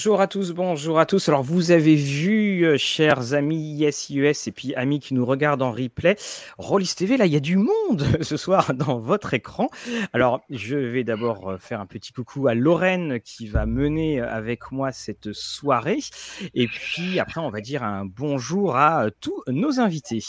Bonjour à tous, bonjour à tous. Alors, vous avez vu, euh, chers amis ISIES et puis amis qui nous regardent en replay, Rollis TV, là, il y a du monde ce soir dans votre écran. Alors, je vais d'abord euh, faire un petit coucou à Lorraine qui va mener avec moi cette soirée. Et puis, après, on va dire un bonjour à euh, tous nos invités.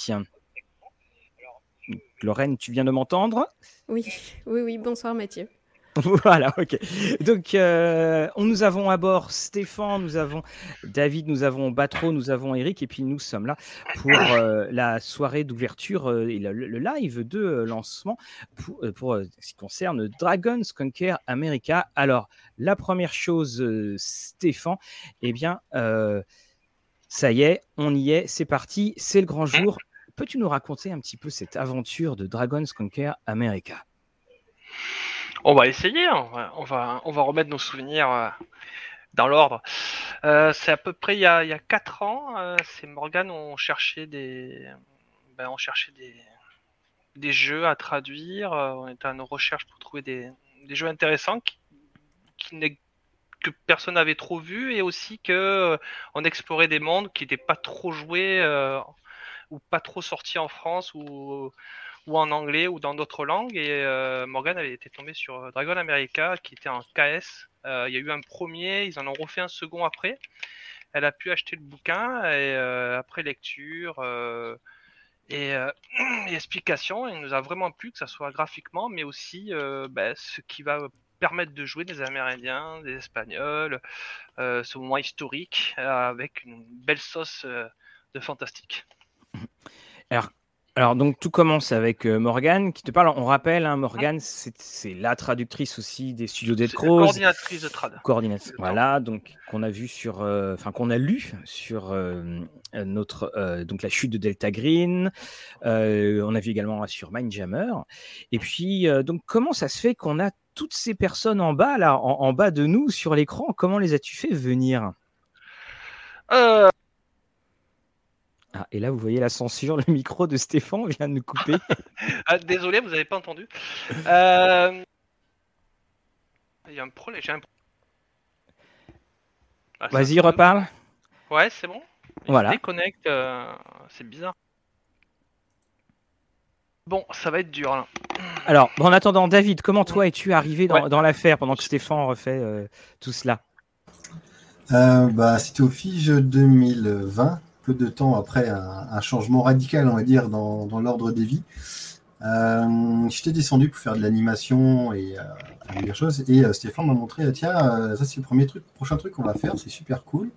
Lorraine, tu viens de m'entendre? Oui, oui, oui. Bonsoir Mathieu. Voilà, ok. Donc, euh, nous avons à bord Stéphane, nous avons David, nous avons Batro, nous avons Eric, et puis nous sommes là pour euh, la soirée d'ouverture euh, et le, le live de lancement pour, pour ce qui concerne Dragon's Conquer America. Alors, la première chose, Stéphane, eh bien, ça y est, on y est, c'est parti, c'est le grand jour. Peux-tu nous raconter un petit peu cette aventure de Dragon's Conquer America? On va essayer, hein. on va, on va remettre nos souvenirs euh, dans l'ordre. Euh, c'est à peu près il y a, il y a 4 ans, euh, c'est Morgan, on cherchait des, ben, on cherchait des, des jeux à traduire, on était à nos recherches pour trouver des, des jeux intéressants qui, qui que personne n'avait trop vu et aussi que on explorait des mondes qui n'étaient pas trop joués ou pas trop sortis en France ou ou en anglais ou dans d'autres langues. Et euh, Morgan avait été tombé sur euh, Dragon America qui était en KS. Euh, il y a eu un premier, ils en ont refait un second après. Elle a pu acheter le bouquin et après lecture et, explication, il nous a vraiment plu que ça soit graphiquement, mais aussi ben, ce qui va permettre de jouer des Amérindiens, des Espagnols, ce moment historique avec une belle sauce de fantastique. Alors, donc, tout commence avec euh, Morgane qui te parle. On rappelle, hein, Morgane, c'est la traductrice aussi des studios Dead Crows. Coordinatrice de trad. Coordinatrice, voilà, donc qu'on a vu sur, euh, enfin qu'on a lu sur euh, notre, donc la chute de Delta Green. on a vu également sur Mindjammer. Et puis, donc, comment ça se fait qu'on a toutes ces personnes en bas, là, en, en bas de nous, sur l'écran? Comment les as-tu fait venir? Ah, et là, vous voyez la censure, le micro de Stéphane vient de nous couper. ah, désolé, vous n'avez pas entendu. Euh... Il y a un problème. Un... Ah, Vas-y, reparle. Ouais, c'est bon. Il voilà. Déconnecte, euh... c'est bizarre. Bon, ça va être dur là. Alors, en attendant, David, comment toi es-tu arrivé dans, dans l'affaire pendant que Stéphane refait euh, tout cela? Euh, bah, C'était au FIGE 2020 peu de temps après un, changement radical, on va dire, dans, l'ordre des vies. Euh, j'étais descendu pour faire de l'animation et euh, des choses. Et euh, Stéphane m'a montré tiens, ça c'est le premier truc, prochain truc qu'on va faire, c'est super cool.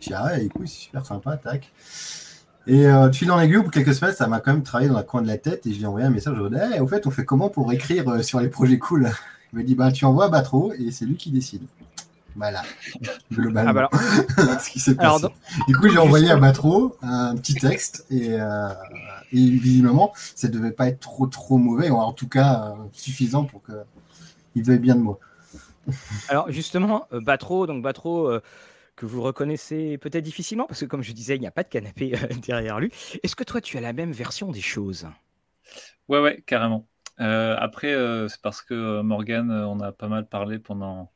J'ai dit ah, écoute, c'est super sympa, tac. Et de fil en aiguille, pour quelques semaines, ça m'a quand même travaillé dans la coin de la tête et je lui ai envoyé un message. Je lui au fait, on fait comment pour écrire sur les projets cool? Il m'a dit, bah, tu envoies Batro et c'est lui qui décide. Voilà, globalement. Ah bah ce qui s'est passé. Du coup, j'ai envoyé à Batro un petit texte et, euh, et visiblement, ça devait pas être trop trop mauvais, ou en tout cas euh, suffisant pour qu'il veuille bien de moi. Alors justement, euh, Batro, donc Batro que vous reconnaissez peut-être difficilement parce que comme je disais, il n'y a pas de canapé derrière lui. Est-ce que toi, tu as la même version des choses? Ouais, ouais, carrément. après, c'est parce que Morgan, on a pas mal parlé pendant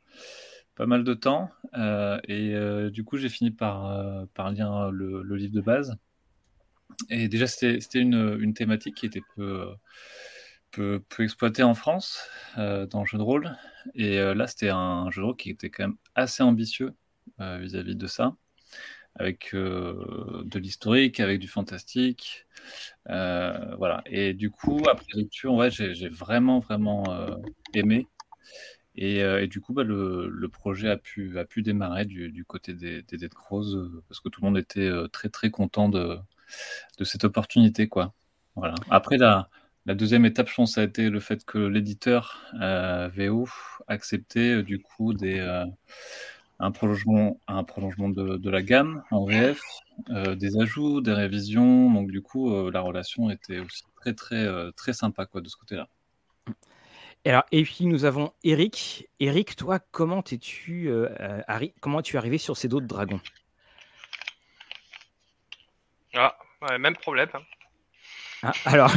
pas mal de temps. Euh, et euh, du coup, j'ai fini par, euh, lire le, livre de base. Et déjà, c'était une, une, thématique qui était peu, peu, peu exploitée en France dans le jeu de rôle. Et là, c'était un jeu de rôle qui était quand même assez ambitieux vis-à-vis de ça avec de l'historique, avec du fantastique. voilà. Et du coup, après lecture, ouais, j'ai vraiment, vraiment aimé. Euh, et, du coup, bah, le, projet a pu, démarrer du, côté des, Dead Crows euh, parce que tout le monde était euh, très très content de, de cette opportunité. Quoi. Voilà. Après, la, deuxième étape, je pense, a été le fait que l'éditeur VO acceptait du coup un prolongement, prolongement de, la gamme en VF, des ajouts, des révisions. Donc du coup, la relation était aussi très très très sympa quoi, de ce côté-là. Et, alors, et puis nous avons Eric. Eric, toi, comment es-tu euh, euh comment es arrivé sur ces dos de dragons Ah, même problème. Hein. Ah, alors,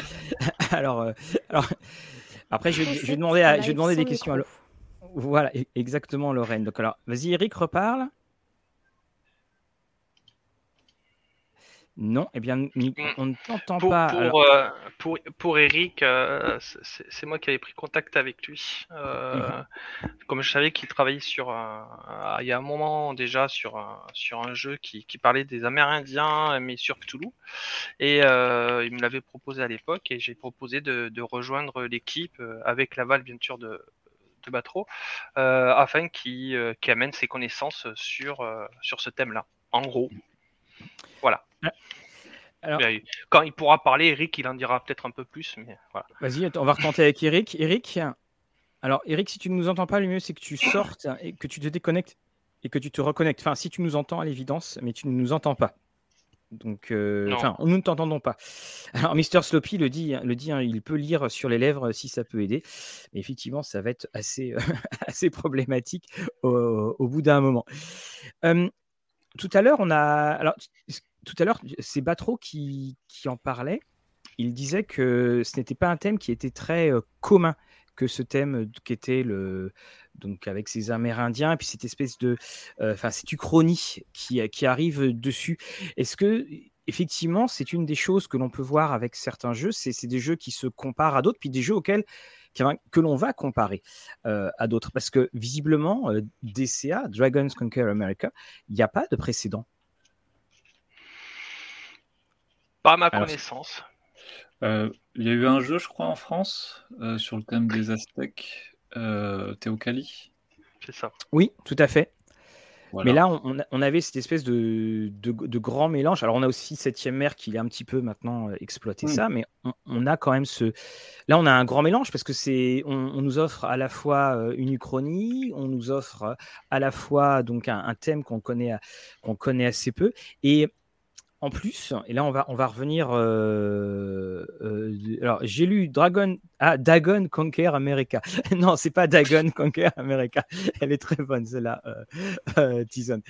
alors, euh, alors, après, je vais, je vais demander, à, je vais demander des questions à Voilà, e- exactement, Lorraine. Donc, alors, vas-y, Eric, reparle. Non, eh bien, on ne t'entend Pour, pas. pour, Alors, euh, pour, pour Eric, euh, c'est moi qui avais pris contact avec lui. Euh, Mhm. Comme je savais qu'il travaillait sur un, il y a un moment déjà sur un, sur un jeu qui, qui parlait des Amérindiens, mais sur Cthulhu. Et il me l'avait proposé à l'époque et j'ai proposé de, de rejoindre l'équipe avec l'aval bien sûr de, de Batro afin qu'il qu'il amène ses connaissances sur, sur ce thème-là. En gros. Voilà. alors, Mais Quand il pourra parler, Eric, il en dira peut-être un peu plus, mais voilà. vas-y, on va retenter avec Eric. Eric, alors, Eric, si tu ne nous entends pas, le mieux, c'est que tu sortes et que tu te déconnectes et que tu te reconnectes. Enfin, si tu nous entends à l'évidence, mais tu ne nous entends pas. Donc, euh, enfin, nous ne t'entendons pas. Alors, Mister Sloppy le dit, le dit hein, il peut lire sur les lèvres si ça peut aider. Mais effectivement, ça va être assez, assez problématique au, au bout d'un moment. Euh, tout à l'heure, on a. Alors, tout à l'heure, c'est Batro qui, qui en parlait. Il disait que ce n'était pas un thème qui était très euh, commun que ce thème euh, qui était le donc avec ces Amérindiens et puis cette espèce de euh, enfin cette uchronie qui, qui arrive dessus. Est-ce que effectivement c'est une des choses que l'on peut voir avec certains jeux, c'est des jeux qui se comparent à d'autres, puis des jeux auxquels que l'on va comparer euh, à d'autres parce que visiblement euh, DCA Dragons Conquer America, il n'y a pas de précédent. Pas à ma Alors, connaissance. Euh, Il y a eu un jeu, je crois, en France euh, sur le thème des Aztèques, euh, Théocalie. C'est ça. Oui, tout à fait. Voilà. Mais là, on, avait cette espèce de, de, de grand mélange. Alors, on a aussi Septième Mer qui a un petit peu maintenant euh, exploité Mm. ça, mais on, on a quand même ce. Là, on a un grand mélange parce que c'est, on, on nous offre à la fois euh, une uchronie, on nous offre euh, à la fois donc un, un thème qu'on connaît, qu'on connaît assez peu, et en plus, et là on va, on va revenir. euh, euh, alors j'ai lu Dragon, ah Dagon Conquer America. non, c'est pas Dagon Conquer America. Elle est très bonne celle-là, euh, euh, Tison.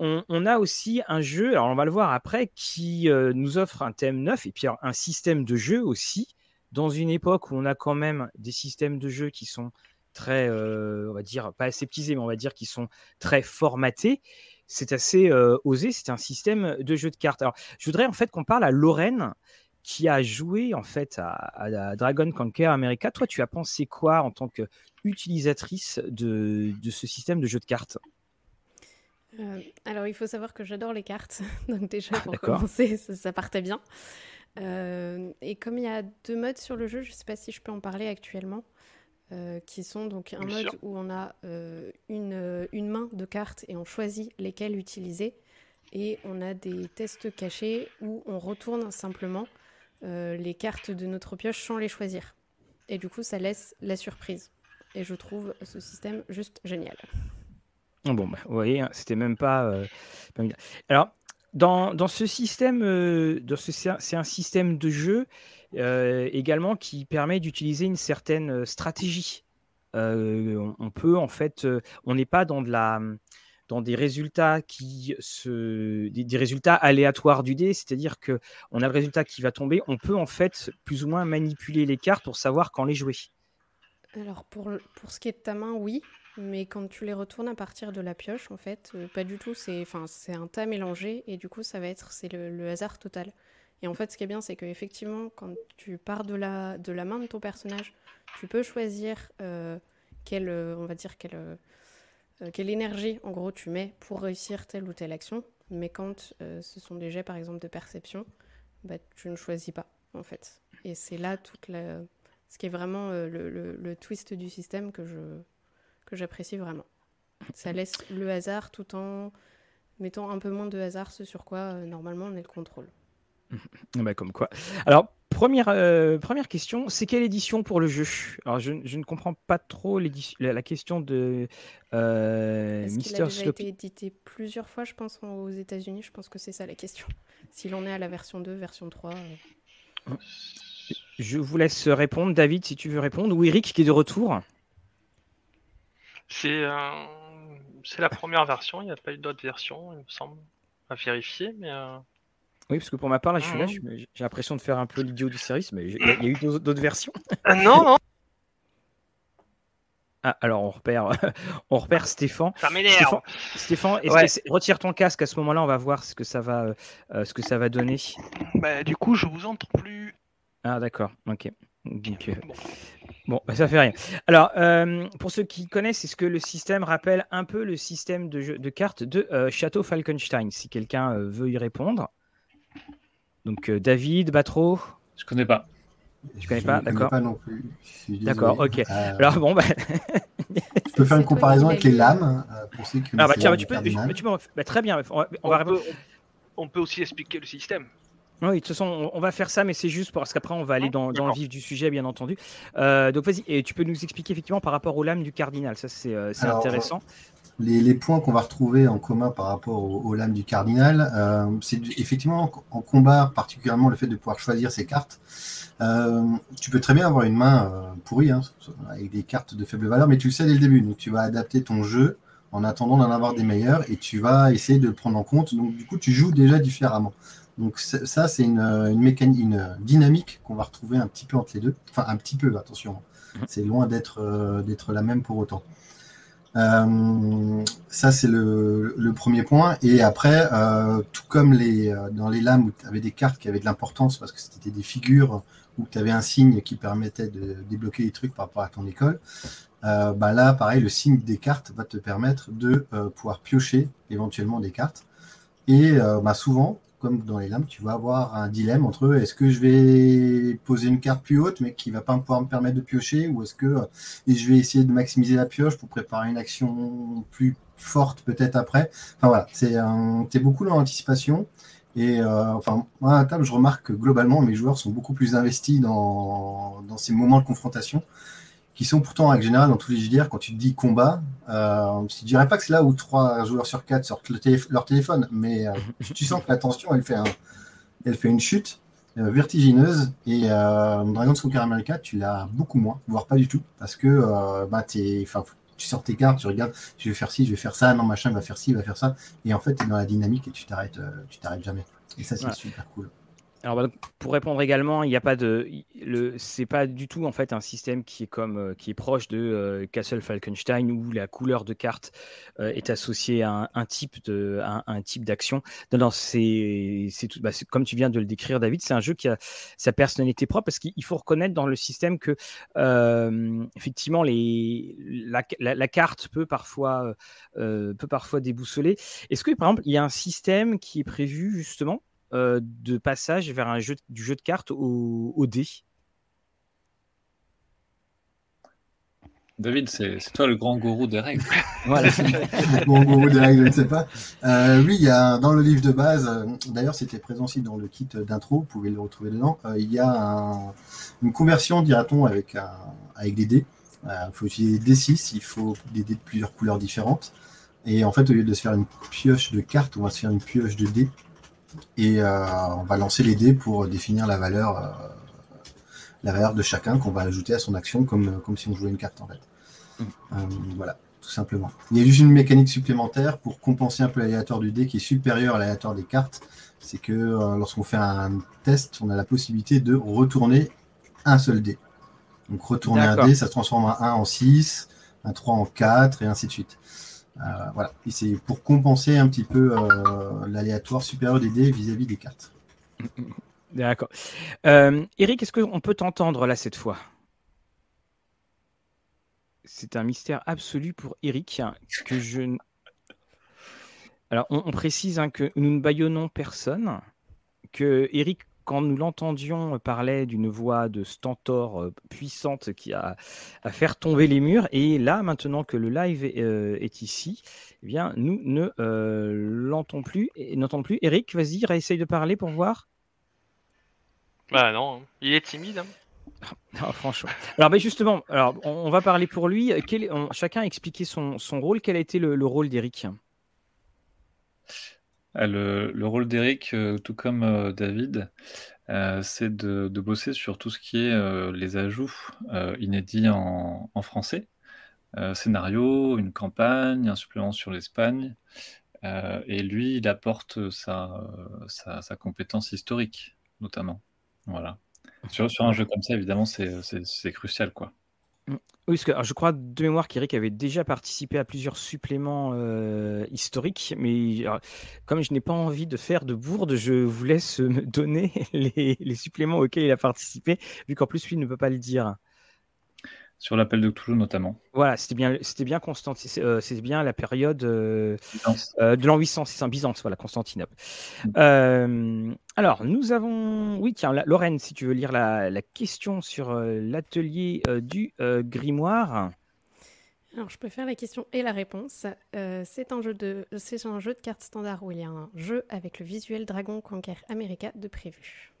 On, a aussi un jeu, alors on va le voir après, qui nous offre un thème neuf et puis un système de jeu aussi, dans une époque où on a quand même des systèmes de jeu qui sont très, on va dire, pas aseptisés, mais on va dire qui sont très formatés. C'est assez osé, c'est un système de jeu de cartes. Alors, je voudrais en fait qu'on parle à Lorraine, qui a joué en fait à, Dragon Conquer America. Toi, tu as pensé quoi en tant qu'utilisatrice de, de ce système de jeu de cartes? Euh, alors, il faut savoir que j'adore les cartes. Donc, déjà, pour d'accord. commencer, ça, ça partait bien. Euh, et comme il y a deux modes sur le jeu, je ne sais pas si je peux en parler actuellement, euh, qui sont donc un Bien mode sûr. où on a euh, une, euh, une main de cartes et on choisit lesquelles utiliser. Et on a des tests cachés où on retourne simplement euh, les cartes de notre pioche sans les choisir. Et du coup, ça laisse la surprise. Et je trouve ce système juste génial. Bon, bah, vous voyez, hein, c'était même pas. euh. Alors, dans, dans ce système, euh, dans ce- c'est un, système de jeu euh, également qui permet d'utiliser une certaine euh, stratégie. Euh, on, peut en fait, euh, on n'est pas dans de la dans des résultats qui se des, résultats aléatoires du dé, c'est-à-dire que on a le résultat qui va tomber, on peut en fait plus ou moins manipuler les cartes pour savoir quand les jouer. Alors pour, pour ce qui est de ta main, oui, mais quand tu les retournes à partir de la pioche, en fait, euh, pas du tout. C'est enfin, c'est un tas mélangé et du coup, ça va être c'est le hasard total. Et en fait, ce qui est bien, c'est qu'effectivement, quand tu pars de la, main de ton personnage, tu peux choisir euh, quelle, euh, on va dire, quelle, euh, quelle énergie, en gros, tu mets pour réussir telle ou telle action. Mais quand ce sont des jets, par exemple, de perception, bah, tu ne choisis pas, en fait. Et c'est là toute ce qui est vraiment le, twist du système que je que j'apprécie vraiment. Ça laisse le hasard tout en mettant un peu moins de hasard, ce sur quoi normalement on est le contrôle. Ah bah, comme quoi. Alors, première, euh, première question, c'est quelle édition pour le jeu? Alors, je, je ne comprends pas trop l'édition- la, la question de euh, Est-ce qu'il a Mister déjà Sloppy. été édité plusieurs fois, je pense, en- aux États-Unis Je pense que c'est ça la question. S'il en est à la version 2, version 3. euh. Je vous laisse répondre, David, si tu veux répondre, ou Eric qui est de retour. C'est euh, c'est la première version, il n'y a pas eu d'autres versions, il me semble, à vérifier, mais euh, Oui, parce que pour ma part, là, je suis là, je suis- j'ai l'impression de faire un peu l'idiot du service, mais il y, a il y a eu d'autres versions. Ah, non, non. Ah, alors on repère, on repère Stéphane. Ça m'énerve. Stéphane, retire ton casque à ce moment-là, on va voir ce que ça va, euh, ce que ça va donner. Bah, du coup, je vous entends plus. Ah d'accord, ok. Euh, bon, bah, ça fait rien. Alors, euh, pour ceux qui connaissent, est-ce que le système rappelle un peu le système de, jeu, de cartes de Château Falkenstein? Si quelqu'un veut y répondre. Donc, David, Batro Je connais pas. Tu connais pas, d'accord pas non plus. D'accord, ok. Euh, Alors bon, bah... je peux faire une comparaison avec les lames euh, pour ceux qui ah, bah, tiens, bah, tu peux, tu peux bah, très bien. On, va, on, peut, on, peut, aussi expliquer le système. Oui, de toute façon, on va faire ça, mais c'est juste parce qu'après, on va aller dans, dans, le vif du sujet, bien entendu. Euh, donc, vas-y, et tu peux nous expliquer effectivement par rapport aux lames du cardinal. Ça, c'est intéressant. Les, les, points qu'on va retrouver en commun par rapport aux, lames du cardinal, c'est effectivement en combat, particulièrement le fait de pouvoir choisir ses cartes. Euh, tu peux très bien avoir une main euh, pourrie, hein, avec des cartes de faible valeur, mais tu le sais dès le début. Donc tu vas adapter ton jeu en attendant d'en avoir des meilleurs et tu vas essayer de le prendre en compte. Donc du coup, tu joues déjà différemment. Donc ça, c'est une, une, mécanique, une dynamique qu'on va retrouver un petit peu entre les deux. Enfin, un petit peu, attention. Mhm. C'est loin d'être euh, d'être la même pour autant. Euh, ça, c'est le, premier point. Et après, euh, tout comme les, dans les lames où tu avais des cartes qui avaient de l'importance parce que c'était des figures où tu avais un signe qui permettait de débloquer des trucs par rapport à ton école, euh, bah là, pareil, le signe des cartes va te permettre de euh, pouvoir piocher éventuellement des cartes. Et euh, bah souvent, comme dans les lames, tu vas avoir un dilemme entre est-ce que je vais poser une carte plus haute mais qui va pas pouvoir me permettre de piocher ou est-ce que je vais essayer de maximiser la pioche pour préparer une action plus forte peut-être après. Enfin voilà, c'est beaucoup dans l'anticipation et euh, enfin, moi à table, je remarque que globalement, mes joueurs sont beaucoup plus investis dans ces moments de confrontation, qui sont pourtant, en règle générale, dans tous les JDR, quand tu te dis combat, euh, je ne dirais pas que c'est là où trois joueurs sur quatre sortent leur téléphone, mais euh, tu sens que la tension, elle fait, un, elle fait une chute euh, vertigineuse. Et Dragon's Conquer America, tu l'as beaucoup moins, voire pas du tout, parce que bah, es, tu sors tes cartes, tu regardes, je vais faire ci, je vais faire ça, non, machin, va faire ci, va faire ça. Et en fait, tu es dans la dynamique et tu t'arrêtes, tu t'arrêtes jamais. Et ça, c'est super cool. Alors, bah, pour répondre également, il n'y a pas de, c'est pas du tout en fait un système qui est comme, euh, qui est proche de euh, Castle Falkenstein où la couleur de carte euh, est associée à un, type de, un, type d'action. Non, non, c'est, c'est tout, bah, comme tu viens de le décrire, David, c'est un jeu qui a sa personnalité propre parce qu'il faut reconnaître dans le système que effectivement les, la, la, carte peut parfois, peut parfois déboussoler. Est-ce que par exemple il y a un système qui est prévu justement euh, de passage vers un jeu, du jeu de cartes au, au dé David, c'est toi le grand gourou des règles. voilà. le grand gourou des règles, je ne sais pas. Euh, oui, il y a dans le livre de base, euh, d'ailleurs c'était présent aussi dans le kit d'intro, vous pouvez le retrouver dedans, il y a une conversion, dira-t-on, avec, avec des dés. Il faut utiliser des D6, il faut des dés de plusieurs couleurs différentes. Et en fait, au lieu de se faire une pioche de cartes, on va se faire une pioche de dés et euh, on va lancer les dés pour définir la valeur, euh, la valeur de chacun qu'on va ajouter à son action comme, comme si on jouait une carte en fait. Mm. Euh, voilà, tout simplement. Il y a juste une mécanique supplémentaire pour compenser un peu l'aléatoire du dé qui est supérieur à l'aléatoire des cartes. C'est que lorsqu'on fait un test, on a la possibilité de retourner un seul dé. Donc retourner un dé, ça se transforme un 1 en 6, un 3 en 4 et ainsi de suite. Euh, voilà. Et c'est pour compenser un petit peu euh, l'aléatoire supérieur des dés vis-à-vis des cartes. D'accord. Euh, Eric, est-ce qu'on peut t'entendre là cette fois? C'est un mystère absolu pour Eric que je. Alors, on, précise hein, que nous ne baillonnons personne, que Eric quand nous l'entendions parler d'une voix de stentor euh, puissante qui a à faire tomber les murs, et là, maintenant que le live est, euh, ici, eh bien, nous ne euh, l'entendons plus. Et n'entendons plus. Eric, vas-y, essaye de parler pour voir. Bah non, hein. il est timide. Hein. Ah, franchement. Alors, ben justement, alors, on, va parler pour lui. Quel, chacun a expliqué son, son, rôle. Quel a été le, le rôle d'Eric? Ah, le, rôle d'Eric, euh, tout comme euh, David, euh, c'est de, bosser sur tout ce qui est les ajouts inédits en, français. scénario, une campagne, un supplément sur l'Espagne. et lui, il apporte sa, compétence historique, notamment. Voilà. Sur, sur un jeu comme ça, évidemment, c'est crucial, quoi. Oui, parce que je crois de mémoire qu'Eric avait déjà participé à plusieurs suppléments euh, historiques, mais comme je n'ai pas envie de faire de bourde, je vous laisse me donner les, les suppléments auxquels il a participé, vu qu'en plus lui ne peut pas le dire. Sur l'appel de Toulouse notamment. Voilà, c'était bien, c'était bien euh, c'est bien la période euh, euh, de l'an 800, c'est un Byzance, voilà, Constantinople. Mm. alors, nous avons, oui, tiens, Lorraine, si tu veux lire la, question sur l'atelier du grimoire. Alors, je peux faire la question et la réponse. c'est un jeu de, c'est un jeu de cartes standard où il y a un jeu avec le visuel Dragon Conquer America de prévu.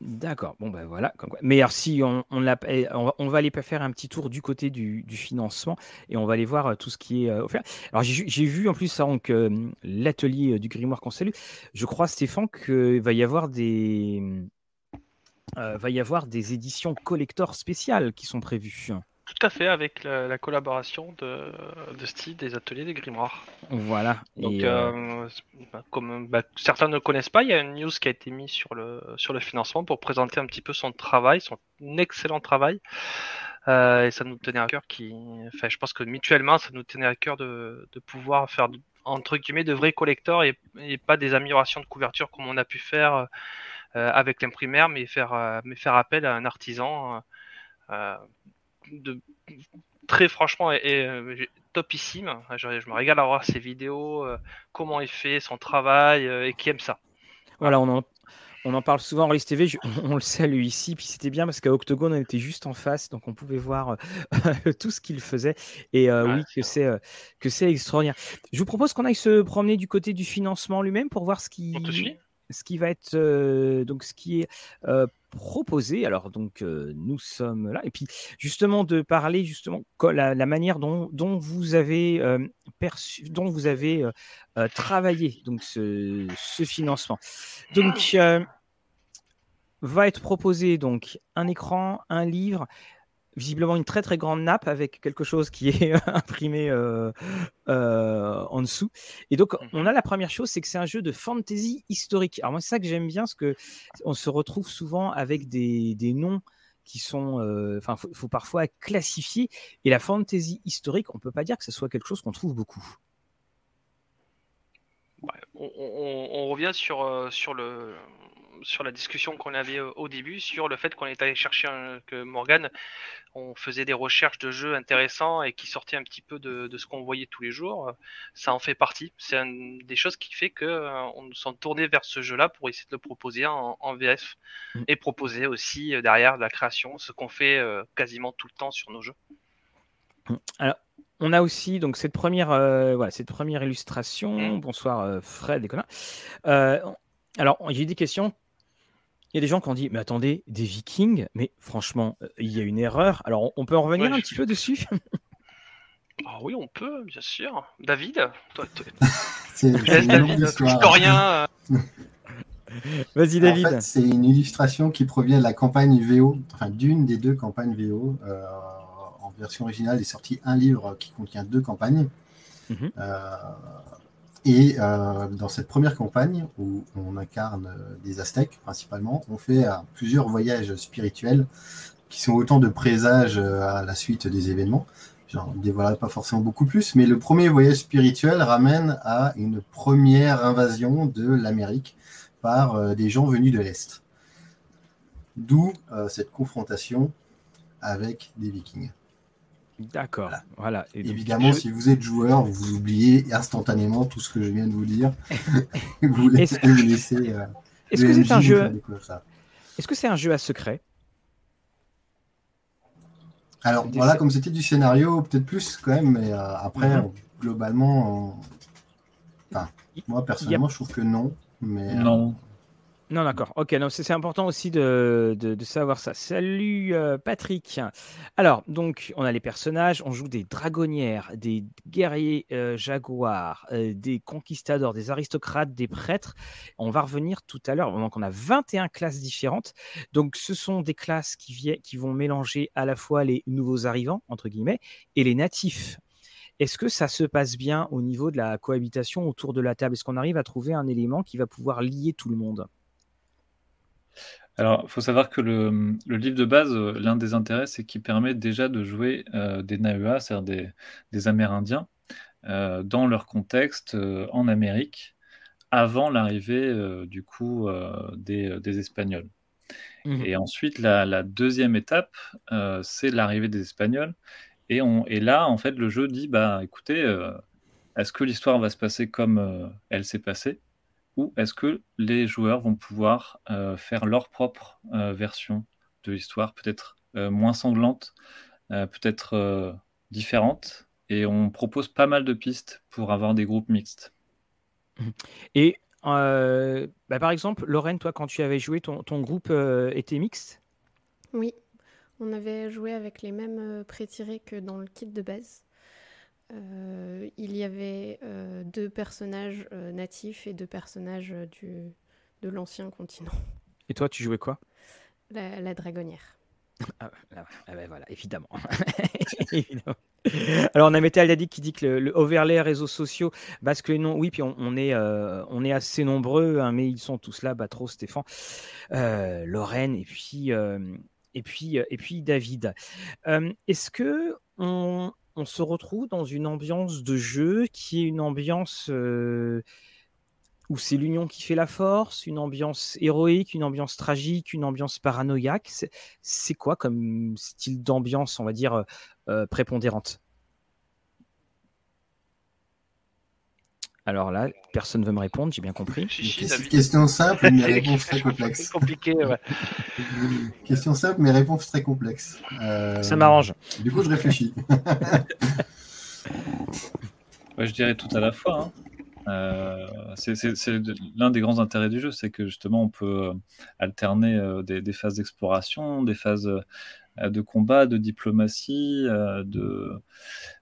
D'accord. Bon, ben voilà. Mais alors, si eh, on, va, aller faire un petit tour du côté du, financement et on va aller voir euh, tout ce qui est euh, offert. Alors, j'ai vu en plus donc, euh, l'atelier du grimoire qu'on salue. Je crois, Stéphane, qu'il va y avoir des. va y avoir des éditions collector spéciales qui sont prévues. Tout à fait, avec la, collaboration de, de, Steve des ateliers des grimoires. Voilà. Donc, euh, euh, bah, comme bah, certains ne connaissent pas, il y a une news qui a été mise sur le, sur le financement pour présenter un petit peu son travail, son excellent travail. Euh, et ça nous tenait à cœur qui, enfin, je pense que mutuellement, ça nous tenait à cœur de, de pouvoir faire entre guillemets de vrais collecteurs et, et, pas des améliorations de couverture comme on a pu faire avec l'imprimaire, mais faire, mais faire appel à un artisan de très franchement et, euh, topissime. Je, me régale à voir ses vidéos, euh, comment il fait son travail euh, et qui aime ça. Voilà, on en, on en parle souvent en List TV, on, le salue ici, puis c'était bien parce qu'à Octogone, on était juste en face, donc on pouvait voir tout ce qu'il faisait. Et oui, que c'est que c'est extraordinaire. Je vous propose qu'on aille se promener du côté du financement lui-même pour voir ce qui, ce qui va être donc ce qui est proposé. Alors donc nous sommes là et puis justement de parler justement la, manière dont, vous avez perçu, dont vous avez travaillé donc ce financement. Donc va être proposé donc un écran, un livre, visiblement une très très grande nappe avec quelque chose qui est imprimé euh, euh, en dessous. Et donc, mmh on a la première chose, c'est que c'est un jeu de fantasy historique. Alors moi, c'est ça que j'aime bien, parce que on se retrouve souvent avec des, des noms qui sont, euh, enfin, il faut, parfois classifier. Et la fantasy historique, on peut pas dire que ce soit quelque chose qu'on trouve beaucoup. on, on, revient sur, sur le, sur la discussion qu'on avait au début sur le fait qu'on est allé chercher que Morgan, on faisait des recherches de jeux intéressants et qui sortaient un petit peu de, ce qu'on voyait tous les jours. Ça en fait partie. C'est une des choses qui fait que euh, on sommes tournés vers ce jeu-là pour essayer de le proposer en, VF mm. et proposer aussi euh, derrière de la création, ce qu'on fait euh, quasiment tout le temps sur nos jeux. Mm. Alors, on a aussi donc cette première, voilà, cette première illustration. Mm. Bonsoir Fred et Colin. alors, j'ai des questions il y a des gens qui ont dit, mais attendez, des vikings, mais franchement, euh, il y a une erreur. Alors, on peut en revenir un petit peu dessus? ah Oui, on peut, bien sûr. David, toi, c'est David, historien. Euh. Vas-y, David. En fait, c'est une illustration qui provient de la campagne VO, enfin d'une des deux campagnes VO. Euh, en version originale est sorti un livre qui contient deux campagnes. Mhm. Et euh, dans cette première campagne, où on incarne euh, des Aztèques principalement, on fait euh, plusieurs voyages spirituels qui sont autant de présages à la suite des événements. J'en dévoilerai pas forcément beaucoup plus, mais le premier voyage spirituel ramène à une première invasion de l'Amérique par des gens venus de l'Est. D'où cette confrontation avec des Vikings. D'accord. Voilà. Évidemment, si vous êtes joueur, vous oubliez instantanément tout ce que je viens de vous dire. vous laissez. Euh, Est-ce que c'est un jeu Est-ce que c'est un jeu à secret? Alors voilà, comme c'était du scénario, peut-être plus quand même, mais euh, après, mhm. globalement, enfin, moi personnellement, je trouve que non. Mais, euh, non. D'accord. Ok, c'est important aussi de, de, savoir ça. Salut euh, Patrick. Alors, donc, on a les personnages, on joue des dragonnières, des guerriers euh, jaguars, euh, des conquistadors, des aristocrates, des prêtres. On va revenir tout à l'heure. Donc, on a 21 classes différentes. Donc, ce sont des classes qui, qui vont mélanger à la fois les nouveaux arrivants, entre guillemets, et les natifs. Est-ce que ça se passe bien au niveau de la cohabitation autour de la table? Est-ce qu'on arrive à trouver un élément qui va pouvoir lier tout le monde? Alors, il faut savoir que le, livre de base, euh, l'un des intérêts, c'est qu'il permet déjà de jouer euh, des Nahuas, c'est-à-dire des, Amérindiens, euh, dans leur contexte en Amérique, avant l'arrivée du coup des, Espagnols. Mmh. Et ensuite, la, deuxième étape, c'est l'arrivée des Espagnols. Et, on, et là, en fait, le jeu dit, bah, écoutez, est-ce que l'histoire va se passer comme elle s'est passée? Ou est-ce que les joueurs vont pouvoir euh, faire leur propre euh, version de l'histoire, peut-être euh, moins sanglante, peut-être différente? Et on propose pas mal de pistes pour avoir des groupes mixtes. Et bah, par exemple, Lorraine, toi, quand tu avais joué, ton, ton groupe était mixte? Oui, on avait joué avec les mêmes pré-tirés que dans le kit de base. Euh, il y avait euh, deux personnages euh, natifs et deux personnages du, de l'ancien continent. Et toi, tu jouais quoi? La, dragonnière. Ah, ah, ah ben voilà, évidemment. Alors on a Metal qui dit que le, overlay réseaux sociaux basque les noms. Oui, puis on, est, on est assez nombreux, hein, mais ils sont tous là, Batro, Stéphane, Lorraine et puis, et puis, et puis David. Est-ce que on, on se retrouve dans une ambiance de jeu qui est une ambiance où c'est l'union qui fait la force, une ambiance héroïque, une ambiance tragique, une ambiance paranoïaque. C'est quoi comme style d'ambiance, on va dire, prépondérante? Alors là, personne ne veut me répondre, j'ai bien compris. question simple, mais réponse très complexe. compliqué, ouais. question simple, mais réponse très complexe. Euh, Ça m'arrange. Du coup, je réfléchis. je dirais tout à la fois. Hein. Euh, c'est l'un des grands intérêts du jeu, c'est que justement on peut euh, alterner des, phases d'exploration, des phases de combat, de diplomatie, de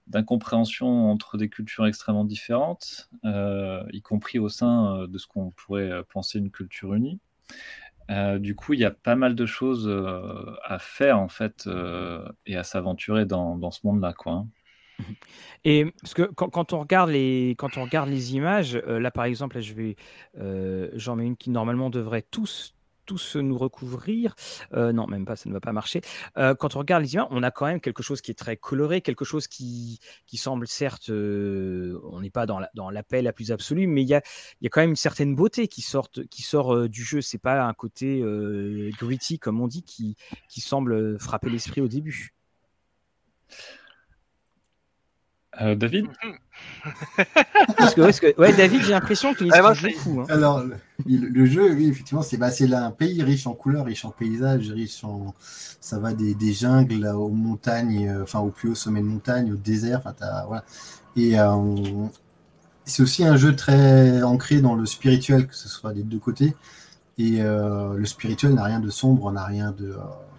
d'incompréhension entre des cultures extrêmement différentes, euh, y compris au sein euh, de ce qu'on pourrait euh, penser une culture unie. du coup, il y a pas mal de choses à faire en fait et à s'aventurer dans, dans, ce monde-là, quoi. Hein. Et parce que quand, on regarde les quand on regarde les images, là par exemple, je vais j'en mets une qui normalement devrait tous tous nous recouvrir. Euh, non, même pas, ça ne va pas marcher. Euh, quand on regarde les images, on a quand même quelque chose qui est très coloré, quelque chose qui, qui semble certes, euh, on n'est pas dans la, dans la paix la plus absolue, mais il y a, y a quand même une certaine beauté qui, sort, qui sort du jeu. C'est pas un côté gritty, comme on dit, qui, qui semble frapper l'esprit au début. Euh, David parce que, ouais, David, j'ai l'impression qu'il ah, beaucoup. Hein. Alors, le, jeu, oui, effectivement, c'est bah, là un pays riche en couleurs, riche en paysages, riche en. Ça va des, des jungles aux montagnes, euh, enfin, au plus haut sommet de montagne, au désert, enfin, voilà. Et euh, c'est aussi un jeu très ancré dans le spirituel, que ce soit des deux côtés. Et le spirituel n'a rien de sombre, n'a rien de.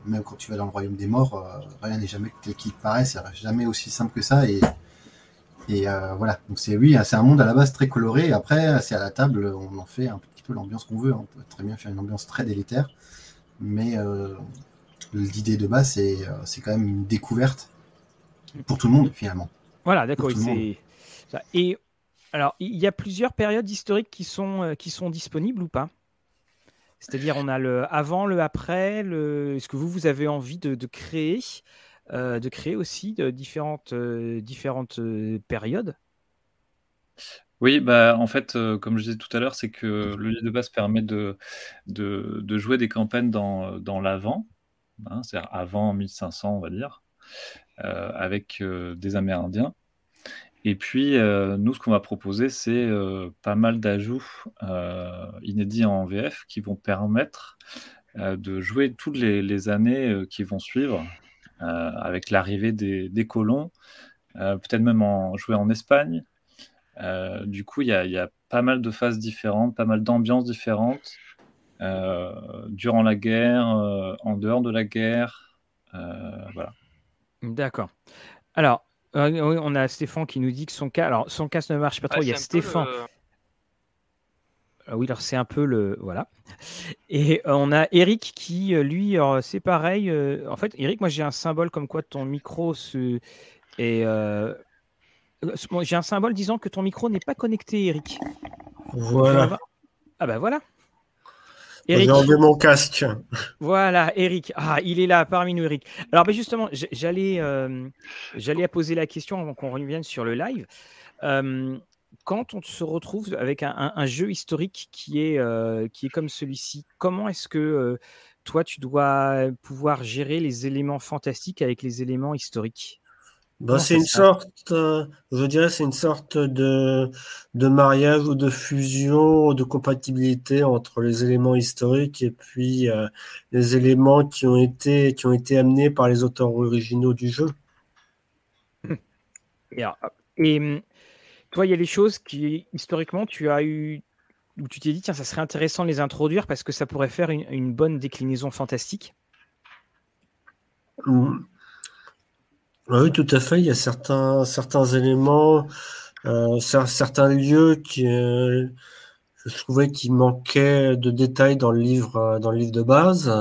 même quand tu vas dans le royaume des morts, rien n'est jamais tel qu'il paraît, c'est jamais aussi simple que ça. Et et euh, voilà, donc c'est oui, c'est un monde à la base très coloré. après, c'est à la table, on en fait un petit peu l'ambiance qu'on veut. Hein. On peut très bien faire une ambiance très délétère, mais euh, l'idée de base, c'est euh, c'est quand même une découverte pour tout le monde finalement. Voilà, d'accord. Et alors, il y a plusieurs périodes historiques qui sont qui sont disponibles ou pas? C'est-à-dire, on a le avant, le après. Le... Est-ce que vous vous avez envie de, de créer? De créer aussi de différentes, euh, différentes euh, périodes oui, bah, en fait, comme je disais tout à l'heure, c'est que le livre de base permet de, de, jouer des campagnes dans, dans l'avant, hein, c'est-à-dire avant 1500, on va dire, avec des Amérindiens. Et puis, nous, ce qu'on va proposer, c'est pas mal d'ajouts inédits en VF qui vont permettre de jouer toutes les, années qui vont suivre, euh, avec l'arrivée des, colons, euh, peut-être même en, jouer en Espagne. Euh, du coup, il y, a pas mal de phases différentes, pas mal d'ambiances différentes. durant la guerre, en dehors de la guerre. voilà. D'accord. Alors, on a Stéphane qui nous dit que son cas, alors son casque ne marche pas trop. il y a Stéphane. Oui, alors c'est un peu le. Voilà. Et euh, on a Eric qui, euh, lui, c'est pareil. Euh, en fait, Eric, moi j'ai un symbole comme quoi ton micro se. Et, j'ai un symbole disant que ton micro n'est pas connecté, Eric. Voilà. Ah bah voilà. J'ai enlevé mon casque. Voilà, Eric. Ah, il est là parmi nous, Eric. Alors, ben justement, j'allais, euh, j'allais poser la question avant qu'on revienne sur le live. Euh, quand on se retrouve avec un, jeu historique qui est, euh, qui est comme celui-ci, comment est-ce que toi, tu dois pouvoir gérer les éléments fantastiques avec les éléments historiques? Bah, c'est une sorte, euh, je dirais, c'est une sorte de, de mariage ou de fusion, de compatibilité entre les éléments historiques et puis euh, les éléments qui ont été qui ont été amenés par les auteurs originaux du jeu. Et, et hum, toi, il y a des choses qui historiquement tu as eu où tu t'es dit tiens, ça serait intéressant de les introduire parce que ça pourrait faire une, bonne déclinaison fantastique. Oui, tout à fait. Il y a certains, certains éléments, euh, certains lieux qui, euh, je trouvais qu'il manquait de détails dans le livre, euh, dans le livre de base.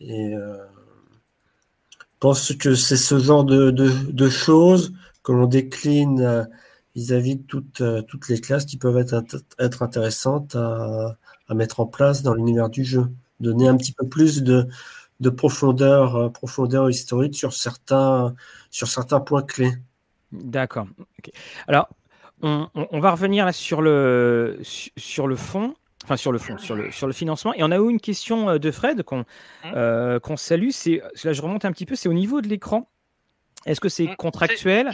Et je pense que c'est ce genre de, de, choses que l'on décline vis-à-vis de toutes, toutes les classes qui peuvent être, être intéressantes à, à mettre en place dans l'univers du jeu. Donner un petit peu plus de, de profondeur, euh, profondeur historique sur certains, sur certains points clés. D'accord. Alors, on, va revenir là sur le, sur le fond, enfin sur le fond, sur le, sur le financement. Et on a eu une question euh, de Fred qu'on mmh. euh, qu'on salue. C'est, là, je remonte un petit peu. C'est au niveau de l'écran. Est-ce que c'est mmh, contractuel?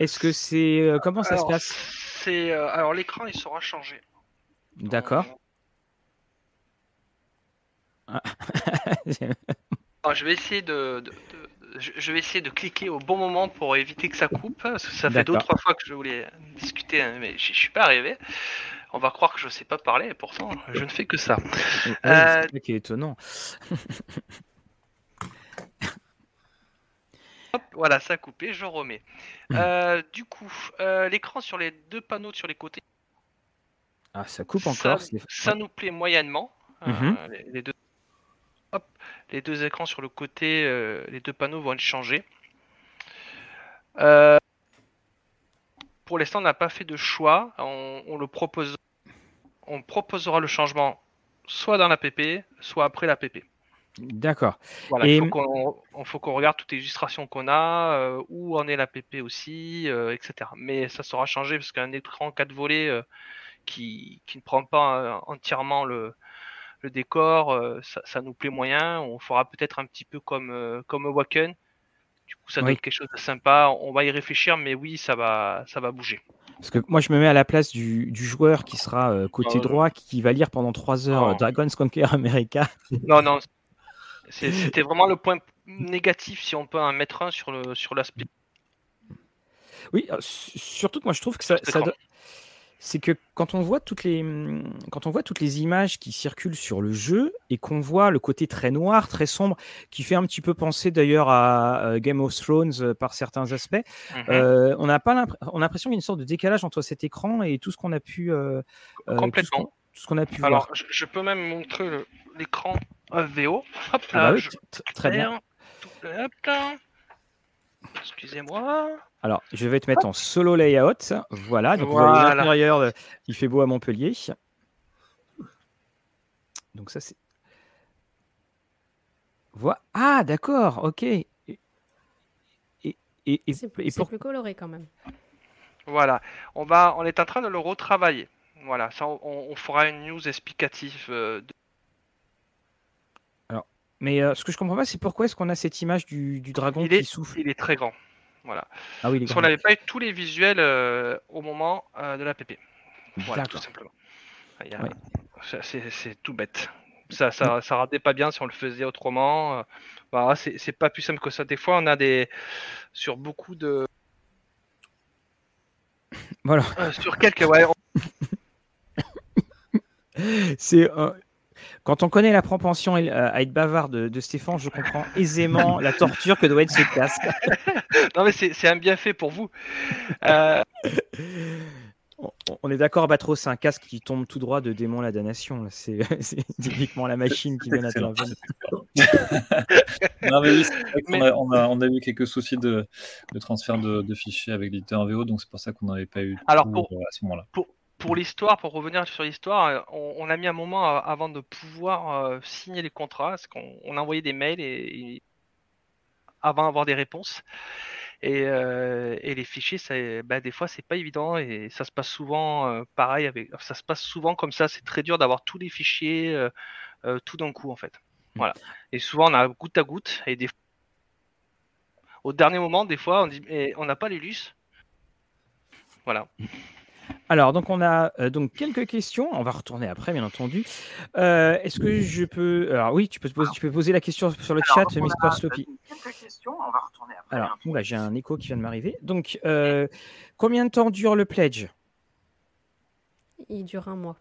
Est-ce que c'est comment ça se passe? C'est alors l'écran il sera changé. D'accord. je vais essayer de, je vais essayer de cliquer au bon moment pour éviter que ça coupe. Parce que ça fait deux trois fois que je voulais discuter, hein, mais je, suis pas arrivé. On va croire que je sais pas parler, et pourtant je ne fais que ça. c'est euh, qui est étonnant. voilà, ça a coupé, je remets. Hmm. Euh, du coup, euh, l'écran sur les deux panneaux sur les côtés. Ah, ça coupe encore. Ça, nous plaît moyennement. Mhm. les, deux les deux écrans sur le côté, euh, les deux panneaux vont être changés. Euh, pour l'instant, on n'a pas fait de choix. On, le propose, on proposera le changement soit dans la PP, soit après la PP. D'accord. il faut qu'on regarde toutes les illustrations qu'on a, euh, où en est la PP aussi, etc. Mais ça sera changé parce qu'un écran 4 volets qui, qui, ne prend pas entièrement le, le décor, euh, ça, nous plaît moyen. On fera peut-être un petit peu comme, euh, comme Waken. Du coup, ça doit être quelque chose de sympa. On va y réfléchir, mais oui, ça va, ça va bouger. Parce que moi, je me mets à la place du, joueur qui sera euh, côté droit, qui va lire pendant 3 heures Dragon's Conquer America. Non, non. C'était vraiment le point négatif, si on peut en mettre un sur l'aspect. Sur oui, surtout que moi, je trouve que ça, ça, c'est que quand on voit toutes les quand on voit toutes les images qui circulent sur le jeu et qu'on voit le côté très noir, très sombre, qui fait un petit peu penser d'ailleurs à euh, Game of Thrones euh, par certains aspects, euh, on n'a pas on a l'impression qu'il y a une sorte de décalage entre cet écran et tout ce qu'on a pu complètement tout ce qu'on a pu Alors, voir. Je, peux même montrer l'écran VO. Hop ah bah très bien. Excusez-moi. Alors, je vais te mettre en solo layout. Voilà, donc l'intérieur, il fait beau à Montpellier. Donc ça, c'est... Voilà. Ah, d'accord, ok. Et, et, c'est plus coloré quand même. Voilà, on, va, on est en train de le retravailler. Voilà, ça, on, fera une news explicative. Euh, Alors, mais euh, ce que je comprends pas, c'est pourquoi est-ce qu'on a cette image du, dragon qui souffle? Il est très grand. Voilà. Ah oui, Parce qu'on n'avait pas eu tous les visuels euh, au moment de la PP. Voilà, tout simplement. C'est tout bête. Ça, ça, ça ratait pas bien si on le faisait autrement. Bah, c'est pas plus simple que ça. Des fois, on a des. Sur beaucoup de. Voilà. sur quelques. Ouais, c'est quand on connaît la propension euh, à être bavard de, Stéphane, je comprends aisément la torture que doit être ce casque. non, mais c'est un bienfait pour vous. Euh, on est d'accord, Batro, c'est un casque qui tombe tout droit de démon la damnation. C'est typiquement la machine qui vient d'intervenir. non, mais on, a, on, a, eu quelques soucis de, transfert de, fichiers avec l'éditeur VO, donc c'est pour ça qu'on n'avait pas eu Alors, pour, euh, à ce moment-là pour l'histoire, pour revenir sur l'histoire, on, a mis un moment avant de pouvoir signer les contrats, parce qu'on on a envoyé des mails et, avant d'avoir des réponses. Et, et, les fichiers, ça, bah, des fois, c'est pas évident et ça se passe souvent pareil. Avec, ça se passe souvent comme ça. C'est très dur d'avoir tous les fichiers tout d'un coup, en fait. Mmh. Voilà. Et souvent, on a goutte à goutte et des au dernier moment, des fois, on dit mais on n'a pas les lus. Voilà. Alors, donc on a euh, donc quelques questions. On va retourner après, bien entendu. Euh, est-ce que je peux. Alors, oui, tu peux, poser, tu peux poser la question sur le chat, Mr. Sloppy. Quelques questions. On va retourner après. Alors, j'ai un écho qui vient de m'arriver. Donc, euh, combien de temps dure le pledge? Il dure un mois.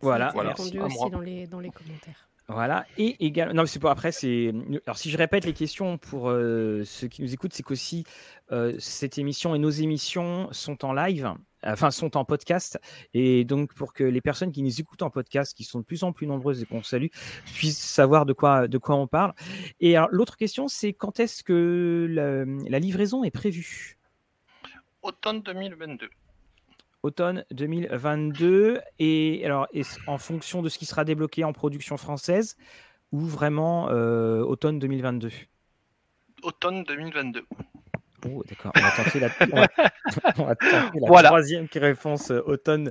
Voilà. voilà. répondu aussi dans les, dans les commentaires. Voilà. Et également, non, c'est pour après. C'est alors si je répète les questions pour euh, ceux qui nous écoutent, c'est qu'aussi euh, cette émission et nos émissions sont en live, enfin sont en podcast, et donc pour que les personnes qui nous écoutent en podcast, qui sont de plus en plus nombreuses et qu'on salue, puissent savoir de quoi de quoi on parle. Et alors l'autre question, c'est quand est-ce que la livraison est prévue? Automne 2022 automne 2022 et alors en fonction de ce qui sera débloqué en production française ou vraiment euh, automne 2022 Automne 2022. Oh, d'accord. On va tenter la, troisième réponse euh, automne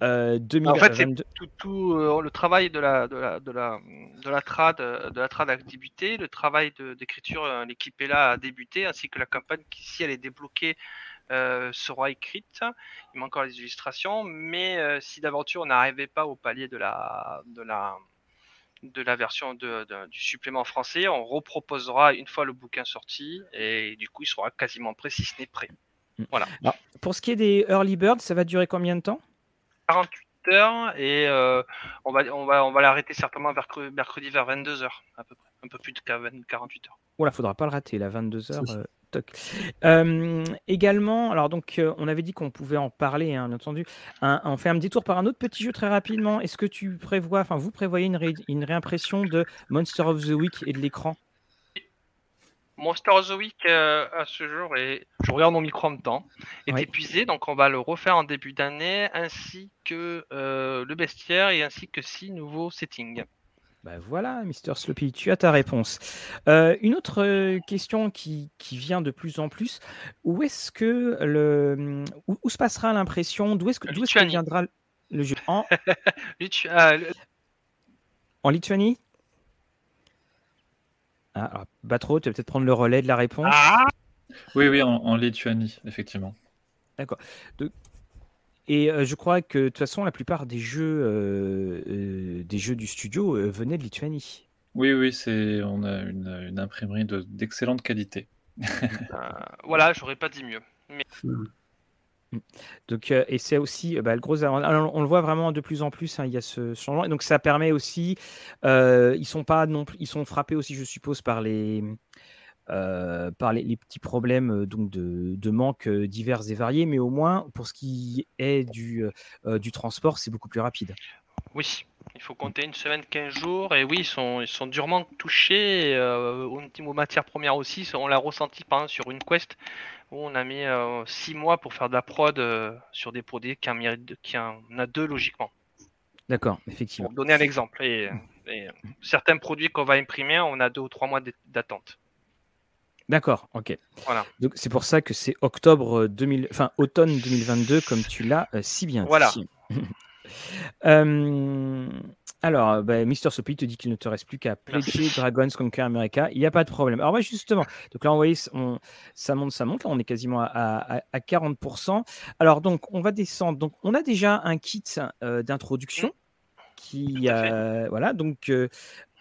2022. En fait, tout, euh, le travail de la, de la, de la, de la trad, de la trad a débuté, le travail d'écriture, l'équipe est là a débuté, ainsi que la campagne qui, si elle est débloquée, euh, sera écrite. Il manque encore les illustrations, mais euh, si d'aventure on n'arrivait pas au palier de la, de la, de la version de, du supplément français, on reproposera une fois le bouquin sorti et du coup il sera quasiment prêt si ce n'est prêt. Mm. Voilà. pour ce qui est des early birds, ça va durer combien de temps? 48 heures et euh, on va on va on va l'arrêter certainement mercredi vers 22 heures à peu près, un peu plus de 48 heures. Voilà, faudra pas le rater, la 22 heures. Euh, également, alors donc euh, on avait dit qu'on pouvait en parler, hein, bien entendu. on fait un petit tour par un autre petit jeu très rapidement. Est-ce que tu prévois, enfin vous prévoyez une, réimpression de Monster of the Week et de l'écran? Monster of the Week euh, à ce jour et je regarde mon micro en même temps est épuisé donc on va le refaire en début d'année ainsi que le bestiaire et ainsi que six nouveaux settings. Bah voilà, Mister Sloppy, tu as ta réponse. Euh, une autre euh, question qui, vient de plus en plus où est-ce que le où, se passera l'impression? D'où est-ce que d'où est viendra le jeu? En ah, en Lituanie? Ah, Batro, tu vas peut-être prendre le relais de la réponse. Ah oui, oui, en, en Lituanie, effectivement. D'accord. Et je crois que de toute façon, la plupart des jeux, des jeux du studio venaient de Lituanie. Oui, oui, c'est on a une, imprimerie d'excellente qualité. Voilà, j'aurais pas dit mieux. Mmh. Donc, et c'est aussi bah, le gros. On, le voit vraiment de plus en plus. Hein, il y a ce changement. Et donc, ça permet aussi. ils sont pas non plus. Ils sont frappés aussi, je suppose, par les euh, par les, petits problèmes euh, donc de, manque euh, divers et variés, mais au moins pour ce qui est du, du transport, c'est beaucoup plus rapide. Oui, il faut compter une semaine, 15 jours, et oui, ils sont, ils sont durement touchés. au niveau matières premières aussi, on l'a ressenti par exemple sur une quest où on a mis 6 mois pour faire de la prod sur des produits qui en, qui en a deux logiquement. D'accord, effectivement. Pour donner un exemple, et, et certains produits qu'on va imprimer, on a deux ou trois mois d'attente. D'accord, ok. Voilà. Donc c'est pour ça que c'est octobre 2000, enfin automne 2022, comme tu l'as euh, si bien voilà. dit. euh, alors, bah, Mister Soppy te dit qu'il ne te reste plus qu'à pledger Dragons Conquer America. Il n'y a pas de problème. Alors, ouais, justement, donc là, on voyez, on, ça monte, ça monte. Là, on est quasiment à, à, 40%. Alors, donc, on va descendre. Donc, on a déjà un kit euh, d'introduction mmh. qui, euh, voilà, donc euh, euh,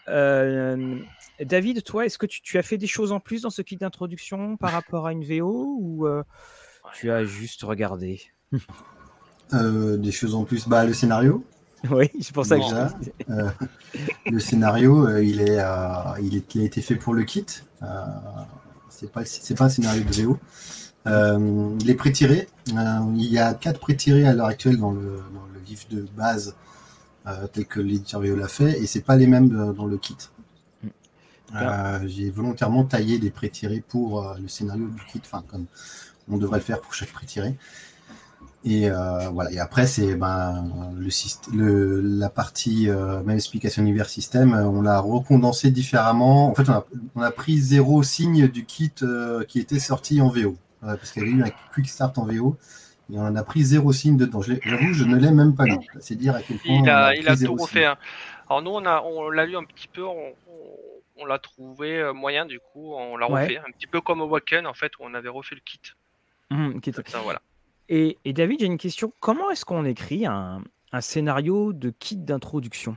David, toi, est-ce que tu, as fait des choses en plus dans ce kit d'introduction par rapport à une VO ou euh, tu as juste regardé? Euh, Des choses en plus, bah, le scénario. Oui, c'est pour ça que je... Le scénario, il, est, il, est, a été fait pour le kit. c'est pas, pas un scénario de VO. les pré-tirés, il y a quatre pré-tirés à l'heure actuelle dans le, dans le vif de base euh, tel que l'éditeur VO l'a fait, et c'est pas les mêmes euh, dans le kit. Mm. Euh, j'ai volontairement taillé des pré-tirés pour le scénario du kit, enfin comme on devrait le faire pour chaque pré-tiré. Et euh, voilà. Et après, c'est ben, le, le la partie euh, même explication univers système, euh, on l'a recondensé différemment. En fait, on a, on a pris zéro signe du kit euh, qui était sorti en VO, Euh, parce qu'il y avait eu un quick start en VO. Et on en a pris zéro signe dedans. Je l'ai- J'avoue, je ne l'ai même pas lu. C'est dire à quel point. Il a, il a tout refait. hein. Alors nous, on a, on l'a lu un petit peu, on, l'a trouvé euh, moyen du coup, on l'a Ouais. refait, un petit peu comme Awaken en fait, où on avait refait le kit. Ça, voilà. Et, et David, j'ai une question. Comment est-ce qu'on écrit un, un scénario de kit d'introduction?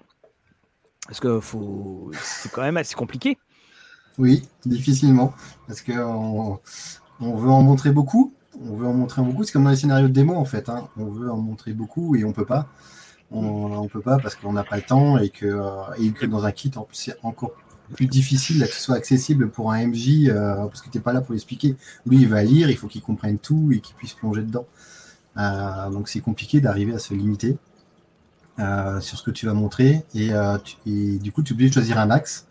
Parce que faut... c'est quand même assez compliqué. Oui, difficilement, parce que on, on veut en montrer beaucoup. On veut en montrer beaucoup. C'est comme dans les scénarios de démo en fait. hein. On veut en montrer beaucoup et on peut pas. On, on peut pas parce qu'on n'a pas le temps et que, euh, et que dans un kit, en plus, c'est encore plus difficile que ce soit accessible pour un MJ euh, parce que tu n'es pas là pour l'expliquer. Lui, il va lire, il faut qu'il comprenne tout et qu'il puisse plonger dedans. Euh, donc c'est compliqué d'arriver à se limiter sur ce que tu vas montrer et, du coup, tu es obligé de choisir un axe.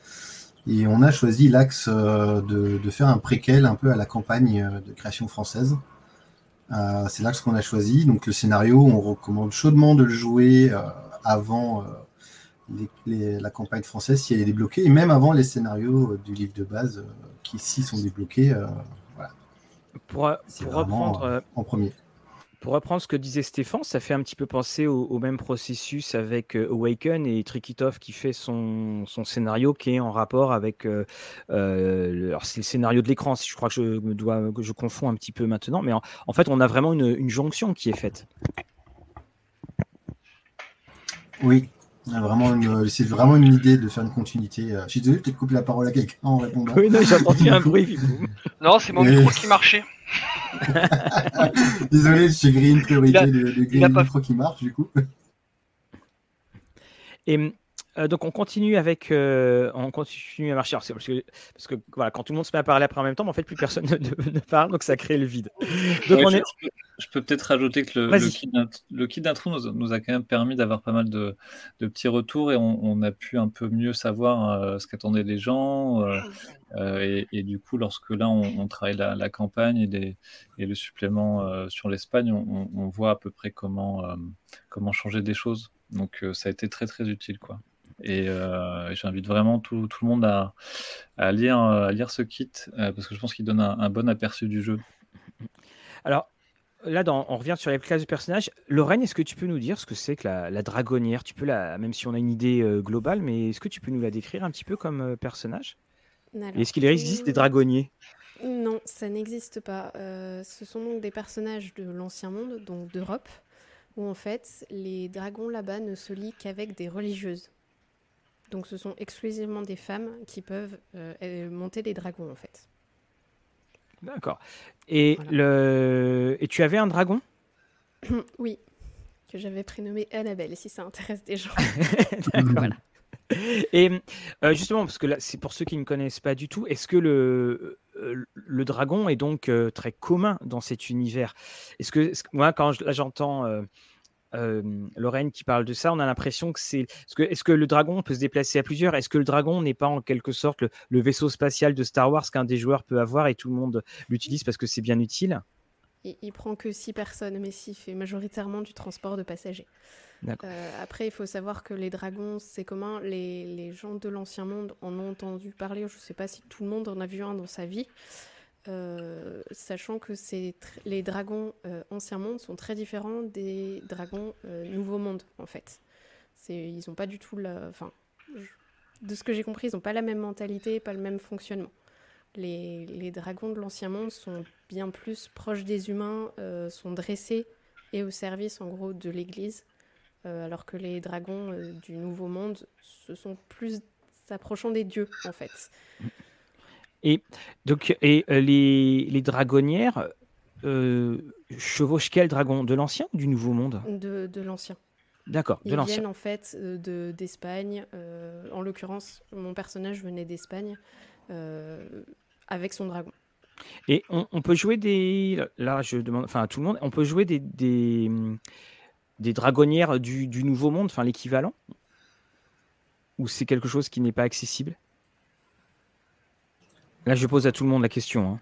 Et on a choisi l'axe de, faire un préquel un peu à la campagne de création française. Euh, c'est l'axe qu'on a choisi. Donc le scénario, on recommande chaudement de le jouer euh, avant euh, les- les- la campagne française si elle est débloquée, et même avant les scénarios euh, du livre de base qui ici sont débloqués voilà, Pour, C'est pour vraiment, reprendre, en premier. Pour reprendre ce que disait Stéphane, ça fait un petit peu penser au, au même processus avec euh, Awaken et Trikitov qui fait son, son scénario qui est en rapport avec. euh, euh, le- alors, c'est le scénario de l'écran, si je crois que je, me dois, que je confonds un petit peu maintenant, mais en, en fait, on a vraiment une, une jonction qui est faite. Oui, c'est vraiment une idée de faire une continuité. Je suis désolé, peut-être couper la parole à quelqu'un en répondant. Oui, non, j'ai entendu un bruit. Non, c'est mon Mais- micro qui marchait. Désolé, j'ai grillé une priorité de, de le pas- micro qui marche du coup. Et euh, donc on continue avec, euh, on continue à marcher. Alors, parce que, parce que voilà, quand tout le monde se met à parler après en même temps, en fait plus personne ne, ne- ne parle, donc ça crée le vide. Donc Ouais, on je, est, je peux- je peux peut-être rajouter que le, kit d'int- le kit d'intro nous, nous a quand même permis d'avoir pas mal de, de petits retours et on, on a pu un peu mieux savoir euh, ce qu'attendaient les gens. Euh, et, du coup, lorsque là on, travaille la, campagne et, le supplément euh, sur l'Espagne, on, voit à peu près comment, euh, changer des choses. Donc ça a été très très utile quoi. Et j'invite vraiment tout, le monde à, lire, ce kit parce que je pense qu'il donne un, bon aperçu du jeu. alors là, on revient sur les classes de personnages. Lorraine, est-ce que tu peux nous dire ce que c'est que la, dragonnière? Tu peux la, même si on a une idée globale, mais est-ce que tu peux nous la décrire un petit peu comme personnage? Alors, Est-ce qu'il existe des dragonniers? Non, ça n'existe pas. Euh, ce sont donc des personnages de l'Ancien Monde, donc d'Europe, où en fait les dragons là-bas ne se lient qu'avec des religieuses. Donc ce sont exclusivement des femmes qui peuvent euh, euh, monter des dragons en fait. D'accord. Et Voilà. le, et tu avais un dragon? Oui, que j'avais prénommé Annabelle, si ça intéresse des gens. D'accord, voilà. Et euh, justement, parce que c'est pour ceux qui ne connaissent pas du tout, est-ce que le, euh, dragon est donc euh, très commun dans cet univers? Est-ce que, moi, quand j'entends Lorraine qui parle de ça, on a l'impression que c'est. Est-ce que, le dragon peut se déplacer à plusieurs? Est-ce que le dragon n'est pas en quelque sorte le vaisseau spatial de Star Wars qu'un des joueurs peut avoir et tout le monde l'utilise parce que c'est bien utile? Il, il prend que 6 personnes, mais s'il fait majoritairement du transport de passagers. Euh, après, il faut savoir que les dragons, c'est commun. Les, les gens de l'Ancien Monde en ont entendu parler. Je ne sais pas si tout le monde en a vu un dans sa vie. Euh, sachant que les dragons euh, Ancien Monde sont très différents des dragons euh, Nouveau Monde, en fait. Ils n'ont pas du tout la... Enfin, je- de ce que j'ai compris, ils n'ont pas la même mentalité, pas le même fonctionnement. Les, les dragons de l'Ancien Monde sont bien plus proches des humains, euh, sont dressés et au service, en gros, de l'Église. Euh, alors que les dragons euh, du Nouveau Monde, ce sont plus s'approchant des dieux, en fait. Et donc, et les, les dragonnières chevauchent quel dragon De l'ancien ou du nouveau monde? De, de l'ancien. D'accord, de Ils l'ancien. viennent en fait de- d'Espagne. en l'occurrence, mon personnage venait d'Espagne avec son dragon. Et on, peut jouer des. Là, je demande. Enfin, à tout le monde, on peut jouer des, des dragonnières du, du nouveau monde, enfin l'équivalent? Ou c'est quelque chose qui n'est pas accessible? Là, je pose à tout le monde la question. hein.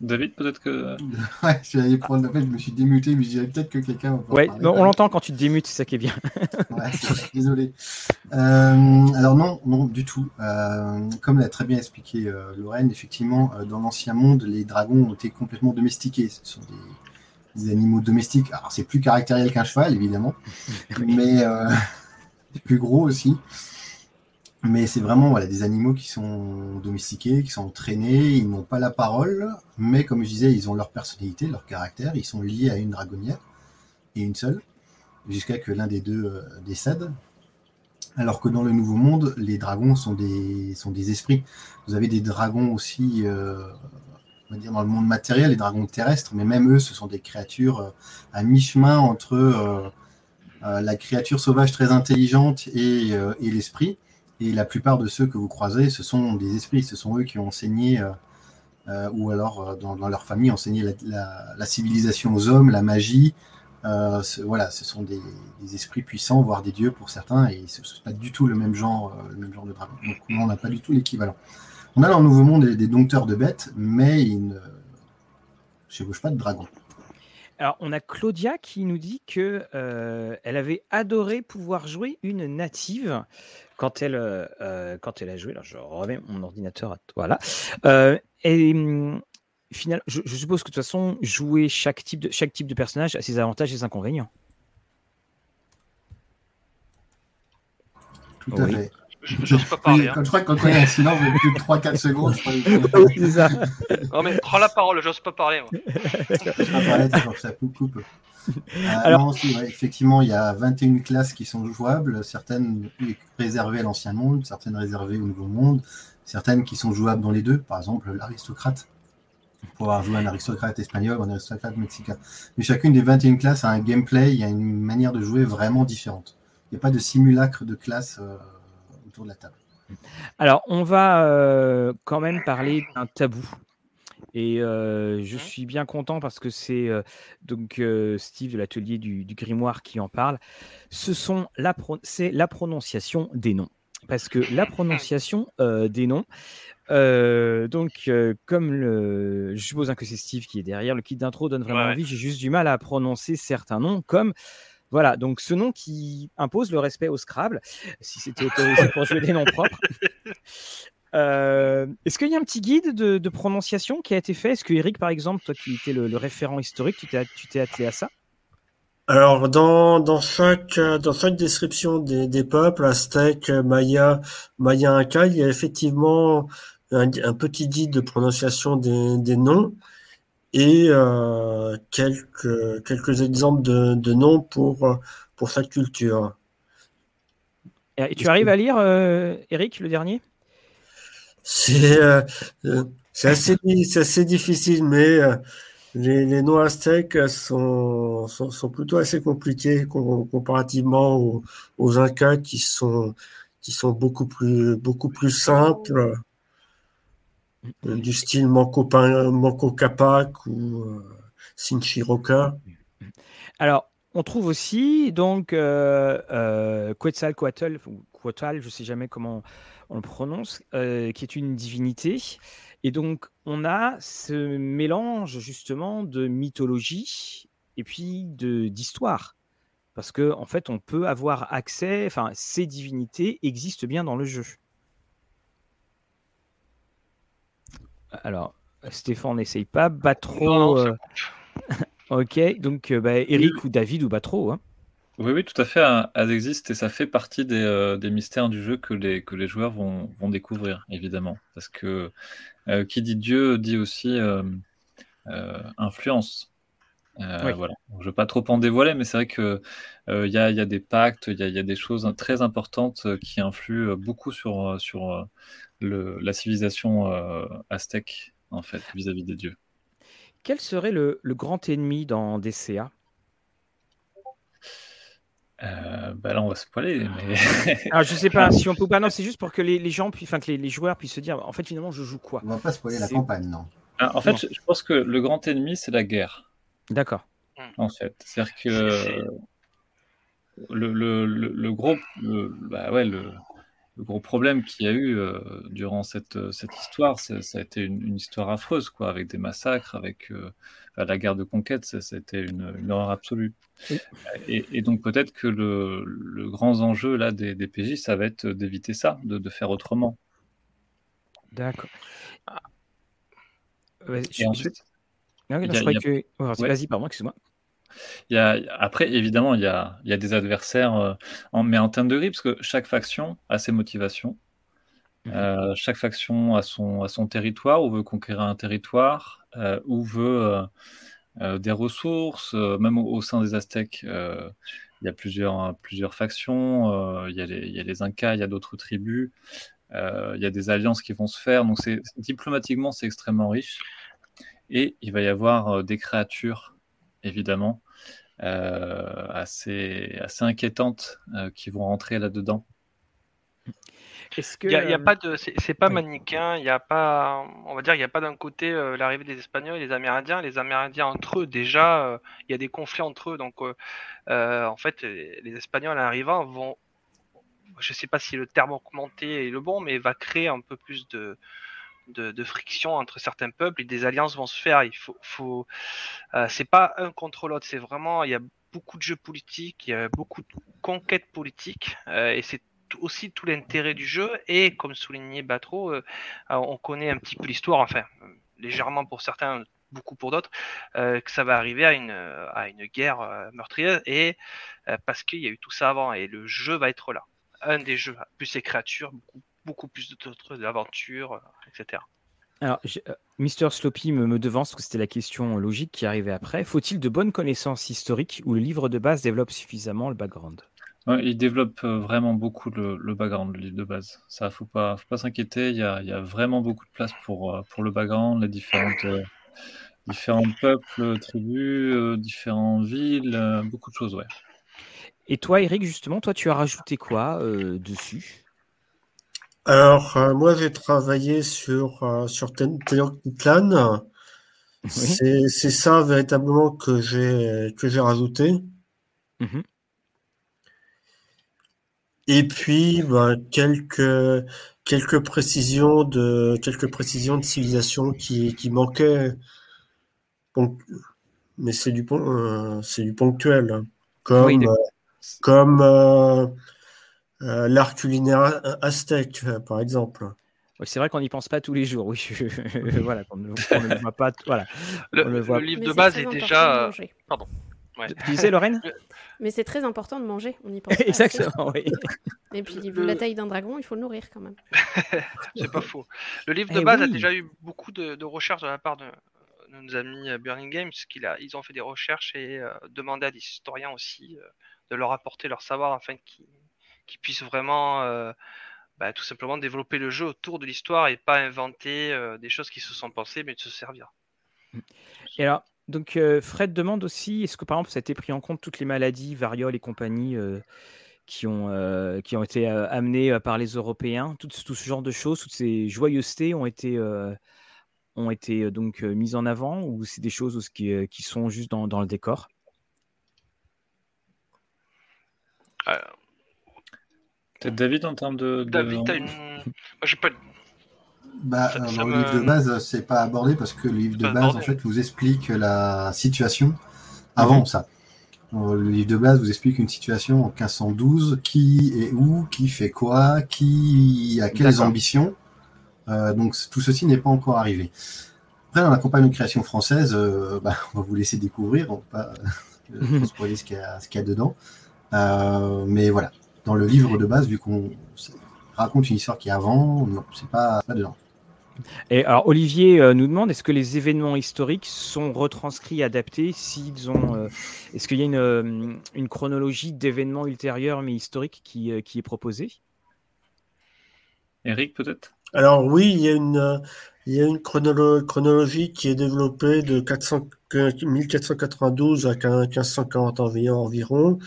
David, peut-être que. ouais, j'allais prendre fait, je me suis démuté, mais je dirais peut-être que quelqu'un. Ouais, on l'entend quand tu te démutes, c'est ça qui est bien. ouais, désolé. Euh, alors, non, non, du tout. Euh, comme l'a très bien expliqué euh, Lorraine, effectivement, euh, dans l'ancien monde, les dragons ont été complètement domestiqués. Ce sont des, des animaux domestiques. Alors, c'est plus caractériel qu'un cheval, évidemment, mais euh, plus gros aussi. Mais c'est vraiment des animaux qui sont domestiqués, qui sont entraînés, ils n'ont pas la parole, mais comme je disais, ils ont leur personnalité, leur caractère, ils sont liés à une dragonnière, et une seule, jusqu'à que l'un des deux euh, décède. Alors que dans le Nouveau Monde, les dragons sont des, esprits. Vous avez des dragons aussi, euh, on va dire dans le monde matériel, les dragons terrestres, mais même eux, ce sont des créatures euh, à mi-chemin entre la créature sauvage très intelligente et l'esprit. Et la plupart de ceux que vous croisez, ce sont des esprits, ce sont eux qui ont enseigné, euh, euh, ou alors euh, dans, leur famille, enseigné la, civilisation aux hommes, la magie. Voilà, ce sont des, esprits puissants, voire des dieux pour certains, et ce n'est pas du tout le même genre, le même genre de dragon. Donc on n'a pas du tout l'équivalent. On a dans le Nouveau Monde des, des dompteurs de bêtes, mais ils ne chevauchent pas de dragons. Alors, on a Claudia qui nous dit que euh, elle avait adoré pouvoir jouer une native quand elle, euh, quand elle a joué. Alors, je remets mon ordinateur à voilà. Euh, et final, je, je, suppose que de toute façon, jouer chaque type de chaque type de personnage a ses avantages et ses inconvénients. Tout oui. à fait. Je, pas parler. Hein. quand je crois que quand on est un silence de plus de 3-4 secondes, je crois que... c'est ça. Non mais prends la parole, j'ose pas parler. Moi. je pas parler, c'est ça coupe. coupe. Euh, Alors, non, aussi, ouais, effectivement, il y a 21 classes qui sont jouables, certaines réservées à l'Ancien Monde, certaines réservées au Nouveau Monde, certaines qui sont jouables dans les deux, par exemple l'aristocrate, pour avoir joué un aristocrate espagnol ou un aristocrate mexicain. Mais chacune des 21 classes a un gameplay, il y a une manière de jouer vraiment différente. Il n'y a pas de simulacre de classe euh, autour de la table. Alors, on va euh, quand même parler d'un tabou et euh, je suis bien content parce que c'est euh, donc euh, Steve de l'atelier du, du, grimoire qui en parle. Ce sont la c'est la prononciation des noms. Parce que la prononciation euh, des noms, euh, donc comme le, je suppose hein, que c'est Steve qui est derrière, le kit d'intro donne vraiment ouais. envie. J'ai juste du mal à prononcer certains noms comme voilà, donc ce nom qui impose le respect au Scrabble, si c'était autorisé pour jouer des noms propres. Euh, Est-ce qu'il y a un petit guide de, de, prononciation qui a été fait? Est-ce que Eric, par exemple, toi qui étais le, le référent historique, tu t'es attelé à ça? Alors, dans, dans, chaque, dans chaque description des, des peuples, Aztèques, Maya, Maya Inca, il y a effectivement un, un petit guide de prononciation des, des noms et euh, quelques, quelques exemples de, de noms pour, pour chaque culture. Et tu arrives à lire, euh, Eric, le dernier? C'est euh, assez, assez difficile, mais euh, les, les noms aztèques sont, sont, sont, plutôt assez compliqués comparativement aux, aux Incas qui sont, qui sont beaucoup plus, beaucoup plus simples, euh, du style Manco, Manco Capac ou euh, Sinchiroka. Alors, on trouve aussi donc euh, euh, Quetzalcoatl, Quetzal, je ne sais jamais comment on le prononce, euh, qui est une divinité. Et donc, on a ce mélange justement de mythologie et puis d'histoire. Parce qu'en en fait, on peut avoir accès, enfin, ces divinités existent bien dans le jeu. Alors, Stéphane n'essaye pas, Batro. Euh... ok, donc bah, Eric ou David ou Batro. Hein. Oui, oui, tout à fait. Elles existent et ça fait partie des, euh, des, mystères du jeu que les, que les joueurs vont, vont découvrir, évidemment. Parce que euh, qui dit Dieu dit aussi euh. Oui. Voilà. Je ne veux pas trop en dévoiler, mais c'est vrai qu'il il y a, y, a, des pactes, il y a, y a, des choses très importantes qui influent beaucoup sur, sur le, la civilisation aztèque, en fait, vis-à-vis -vis des dieux. Quel serait le, le grand ennemi dans DCA euh, bah là, on va spoiler. Mais... Alors, je sais pas si on peut pas. Non, c'est juste pour que les, les gens puissent, enfin que les, les, joueurs puissent se dire, en fait, finalement, je joue quoi? On va pas spoiler la campagne, non. Ah, en fait, je, je pense que le grand ennemi, c'est la guerre. D'accord. En fait, c'est-à-dire que le, le, le, le, gros, le, bah ouais, le, gros problème qu'il y a eu durant cette, cette histoire, ça a été une, histoire affreuse, quoi, avec des massacres, avec la guerre de conquête, c'était une, une, horreur absolue. Et, donc peut-être que le, le, grand enjeu là des, des PJ, ça va être d'éviter ça, de, de, faire autrement. D'accord. Et ensuite, Vas-y, pardon, excuse-moi. Il y a, après, évidemment, il y a, il y a des adversaires, euh, en, mais en termes de grille, parce que chaque faction a ses motivations. Mhm. Euh, chaque faction a son, a son territoire, ou veut conquérir un territoire, euh, ou veut des ressources. même au, sein des Aztèques, il y a plusieurs, plusieurs factions. il, y a les, il y a les Incas, il y a d'autres tribus. il y a des alliances qui vont se faire. Donc, diplomatiquement, c'est extrêmement riche. Et il va y avoir des créatures, évidemment, euh, assez, assez inquiétantes euh, qui vont rentrer là-dedans. Est-ce que il y a, pas de, c'est pas manichéen. Il y a pas, on va dire, il n'y a pas d'un côté euh, l'arrivée des Espagnols et des Amérindiens. Les Amérindiens entre eux, déjà, il y a des conflits entre eux. Donc, en fait, les Espagnols arrivant vont, je sais pas si le terme augmenté est le bon, mais va créer un peu plus de, de, friction entre certains peuples et des alliances vont se faire. Il faut, faut euh, c'est pas un contre l'autre, c'est vraiment, il y a beaucoup de jeux politiques, il y a beaucoup de conquêtes politiques euh, et c'est aussi tout l'intérêt du jeu et comme souligné Batro, euh, on connaît un petit peu l'histoire, enfin légèrement pour certains, beaucoup pour d'autres, que ça va arriver à une, à une guerre meurtrière et parce qu'il y a eu tout ça avant et le jeu va être là. Un des jeux, plus ces créatures, beaucoup beaucoup plus d'autres aventures, euh, etc. Alors, euh, Mister Sloppy me, me devance, parce que c'était la question logique qui arrivait après. Faut-il de bonnes connaissances historiques ou le livre de base développe suffisamment le background? Il développe euh, vraiment beaucoup le, background, le livre de base. Ça, faut pas, faut pas s'inquiéter. Il y a, y a, vraiment beaucoup de place pour, pour le background, les différentes, différents peuples, tribus, différentes villes, beaucoup de choses, ouais. Et toi, Eric, justement, toi, tu as rajouté quoi dessus? Alors, euh, moi, j'ai travaillé sur, euh, sur Tenochtitlan. C'est ça véritablement que j'ai que j'ai rajouté. Mhm. Et puis, bah, quelques, quelques, précisions de, quelques précisions de civilisation qui, qui manquaient. Mais c'est du, euh, c'est du ponctuel. Hein. Comme, comme euh, l'art culinaire aztèque, euh, par exemple. c'est vrai qu'on n'y pense pas tous les jours. Oui, voilà, on ne, le voit pas. Voilà, le, livre de base est, déjà. Pardon. Tu disais, Lorraine? Mais c'est très important de manger, on y pense. Exactement, oui. Et puis, vu la taille d'un dragon, il faut le nourrir quand même. c'est pas faux. Le livre de eh base a déjà eu beaucoup de, recherches de la part de, nos amis euh, Burning Games, qu'ils ils ont fait des recherches et demandé à des historiens aussi de leur apporter leur savoir afin qu'ils qui puisse vraiment euh, bah, tout simplement développer le jeu autour de l'histoire et pas inventer euh, des choses qui se sont pensées, mais de se servir. Et alors, donc euh, Fred demande aussi, est-ce que par exemple ça a été pris en compte toutes les maladies, variole et compagnie qui, ont, qui ont été amenées par les Européens, tout, tout, ce genre de choses, toutes ces joyeusetés ont été ont été donc mises en avant ou c'est des choses qui, qui sont juste dans, dans le décor? Peut-être David en termes de. David, t'as une. Moi, j'ai pas. Bah, le livre de base, c'est pas abordé parce que le livre de base, en fait, vous explique la situation avant mhm. ça. Euh, le livre de base vous explique une situation en 1512, qui est où, qui fait quoi, qui a quelles ambitions. Euh, donc tout ceci n'est pas encore arrivé. Après, dans la campagne de création française, euh, bah, on va vous laisser découvrir, on va pas spoiler ce qu'il y, a dedans. mais voilà, dans le livre de base, vu qu'on raconte une histoire qui est avant, non, c'est pas, pas dedans. Et alors Olivier euh, nous demande est-ce que les événements historiques sont retranscrits, adaptés S'ils ont, euh, est-ce qu'il y a une, euh, une chronologie d'événements ultérieurs mais historiques qui, qui est proposée? Eric peut-être? Alors oui, il y a une, il y a une chronologie qui est développée de 400, 1492 à 1540 environ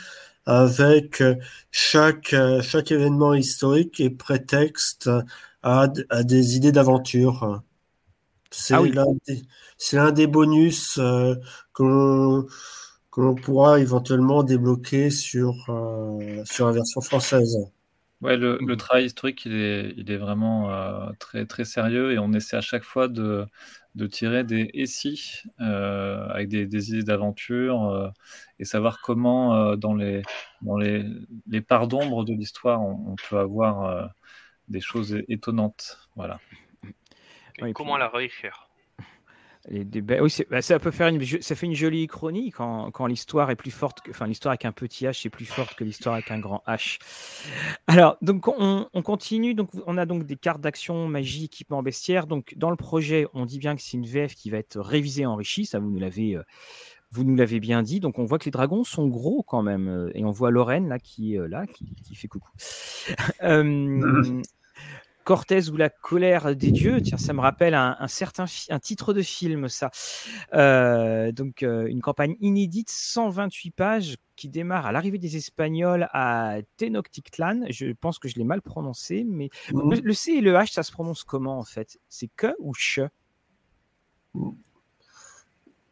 avec chaque, chaque événement historique et prétexte à, à des idées d'aventure. C'est ah l'un des, bonus euh, que l'on pourra éventuellement débloquer sur, euh, sur la version française. Ouais, le, le Mhm. travail historique, il est, il est vraiment euh, très, très sérieux et on essaie à chaque fois de, de tirer des essais euh, avec des, des idées d'aventure euh, et savoir comment, euh, dans les, dans les, les parts d'ombre de l'histoire, on, on peut avoir euh, des choses étonnantes. Voilà. Et et comment la réécrire? Débats- oui, bah, ça peut faire une, ça fait une jolie chronique quand, l'histoire est plus forte, enfin l'histoire avec un petit H est plus forte que l'histoire avec un grand H. Alors donc on, on continue, donc on a donc des cartes d'action, magie, équipement bestiaire. Donc dans le projet, on dit bien que c'est une VF qui va être révisée, enrichie. Ça vous nous l'avez, euh, vous nous l'avez bien dit. Donc on voit que les dragons sont gros quand même, euh, et on voit Lorraine là qui euh, là, qui, fait coucou. Cortez ou la colère des dieux, tiens, ça me rappelle un, un certain un titre de film, ça. Euh, donc, euh, une campagne inédite, 128 pages, qui démarre à l'arrivée des Espagnols à Tenochtitlan. Je pense que je l'ai mal prononcé, mais Mhm. le, le C et le H, ça se prononce comment en fait? C'est que ou che?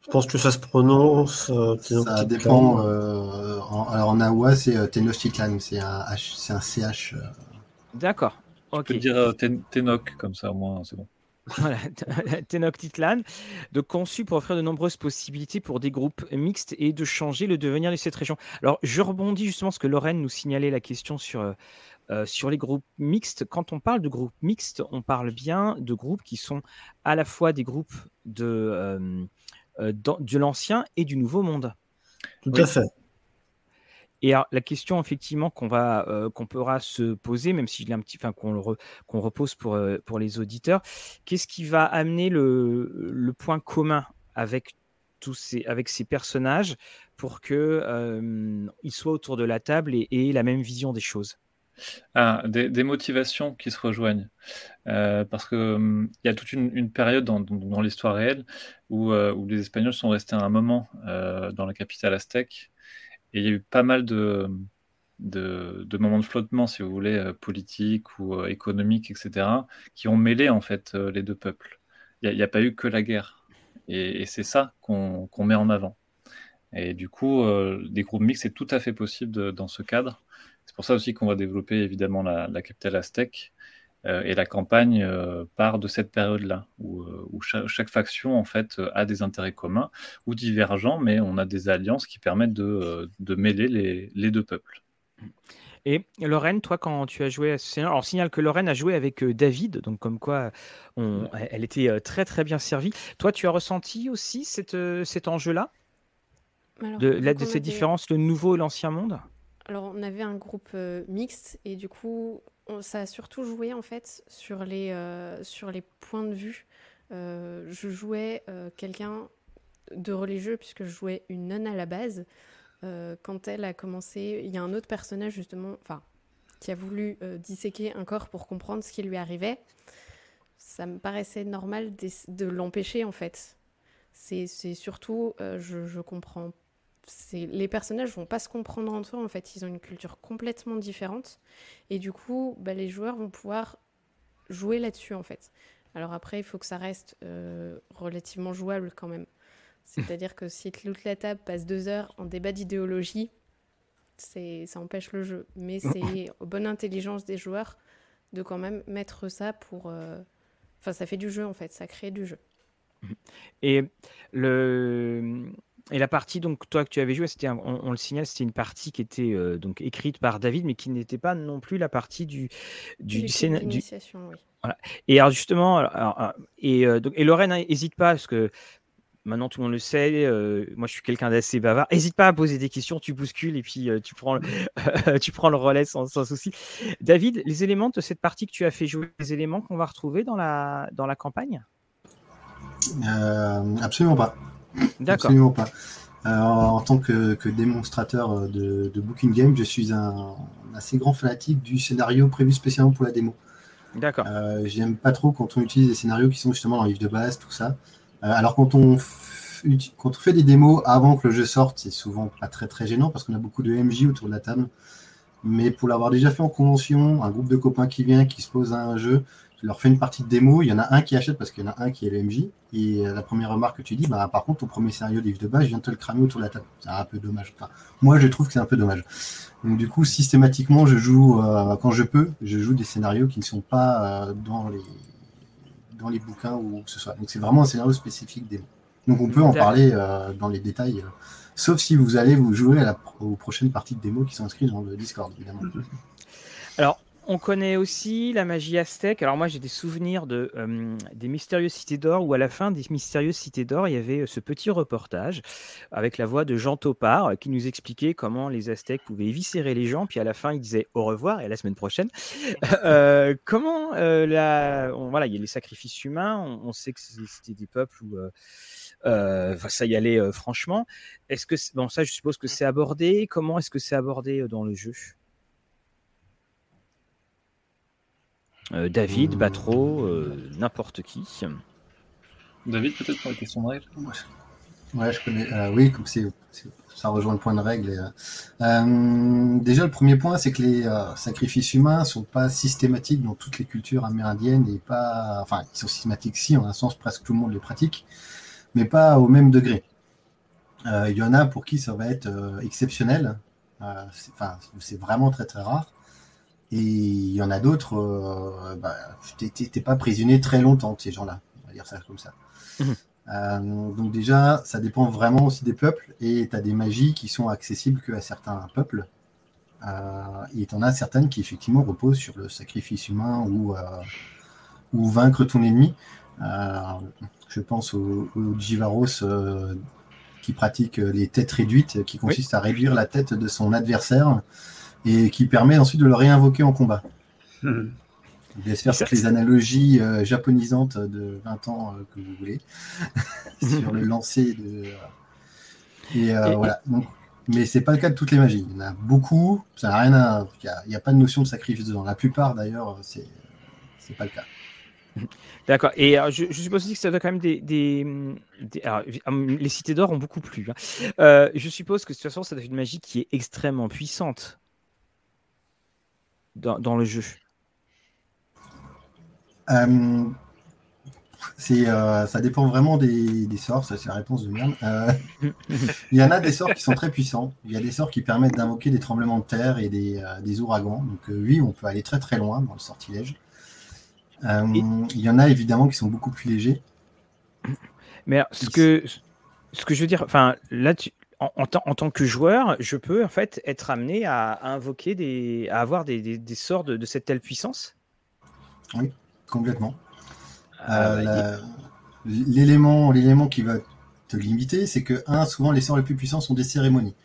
Je pense que ça se prononce. euh, Ça dépend. euh, en- alors en Awa, c'est euh, Tenochtitlan, c'est un, H, un CH. euh. D'accord. Tu Ok. peux dire euh, Tenok, comme ça au moins, c'est bon. Voilà, Tenochtitlan, de conçu pour offrir de nombreuses possibilités pour des groupes mixtes et de changer le devenir de cette région. Alors, je rebondis justement ce que Lorraine nous signalait la question sur, euh, euh, sur les groupes mixtes. Quand on parle de groupes mixtes, on parle bien de groupes qui sont à la fois des groupes de, euh, l'ancien et du nouveau monde. Tout Oui. à fait. Et la question effectivement qu'on va euh, qu'on pourra se poser, même si je l'ai un petit, enfin qu'on qu'on repose pour euh, pour les auditeurs, qu'est-ce qui va amener le, le point commun avec tous ces avec ces personnages pour que euh, ils soient autour de la table et aient la même vision des choses? Ah, des, motivations qui se rejoignent. Euh, parce que hum, y a toute une, période dans, dans- l'histoire réelle où, où les Espagnols sont restés un moment dans la capitale aztèque et il y a eu pas mal de, de, de moments de flottement, si vous voulez, euh, politiques ou euh, économiques, etc., qui ont mêlé en fait euh, les deux peuples. Il n'y a, pas eu que la guerre. Et, et c'est ça qu'on met en avant. Et du coup, des groupes mixtes, c'est tout à fait possible dans ce cadre. C'est pour ça aussi qu'on va développer évidemment la, la capitale aztèque. Euh, et la campagne euh, part de cette période-là, où, euh, où chaque, faction en fait a des intérêts communs ou divergents, mais on a des alliances qui permettent de, de mêler les, les deux peuples. Et Lorraine, toi, quand tu as joué à ce scénario, alors on signale que Lorraine a joué avec David, donc comme quoi on, elle était très très bien servie. Toi, tu as ressenti aussi cette, cet enjeu-là? De, la- de qu'on cette avait- différence, le nouveau et l'ancien monde? Alors, on avait un groupe euh, mixte et du coup, ça a surtout joué en fait sur les, euh, sur les points de vue. Euh, je jouais euh, quelqu'un de religieux puisque je jouais une nonne à la base. Quand elle a commencé, il y a un autre personnage justement, enfin, qui a voulu disséquer un corps pour comprendre ce qui lui arrivait. Ça me paraissait normal de l'empêcher en fait. C'est surtout, je, je comprends les personnages vont pas se comprendre entre eux en fait. Ils ont une culture complètement différente. Et du coup bah, les joueurs vont pouvoir jouer là-dessus en fait. Alors après il faut que ça reste euh, relativement jouable quand même. C'est-à-dire que si toute la table passe deux heures en débat d'idéologie ça empêche le jeu. Mais c'est aux bonne intelligence des joueurs de quand même mettre ça pour euh, enfin ça fait du jeu en fait. Ça crée du jeu. Et, le... et la partie donc toi que tu avais joué, c'était un- on, on le signale, c'était une partie qui était euh, donc écrite par David, mais qui n'était pas non plus la partie du du, Du. Et alors justement, alors- alors, et, euh, donc, et Lorraine, n'hésite pas parce que maintenant tout le monde le sait. euh, moi, je suis quelqu'un d'assez bavard. N'hésite pas à poser des questions, tu bouscules et puis euh, tu prends le, tu prends le relais sans, sans souci. David, les éléments de cette partie que tu as fait jouer, les éléments qu'on va retrouver dans la dans la campagne? Euh, absolument pas. D'accord. Absolument pas. Euh, en tant que, que démonstrateur de, de Booking Game, je suis un, un assez grand fanatique du scénario prévu spécialement pour la démo. D'accord. Euh, J'aime pas trop quand on utilise des scénarios qui sont justement dans le livre de base, tout ça. Euh, alors quand on, quand on fait des démos avant que le jeu sorte, c'est souvent pas très très gênant parce qu'on a beaucoup de MJ autour de la table. Mais pour l'avoir déjà fait en convention, un groupe de copains qui vient, qui se pose à un jeu, je leur fais une partie de démo, il y en a un qui achète parce qu'il y en a un qui est le MJ. Et la première remarque que tu dis, bah, par contre, ton premier scénario livre de base, je viens de te le cramer autour de la table. C'est un peu dommage. moi, je trouve que c'est un peu dommage. Donc, du coup, systématiquement, je joue, quand je peux, je joue des scénarios qui ne sont pas dans, les, dans les bouquins ou que ce soit. Donc, c'est vraiment un scénario spécifique démo. Donc, on peut en parler dans les détails. Sauf si vous allez vous jouer à la, aux prochaines parties de démo qui sont inscrites dans le Discord, évidemment. Alors, on connaît aussi la magie aztèque. Alors moi, j'ai des souvenirs de euh, des mystérieuses cités d'or où à la fin des mystérieuses cités d'or, il y avait euh, ce petit reportage avec la voix de Jean Topard euh, qui nous expliquait comment les Aztèques pouvaient éviscérer les gens. Puis à la fin, il disait au revoir et à la semaine prochaine. comment la, voilà, il y a les sacrifices humains. On, sait que c'était des peuples où ça y allait franchement. Est-ce que bon ça, je suppose que c'est abordé. Comment est-ce que c'est abordé dans le jeu? Euh, David, Batro, euh, n'importe qui. David, peut-être pour la question de règle Ouais, je connais. Euh, oui, comme c'est, ça rejoint le point de règle. déjà, le premier point, c'est que les sacrifices humains sont pas systématiques dans toutes les cultures amérindiennes et pas. Enfin, ils sont systématiques, si, en un sens, presque tout le monde les pratique, mais pas au même degré. Il y en a pour qui ça va être exceptionnel. Enfin, c'est vraiment très très rare. Et il y en a d'autres, euh, bah, t'es pas prisonnier très longtemps, ces gens-là. On va dire ça comme ça. Mhm. Euh, donc déjà, ça dépend vraiment aussi des peuples. Et tu as des magies qui sont accessibles qu'à certains peuples. Euh, et tu en as certaines qui effectivement reposent sur le sacrifice humain ou, euh, ou vaincre ton ennemi. je pense aux au Jivaros qui pratiquent les têtes réduites, qui consistent à réduire la tête de son adversaire et qui permet ensuite de le réinvoquer en combat. Hmm. Je laisse faire toutes les analogies euh, japonisantes de 20 ans euh, que vous voulez sur le lancer de. Et, euh, voilà. Donc, mais c'est pas le cas de toutes les magies. Il y en a beaucoup. Ça n'a rien à. Il n'y a, pas de notion de sacrifice dedans. La plupart d'ailleurs, c'est c'est pas le cas. D'accord. Et je, suppose aussi que ça doit quand même des. alors, les cités d'or ont beaucoup plu. Hein. je suppose que de toute façon, ça doit être une magie qui est extrêmement puissante dans, le jeu euh, c'est, euh, ça dépend vraiment des, sorts, ça c'est la réponse de merde. Euh, il y en a des sorts qui sont très puissants. Il y a des sorts qui permettent d'invoquer des tremblements de terre et des, des ouragans. Donc oui, on peut aller très très loin dans le sortilège. Il y en a évidemment qui sont beaucoup plus légers. Mais ce que, ce que je veux dire, enfin là, tu, en, tant que joueur, je peux en fait être amené à, invoquer des, à avoir des, sorts de, cette telle puissance? Oui, complètement. Ah, euh, bah, l'élément, l'élément qui va te limiter, c'est que un, souvent les sorts les plus puissants sont des cérémonies.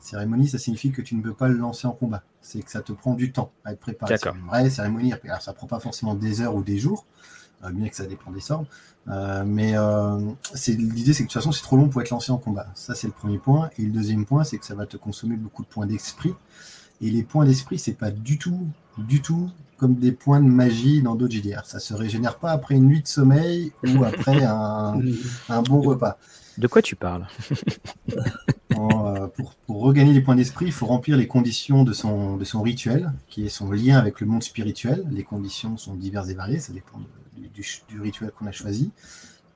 Cérémonie, ça signifie que tu ne peux pas le lancer en combat. C'est que ça te prend du temps à être préparé. C'est une vraie cérémonie. Alors, ça prend pas forcément des heures ou des jours, euh, bien que ça dépend des sorts. Euh, mais euh, l'idée, c'est que de toute façon, c'est trop long pour être lancé en combat. Ça, c'est le premier point. Et le deuxième point, c'est que ça va te consommer beaucoup de points d'esprit. Et les points d'esprit, c'est pas du tout, du tout comme des points de magie dans d'autres JDR. Ça se régénère pas après une nuit de sommeil ou après un, un bon repas. De quoi tu parles? Euh, pour, pour, regagner les points d'esprit, il faut remplir les conditions de son, de son rituel, qui est son lien avec le monde spirituel. Les conditions sont diverses et variées, ça dépend de, du, rituel qu'on a choisi.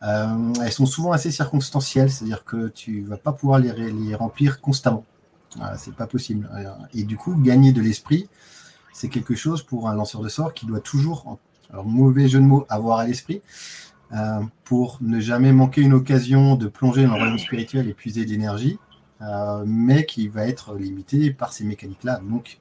Euh, elles sont souvent assez circonstancielles, c'est-à-dire que tu vas pas pouvoir les, remplir constamment. c'est pas possible. Et du coup, gagner de l'esprit, c'est quelque chose pour un lanceur de sort qui doit toujours, alors mauvais jeu de mots, avoir à l'esprit, euh, pour ne jamais manquer une occasion de plonger dans le royaume spirituel et puiser d'énergie, euh, mais qui va être limité par ces mécaniques-là. Donc,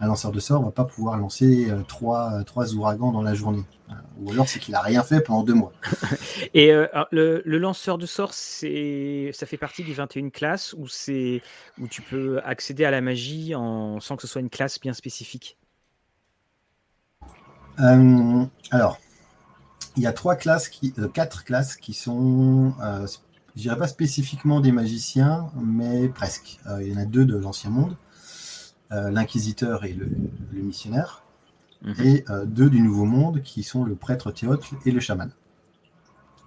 un lanceur de sort va pas pouvoir lancer euh, trois, euh, trois ouragans dans la journée. Euh, ou alors c'est qu'il a rien fait pendant deux mois. Et le, lanceur de sort, c'est, ça fait partie des 21 classes où, c'est, où tu peux accéder à la magie en, sans que ce soit une classe bien spécifique? Alors, il y a trois classes, qui, quatre classes qui sont, je dirais pas spécifiquement des magiciens, mais presque. il y en a deux de l'Ancien Monde. Euh, l'inquisiteur et le, missionnaire, mhm. et euh, deux du Nouveau Monde qui sont le prêtre théotle et le chaman.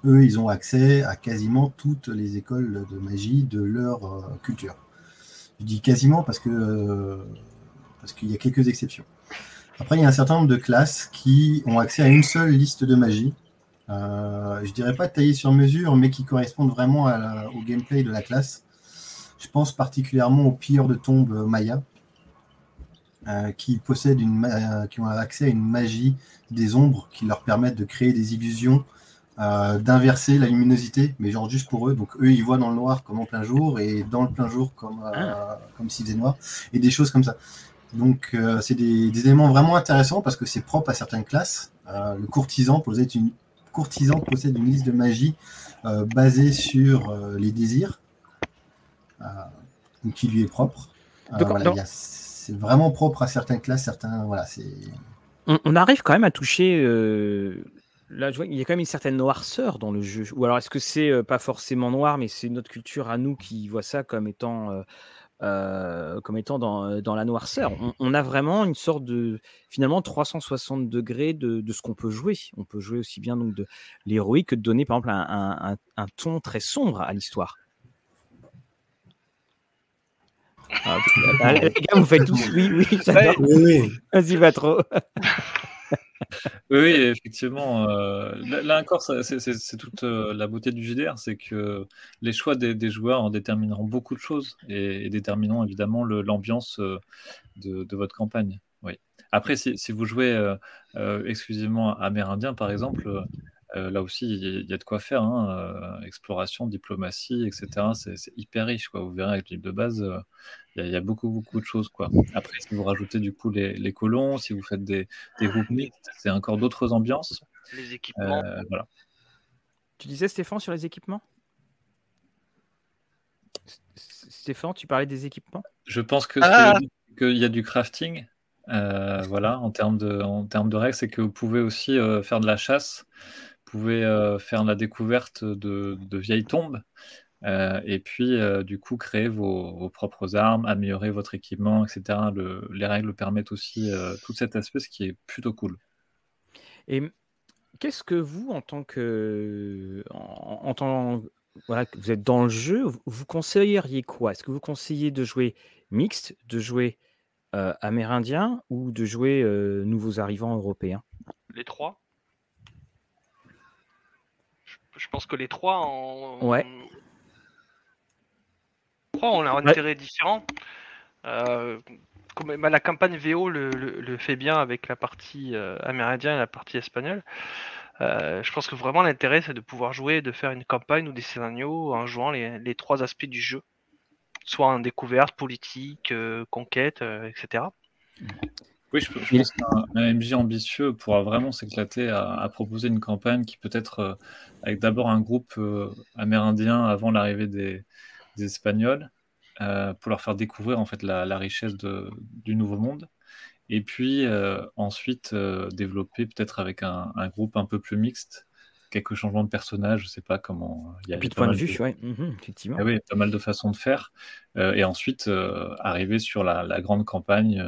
Eux, ils ont accès à quasiment toutes les écoles de magie de leur euh, culture. Je dis quasiment parce que parce qu'il y a quelques exceptions. Après, il y a un certain nombre de classes qui ont accès à une seule liste de magie. Euh, je dirais pas taillée sur mesure, mais qui correspondent vraiment au gameplay de la classe. Je pense particulièrement aux pilleurs de tombes Maya, euh, qui possèdent une, euh, qui ont accès à une magie des ombres qui leur permettent de créer des illusions, euh, d'inverser la luminosité, mais genre juste pour eux. Donc eux, ils voient dans le noir comme en plein jour et dans le plein jour comme, ah. comme s'il faisait noir, et des choses comme ça. Donc c'est des, éléments vraiment intéressants parce que c'est propre à certaines classes. le courtisan possède une, courtisan possède une liste de magie basée sur les désirs, qui lui est propre. C'est vraiment propre à certaines classes, certains. Voilà, c'est on, arrive quand même à toucher. Euh, là, il y a quand même une certaine noirceur dans le jeu. Ou alors, est-ce que c'est euh, pas forcément noir, mais c'est notre culture à nous qui voit ça comme étant, euh, comme étant dans, dans la noirceur on, a vraiment une sorte de, finalement, 360 degrés de, de ce qu'on peut jouer. On peut jouer aussi bien donc de l'héroïque que de donner, par exemple, un, un ton très sombre à l'histoire. Ah, les gars, vous faites tous oui, oui, j'adore. Oui, Vas-y, va trop. oui, effectivement. Euh, là, encore, c'est toute euh, la beauté du JDR, c'est que les choix des, joueurs en détermineront beaucoup de choses et, détermineront évidemment l'ambiance euh, de, votre campagne. Oui. Après, si, si vous jouez exclusivement amérindien, par exemple, euh, là aussi, il y, a de quoi faire. Hein, euh, exploration, diplomatie, etc. C'est hyper riche. Quoi. Vous verrez avec le livre de base, euh, il y, a beaucoup, beaucoup de choses. Quoi. Après, si vous rajoutez du coup les, colons, si vous faites des, groupes mixtes, c'est encore d'autres ambiances. Les équipements. voilà. Tu disais, Stéphane, sur les équipements? Stéphane, tu parlais des équipements? Je pense que ah qu'il y a du crafting. voilà, en termes de, en termes de règles, c'est que vous pouvez aussi faire de la chasse pouvez euh, faire la découverte de, vieilles tombes euh, et puis euh, du coup créer vos, propres armes, améliorer votre équipement, etc. les règles permettent aussi tout cet aspect, ce qui est plutôt cool. Et qu'est-ce que vous, en tant que, en, tant voilà, vous êtes dans le jeu, vous conseilleriez quoi? Est-ce que vous conseillez de jouer mixte, de jouer amérindien ou de jouer nouveaux arrivants européens? Les trois je pense que les trois ont, ouais. trois ont un intérêt différent. Euh, comme, bah, la campagne VO le, fait bien avec la partie euh, amérindienne et la partie espagnole. Euh, je pense que vraiment l'intérêt c'est de pouvoir jouer, de faire une campagne ou des scénarios en jouant les, trois aspects du jeu, soit en découverte, politique, conquête, etc. Oui, je, pense qu'un MJ ambitieux pourra vraiment s'éclater à, proposer une campagne qui peut être euh, avec d'abord un groupe euh, amérindien avant l'arrivée des, Espagnols, euh, pour leur faire découvrir en fait la, richesse du Nouveau Monde, et puis ensuite développer peut-être avec un, groupe un peu plus mixte quelques changements de personnages, je sais pas comment. Il y a, de point de vue, oui, mhm, effectivement. Ah oui, pas mal de façons de faire. et ensuite, arriver sur la, la grande campagne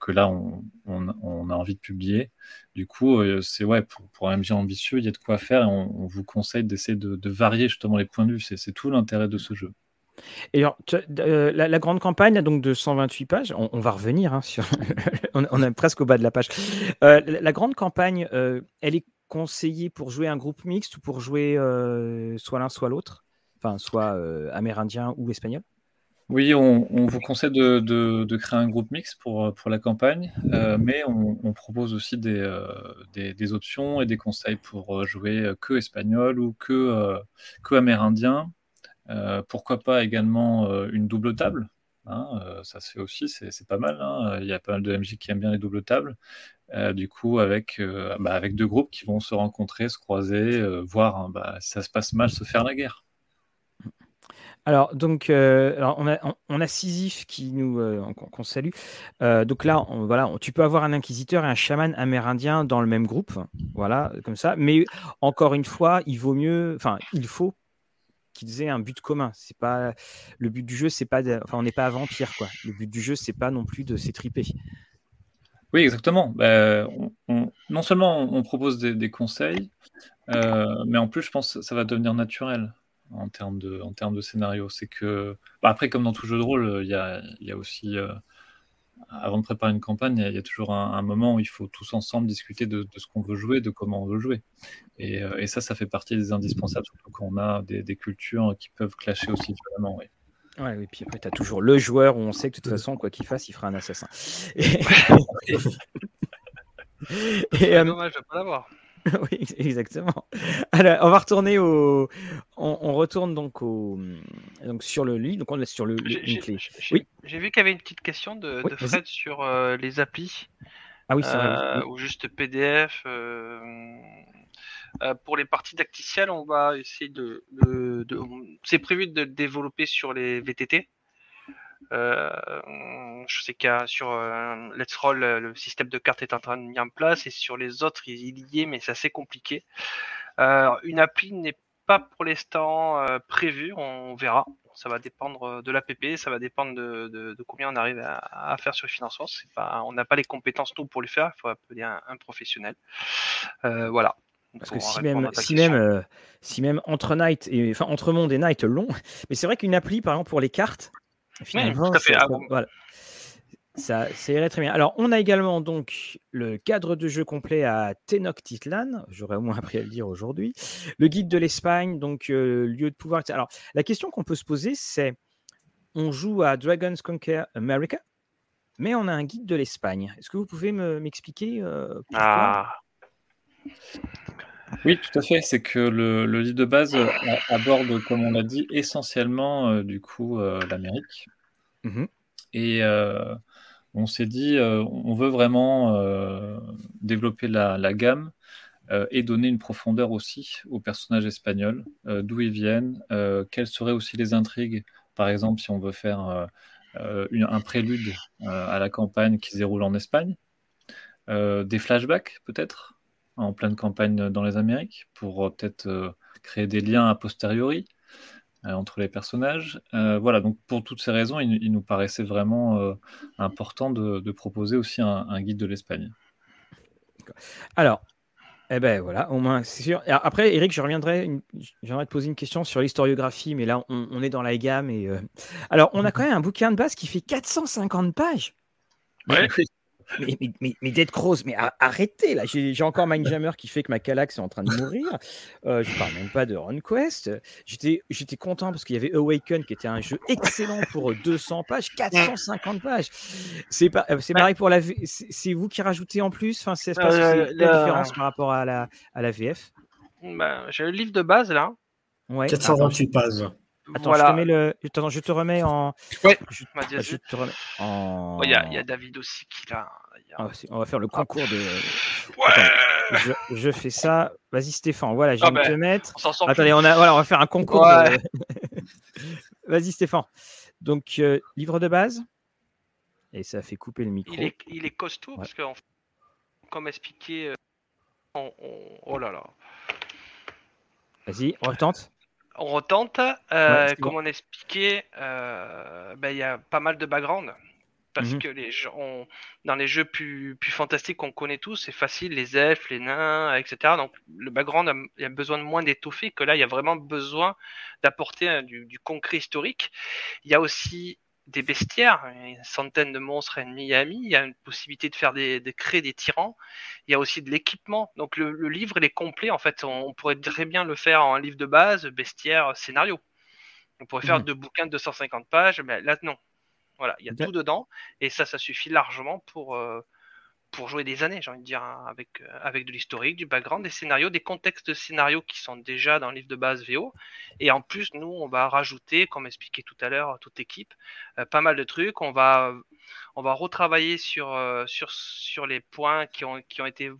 que là on, a envie de publier. Du coup, euh, c'est ouais, pour, un MJ ambitieux, il y a de quoi faire et on, vous conseille d'essayer de, varier justement les points de vue. C'est tout l'intérêt de ce jeu. Et euh, la, grande campagne, donc de 128 pages, on, va revenir hein, on, est presque au bas de la page. la, grande campagne, elle est conseillée pour jouer un groupe mixte ou pour jouer soit l'un, soit l'autre? Enfin, soit amérindien ou espagnol? Oui, on, vous conseille de, créer un groupe mix pour, la campagne, euh, mais on, propose aussi euh, des, options et des conseils pour euh, jouer que espagnol ou que, amérindien. pourquoi pas également une double table hein, Ça se fait aussi, c'est pas mal. Hein. Il y a pas mal de MJ qui aiment bien les doubles tables. du coup, avec, bah, avec deux groupes qui vont se rencontrer, se croiser, voir hein, bah, si ça se passe mal, se faire la guerre. Alors, donc, euh, alors on, a, on, a Sisyphe qui nous euh, qu'on salue. Euh, donc là, voilà, tu peux avoir un inquisiteur et un chaman amérindien dans le même groupe, voilà, comme ça. Mais encore une fois, il vaut mieux, enfin, il faut qu'ils aient un but commun. C'est pas le but du jeu, c'est pas, enfin, on n'est pas à vampire, quoi. Le but du jeu, c'est pas non plus de s'étriper. Oui, exactement. Ben, non seulement on propose des, des conseils, mais en plus, je pense que ça va devenir naturel en termes de, en termes de scénario. C'est que, bah, après, comme dans tout jeu de rôle, il y a, y a, aussi euh, avant de préparer une campagne, il y, a toujours un, moment où il faut tous ensemble discuter de, ce qu'on veut jouer, de comment on veut jouer. Et, et, ça, ça fait partie des indispensables, surtout quand on a des, des cultures qui peuvent clasher aussi violemment. Oui. Ouais, oui, puis après, tu as toujours le joueur où on sait que de toute façon, quoi qu'il fasse, il fera un assassin. Et... Et, euh... dommage de pas l'avoir. oui, exactement. Alors, on va retourner au. On, retourne donc au donc sur le lit. Donc on est sur le. J'ai oui. vu qu'il y avait une petite question de, de Fred sur euh, les applis. Ah oui, c'est vrai. Euh, ou juste PDF. Euh, pour les parties dacticiales, on va essayer de. de, de c'est prévu de développer sur les VTT. Euh, je sais qu'il y a sur euh, Let's Roll, euh, le système de cartes est en train de mis en place et sur les autres, il y est, mais c'est assez compliqué. une appli n'est pas pour l'instant prévue, on verra. Ça va dépendre de l'APP, ça va dépendre de, combien on arrive à, faire sur le financement. Pas, on n'a pas les compétences nous pour le faire, il faut appeler un, professionnel. voilà. Parce que si même, si même, si même, entre Night et enfin entre Monde et Night long, mais c'est vrai qu'une appli par exemple pour les cartes, Finalement, ça, ah voilà. ça, irait très bien. Alors, on a également donc le cadre de jeu complet à Tenochtitlan. J'aurais au moins appris à le dire aujourd'hui. Le guide de l'Espagne, donc euh, lieu de pouvoir. Alors, la question qu'on peut se poser, c'est on joue à Dragon's Conquer America, mais on a un guide de l'Espagne. Est-ce que vous pouvez m'expliquer euh, pourquoi? Ah. Oui, tout à fait. C'est que le, le, livre de base euh, aborde, comme on l'a dit, essentiellement euh, du coup euh, l'Amérique. Mmh et on s'est dit, on veut vraiment développer la, la gamme et donner une profondeur aussi aux personnages espagnols, d'où ils viennent, quelles seraient aussi les intrigues. Par exemple, si on veut faire un prélude à la campagne qui se déroule en Espagne, des flashbacks peut-être en pleine campagne dans les Amériques pour euh, peut-être euh, créer des liens a posteriori euh, entre les personnages. voilà, donc pour toutes ces raisons, il, nous paraissait vraiment important de, proposer aussi un, guide de l'Espagne. Alors, eh ben voilà, au moins c'est sûr. Après, Eric, je reviendrai, j'aimerais te poser une question sur l'historiographie, mais là, on, est dans la gamme. Et, Alors, on a quand même un bouquin de base qui fait 450 pages. Ouais. Mais, mais, mais, Dead Cross, mais arrêtez là, j'ai encore Mindjammer qui fait que ma Calax est en train de mourir. Euh, je parle même pas de RunQuest. J'étais content parce qu'il y avait Awaken qui était un jeu excellent pour 200 pages, 450 pages. C'est euh, pareil pour la C'est vous qui rajoutez en plus? Enfin, C'est euh, la différence par rapport à la, à la VF bah, J'ai le livre de base là. Ouais. 428 pages. Attends, je, te mets le... Attends, je te remets en. Ouais, je, je te remets en. Il y, a, y, a David aussi qui l'a. Ah, on va faire le concours de. Ouais. je, je, fais ça. Vas-y Stéphane, voilà, je ah, vais ben, te mettre. On Attendez, on, a... voilà, on va faire un concours. Ouais. De... Vas-y Stéphane. Donc, euh, livre de base. Et ça fait couper le micro. Il est, il est costaud parce que, comme expliqué, euh, on... oh là là. Vas-y, on retente on retente. Euh, comme on expliquait, euh, ben, il y a pas mal de background. Parce mhm. que les gens, dans les jeux plus, plus fantastiques qu'on connaît tous, c'est facile, les elfes, les nains, etc. Donc le background, il y a besoin de moins d'étoffer que là, il y a vraiment besoin d'apporter du, du, concret historique. Il y a aussi des bestiaires, une centaine de monstres ennemis et amis. Il y a une possibilité de faire des, de créer des tyrans. Il y a aussi de l'équipement. Donc le, livre il est complet. En fait, on, pourrait très bien le faire en livre de base, bestiaire, scénario. On pourrait faire mmh. deux bouquins de 250 pages, mais là non. Voilà, il y a tout dedans et ça, ça suffit largement pour euh, pour jouer des années, j'ai envie de dire, hein, avec, euh, avec de l'historique, du background, des scénarios, des contextes de scénarios qui sont déjà dans le livre de base VO. Et en plus, nous, on va rajouter, comme expliqué tout à l'heure, toute équipe, euh, pas mal de trucs. On va, on va retravailler sur, euh, sur, sur les points qui ont, qui ont été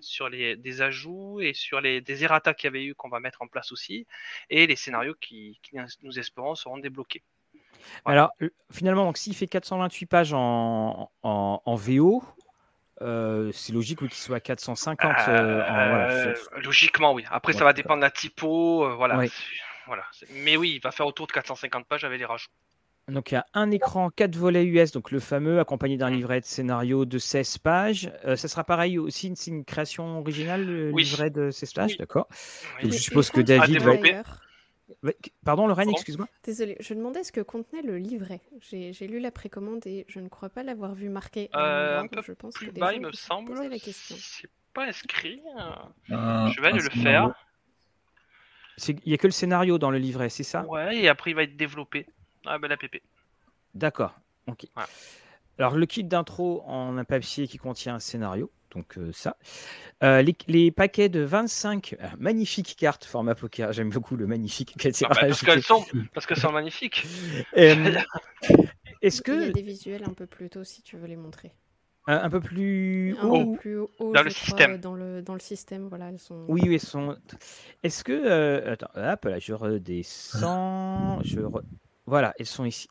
sur les, des ajouts et sur les, des errata qu'il y avait eu qu'on va mettre en place aussi. Et les scénarios qui, nous espérons, seront débloqués. Alors, finalement, s'il fait 428 pages en, en VO, euh, c'est logique qu'il soit à 450. Euh, logiquement, oui. Après, ça va dépendre de la typo. Euh, voilà. voilà. Mais oui, il va faire autour de 450 pages avec les rajouts. Donc il y a un écran 4 volets US, donc le fameux, accompagné d'un mmh. livret de scénario de 16 pages. ça sera pareil aussi, c'est une création originale, le livret de 16 pages, d'accord. Je suppose que David va être... Pardon, Lorraine, excuse-moi. Désolée, je demandais ce que contenait le livret. J'ai lu la précommande et je ne crois pas l'avoir vu marqué Euh, un peu je pense que plus des bas, gens il me semble. poser la question. C'est pas inscrit. euh, Un- Je vais aller le scénario. faire. Il n'y a que le scénario dans le livret, c'est ça? Ouais, et après il va être développé. Ah ben la PP. D'accord. ok. Alors, le kit d'intro en un papier qui contient un scénario, donc euh, ça. Euh, les, les paquets de 25 euh, magnifiques cartes format poker, j'aime beaucoup le magnifique Ah bah, parce qu'elles sont, parce qu'elles sont magnifiques. Euh, Est-ce Il y a que des visuels un peu plus tôt si tu veux les montrer. un, un peu plus Un haut peu plus haut, Dans le crois, système. Dans le, dans le système, voilà, elles sont. Oui, elles sont. Est-ce que. euh, Attends, hop, là, je redescends. Je re- Voilà, elles sont ici.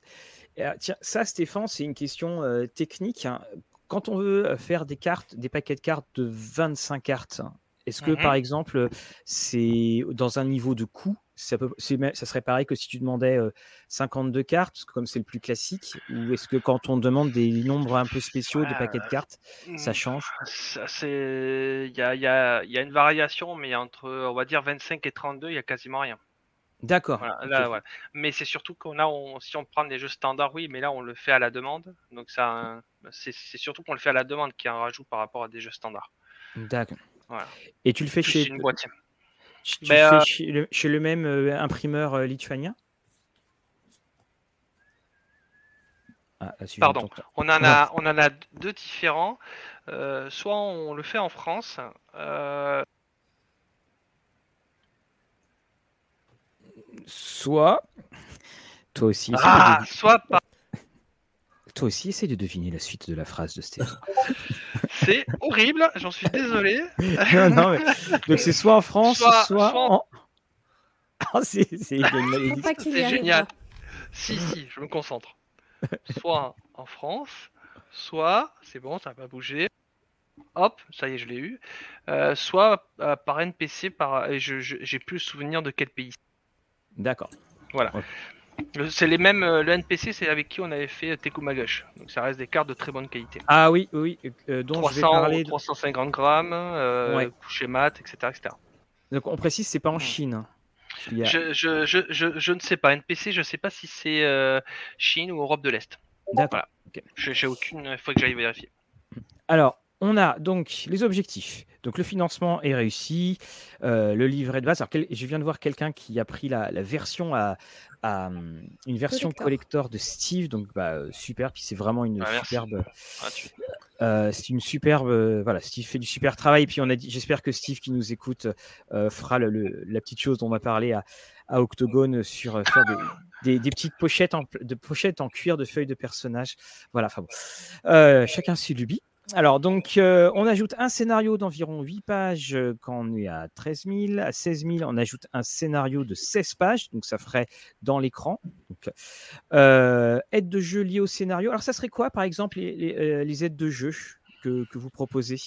Ah, tiens, ça, Stéphane, c'est une question euh, technique. hein. Quand on veut euh, faire des cartes, des paquets de cartes de 25 cartes, est-ce que, Mhm. par exemple, c'est dans un niveau de coût ça, peut, ça serait pareil que si tu demandais euh, 52 cartes, parce que comme c'est le plus classique, ou est-ce que quand on demande des nombres un peu spéciaux de paquets de cartes, ça change? Ça, c'est, il y a, y, a, il y a une variation, mais entre, on va dire 25 et 32, il y a quasiment rien. D'accord. Voilà. Mais c'est surtout qu'on a, on, si on prend des jeux standards, oui, mais là on le fait à la demande. Donc ça, hein, c'est c'est surtout qu'on le fait à la demande qui est un rajout par rapport à des jeux standards. D'accord. Voilà. Et tu le fais chez, une boîte. tu tu fais euh, chez, le, chez le même euh, imprimeur euh, lituanien Ah, là, si Pardon. On en a, on en a deux différents. Soit on le fait en France. Soit. Toi aussi, ah, de, soit pas. toi aussi, essaie de deviner la suite de la phrase de Stéphane. C'est horrible. J'en suis désolé. non, non, mais- Donc c'est soit en France, soit, Soit- soit en-. Ah, c'est génial. pas. Si, si, je me concentre. Soit en France, soit, c'est bon, ça va pas bouger. Hop, ça y est, je l'ai eu. Euh, soit euh, par NPC, par, et je, je- j'ai plus le souvenir de quel pays. D'accord. Le- C'est les mêmes. euh, Le NPC, c'est avec qui on avait fait Tekumagash. Donc ça reste des cartes de très bonne qualité. Ah oui, oui, euh, dont je vais 300, parler. de- 350 grammes, euh, Ouais. coucher mat, etc., etc. Donc on précise, c'est pas en Chine. hein. A- Je, je, je, je, je ne sais pas. NPC, je sais pas si c'est euh, Chine ou Europe de l'Est. D'accord. Voilà. Je- J'ai aucune. Il faut que j'aille vérifier. Alors, on a donc les objectifs. Donc le financement est réussi, euh, le livret de base. Alors, quel- je viens de voir quelqu'un qui a pris la, la version à, à, hum, une version Collector. collector de Steve, donc bah, super. Puis c'est vraiment une Ah, superbe. Ah, tu- euh, c'est une superbe. euh, voilà, Steve fait du super travail. Puis on a dit, j'espère que Steve qui nous écoute euh, fera le- le- la petite chose dont on a parlé à, à Octogone sur euh, faire des, des- des petites pochettes en, de pochettes en cuir de feuilles de personnages. Voilà, enfin bon. Euh, chacun ses lubies. Alors, donc, euh, on ajoute un scénario d'environ 8 pages euh, quand on est à 13 000. À 16 000, on ajoute un scénario de 16 pages, donc ça ferait dans l'écran. Euh, aide de jeu liée au scénario. Alors, ça serait quoi, par exemple, les, aides de jeu que, vous proposez?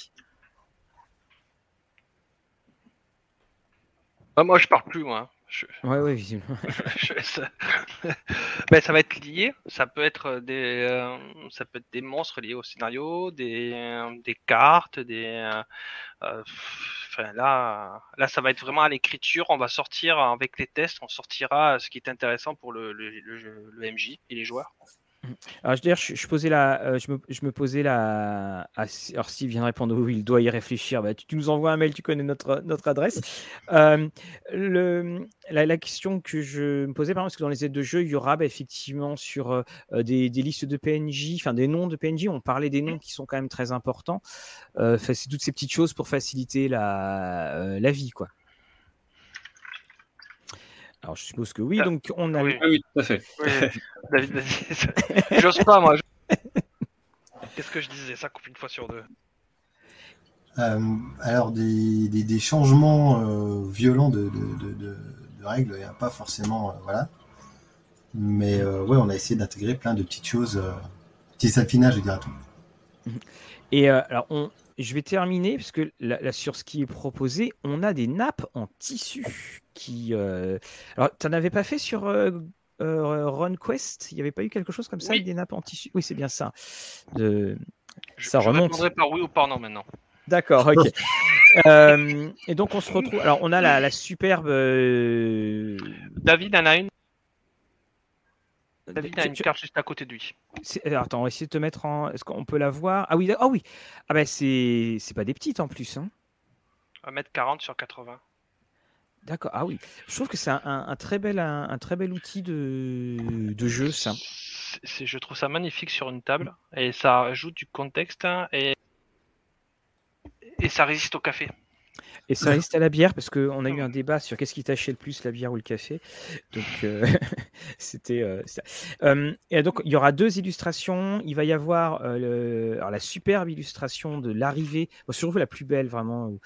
Ah, moi, je parle plus, moi. Je- Ouais, ouais, visiblement. je- ça... Ben, ça va être lié. Ça peut être des, euh, ça peut être des monstres liés au scénario, des, euh, des cartes, des. euh, euh, Enfin, là, là, ça va être vraiment à l'écriture. On va sortir avec les tests. On sortira ce qui est intéressant pour le, le, le- le MJ et les joueurs. Alors, je, je, je posais la, euh, je, me, je me posais la. alors, s'il vient répondre oui, il doit y réfléchir. Bah, tu, tu nous envoies un mail, tu connais notre, notre adresse. Euh, le, la, la question que je me posais, par exemple, est-ce que dans les aides de jeu, il y aura bah, effectivement sur euh, des, des listes de PNJ, enfin des noms de PNJ, on parlait des noms qui sont quand même très importants. Euh, c'est toutes ces petites choses pour faciliter la, la vie, quoi. Alors, je suppose que oui. Ah, Donc, on a. oui. Oui, oui, tout à fait. Oui, David, vas-y. J'ose pas, moi. Qu'est-ce que je disais? Ça coupe une fois sur deux. Euh, alors, des, des, des changements euh, violents de, de, de, de- de règles, il n'y a pas forcément. euh, voilà. Mais euh, ouais, on a essayé d'intégrer plein de petites choses, euh, petits affinages, je dirais tout. Et euh, alors, on, je vais terminer parce que là, là, sur ce qui est proposé, on a des nappes en tissu qui. euh, Alors, tu n'en avais pas fait sur euh, euh, RunQuest? Il n'y avait pas eu quelque chose comme ça Oui. avec des nappes en tissu? Oui, c'est bien ça. De... Je, Ça je remonte. par oui ou par non maintenant. D'accord, ok. Euh, et donc on se retrouve. Alors on a la, la superbe. euh, David en a une. David a une tu- carte juste à côté de lui. alors, attends, on va essayer de te mettre en. Est-ce qu'on peut la voir? Ah oui, ah oui. Ah bah c'est c'est pas des petites en plus. Hein. 1m40 sur 80. D'accord. Ah oui. Je trouve que c'est un, très bel outil de, jeu ça. C'est- je trouve ça magnifique sur une table et ça ajoute du contexte hein, et ça résiste au café. Et ça résiste à la bière parce qu'on a eu un débat sur qu'est-ce qui tâchait le plus, la bière ou le café. Donc euh, c'était euh, ça. Euh, et donc il y aura deux illustrations. Il va y avoir euh, le- alors, la superbe illustration de l'arrivée, bon, surtout la plus belle vraiment, où,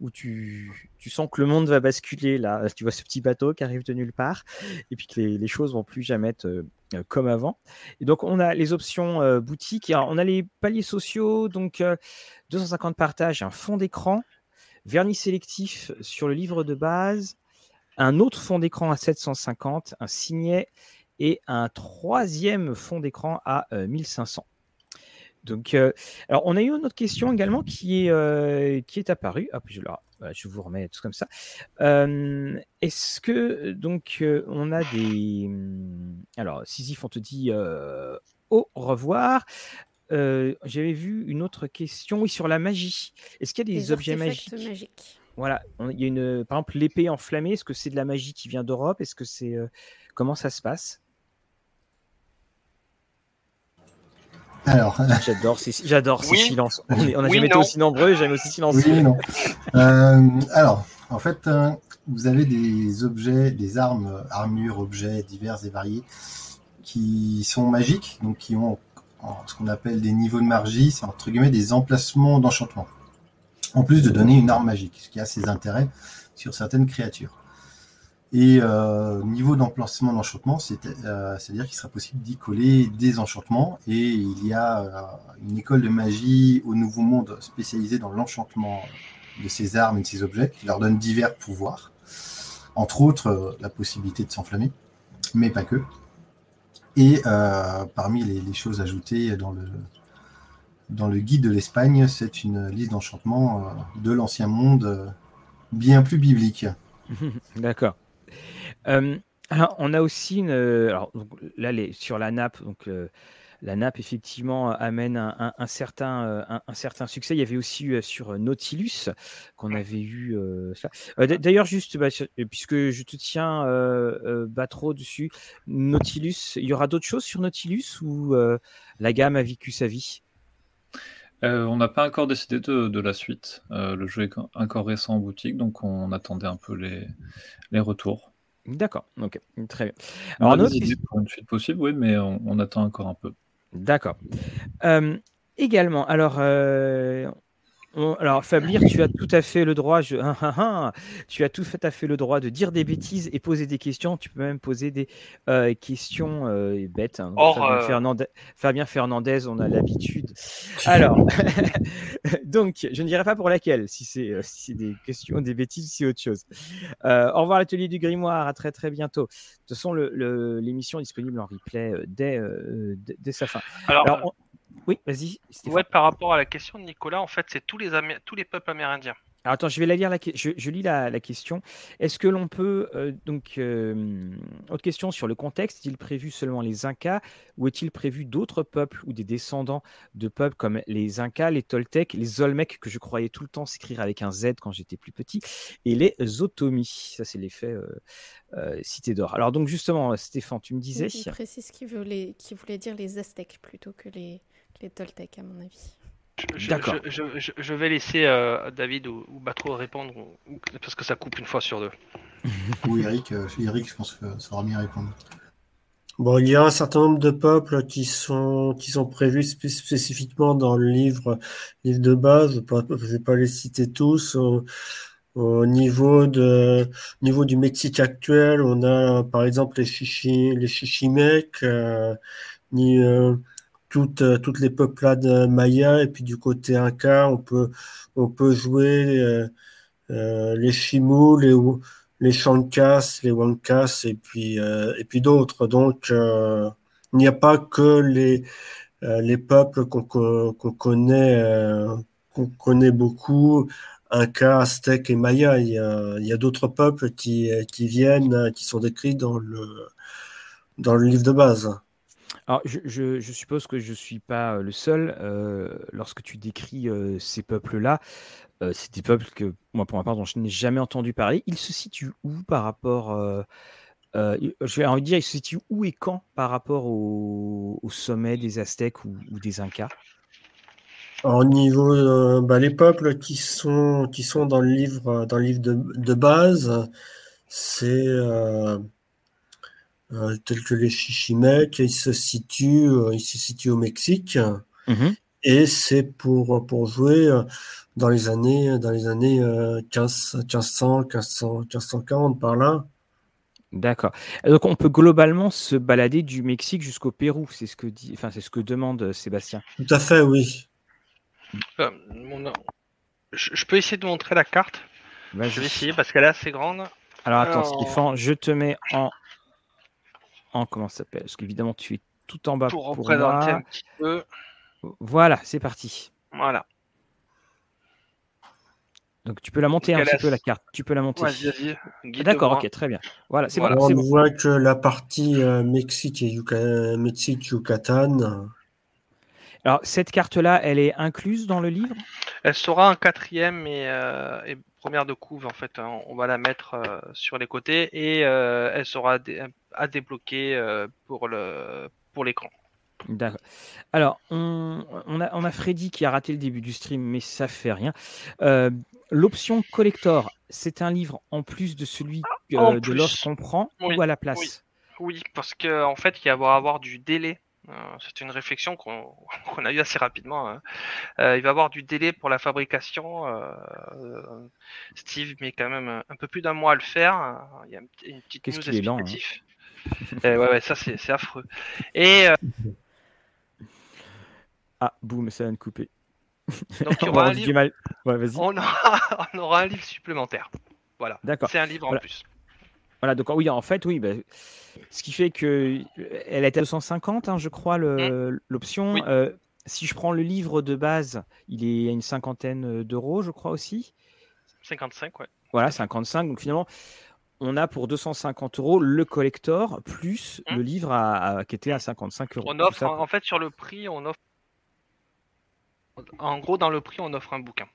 où tu, tu sens que le monde va basculer. Là, tu vois ce petit bateau qui arrive de nulle part et puis que les, les choses vont plus jamais être comme avant. Et donc on a les options euh, boutique. Alors, on a les paliers sociaux, donc euh, 250 partages, un fond d'écran vernis sélectif sur le livre de base, un autre fond d'écran à 750, un signet et un troisième fond d'écran à euh, 1500. Donc, euh, alors on a eu une autre question également qui est, euh, qui est apparue. Hop, je, la- voilà, je vous remets tout comme ça. Euh, Est-ce que donc euh, on a des alors Sisyphe, on te dit euh, au revoir. Euh, J'avais vu une autre question, oui, sur la magie. Est-ce qu'il y a des Les objets magiques? magiques. Voilà, on- il y a une, par exemple, l'épée enflammée. Est-ce que c'est de la magie qui vient d'Europe? Est-ce que c'est euh, comment ça se passe? Alors, J'adore ces, j'adore ces silences. On n'a Oui, jamais été aussi nombreux, jamais aussi silencieux. oui, non. Euh, alors, en fait, euh, vous avez des objets, des armes, armures, objets divers et variés qui sont magiques, donc qui ont ce qu'on appelle des niveaux de magie, c'est entre guillemets des emplacements d'enchantement. En plus de donner une arme magique, ce qui a ses intérêts sur certaines créatures. Et euh, niveau d'emplacement d'enchantement, euh, c'est-à-dire qu'il sera possible d'y coller des enchantements. Et il y a euh, une école de magie au Nouveau Monde spécialisée dans l'enchantement de ces armes et de ces objets qui leur donne divers pouvoirs. Entre autres, la possibilité de s'enflammer, mais pas que. Et euh, parmi les, choses ajoutées dans le, dans le guide de l'Espagne, c'est une liste d'enchantements euh, de l'Ancien Monde euh, bien plus biblique. D'accord. On a aussi une. Alors, donc, là, les, sur la nappe, donc la nappe effectivement amène un, un- un certain, euh, un, un certain succès. Il y avait aussi eu, euh, sur euh, Nautilus qu'on avait eu. euh. Euh, D'ailleurs, juste bah, euh, puisque je te tiens euh, euh, pas trop dessus, Nautilus, il y aura d'autres choses sur Nautilus ou euh, la gamme a vécu sa vie? Euh, on n'a pas encore décidé de, de la suite. Euh, le jeu est co- encore récent en boutique, donc on attendait un peu les, les retours. D'accord, ok, très bien. On Alors, a des idées pour une suite possible, oui, mais on, on attend encore un peu. D'accord. Euh, également, alors, euh, alors Fablir, tu as tout à fait le droit, je, ah, ah, ah, tu as tout à fait le droit de dire des bêtises et poser des questions. Tu peux même poser des euh, questions euh, bêtes. hein. Or, Fabien, euh, Fernandez, Fabien Fernandez, on a l'habitude. Alors, donc, je ne dirai pas pour laquelle, si c'est euh, si des questions, des bêtises, c'est autre chose. Euh, au revoir l'atelier du grimoire, à très très bientôt. De toute façon, le- le- l'émission est disponible en replay euh, dès, euh, dès, dès sa fin. Alors, Alors, on- oui, vas-y. Stéphane. ouais, par rapport à la question de Nicolas, en fait, c'est tous les, Amé- tous les peuples amérindiens. Alors, attends, je vais la lire. La... Je, je lis la, la question. Est-ce que l'on peut euh, donc euh, autre question sur le contexte Est-il prévu seulement les Incas ou est-il prévu d'autres peuples ou des descendants de peuples comme les Incas, les Toltecs, les Olmecs que je croyais tout le temps s'écrire avec un Z quand j'étais plus petit et les Otomis? Ça, c'est l'effet euh, euh, Cité d'or. Alors donc justement, Stéphane, tu me disais. Il précise qu'il voulait, qu'il voulait dire les Aztèques plutôt que les, les Toltecs, à mon avis. Je, je- D'accord. je, je- je- je vais laisser euh, David ou, ou Batro répondre ou- parce que ça coupe une fois sur deux. Ou Eric, euh, Eric, je pense que ça saura bien répondre. Bon, il y a un certain nombre de peuples qui sont, qui sont prévus spé- spécifiquement dans le livre, livre de base. Je ne vais pas les citer tous. Au, au niveau de, au niveau du Mexique actuel, on a par exemple les Chichi, les Chichimecs, euh, ni, euh, toutes, euh, toutes les peuplades mayas. Et puis du côté Inca, on peut, on peut jouer euh, euh, les Chimous, les, les Chancas, les Huancas et puis, puis d'autres. Donc, il n'y a pas que les, les peuples qu'on connaît, qu'on connaît beaucoup, Inca, Aztèque et Maya. Il y a, d'autres peuples qui, qui viennent, qui sont décrits dans le, dans le livre de base. Alors, je, suppose que je ne suis pas le seul. lorsque tu décris ces peuples-là, c'est des peuples que, moi, pour ma part, dont je n'ai jamais entendu parler. Ils se situent où par rapport euh, je vais envie de dire, il se situe où et quand par rapport au, sommet des Aztèques ou, des Incas? Au niveau, euh, bah, les peuples qui sont, qui sont dans le livre, dans le livre de, base, c'est euh, tel que les Chichimecs, ils se situent, ils se situent au Mexique. Mmh et c'est pour, pour jouer dans les années, dans les années 15, 1500, 1500, 1540 par là. D'accord. Donc on peut globalement se balader du Mexique jusqu'au Pérou, c'est ce que dit, enfin c'est ce que demande euh, Sébastien. Tout à fait, oui. Euh, je, peux essayer de montrer la carte? Je vais essayer parce qu'elle est assez grande. Alors attends, Stéphane, je te mets en en comment ça s'appelle Parce qu'évidemment tu es tout en bas pour, représenter un petit peu. Voilà, c'est parti. Voilà. Donc tu peux la monter un petit peu la carte. Tu peux la monter. Vas-y, vas-y. D'accord, ok, très bien. Voilà, c'est voilà. On voit que la partie euh, Mexique et Mexique Yucatan. Alors cette carte-là, elle est incluse dans le livre? Elle sera un quatrième et, euh, et, première de couve en fait. Hein. On va la mettre euh, sur les côtés et elle sera à débloquer pour le pour l'écran. D'accord. Alors, on, a, on, a, Freddy qui a raté le début du stream, mais ça fait rien. Euh, l'option collector, c'est un livre en plus de celui de l'os qu'on prend ou à la place? oui. parce qu'en en fait, il va y avoir du délai. Euh, c'est une réflexion qu'on a eue assez rapidement. Hein. Euh, il va y avoir du délai pour la fabrication. Steve met quand même un, peu plus d'un mois à le faire. Il y a une, petite qu'il est lent hein. ouais, ouais, ça c'est affreux. Et ah, boum, ça vient de couper. Donc, on, aura un livre... on, aura... un livre supplémentaire. Voilà. D'accord. C'est un livre en plus. Voilà, donc oui, en fait, oui. Bah, ce qui fait que elle est à 250, hein, je crois, mmh. l'option. Euh, si je prends le livre de base, il est à une cinquantaine d'euros, je crois aussi. 55, ouais. Voilà, 55. Donc finalement, on a pour 250 euros le collector plus mmh. le livre à, qui était à 55 euros. On offre, en fait, sur le prix, on offre en gros, dans le prix, on offre un bouquin.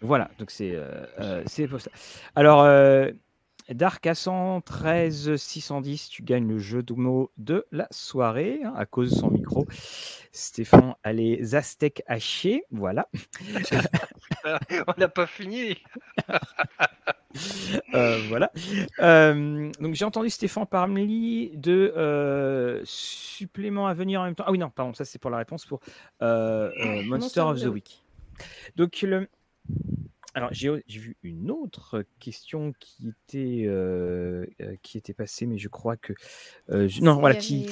Voilà, donc c'est euh, euh ça. Alors, euh, Dark à 113 610, tu gagnes le jeu de mots de la soirée hein, à cause de son micro. Stéphane a les Aztèques hachés, voilà. on n'a pas fini. Euh, voilà. Euh, donc j'ai entendu Stéphane parler de euh, suppléments à venir en même temps. Ah oui, non, pardon, ça c'est pour la réponse pour Monster, of the Week. Donc le. Alors j'ai vu une autre question qui était qui était passée, mais je crois que non, voilà qui.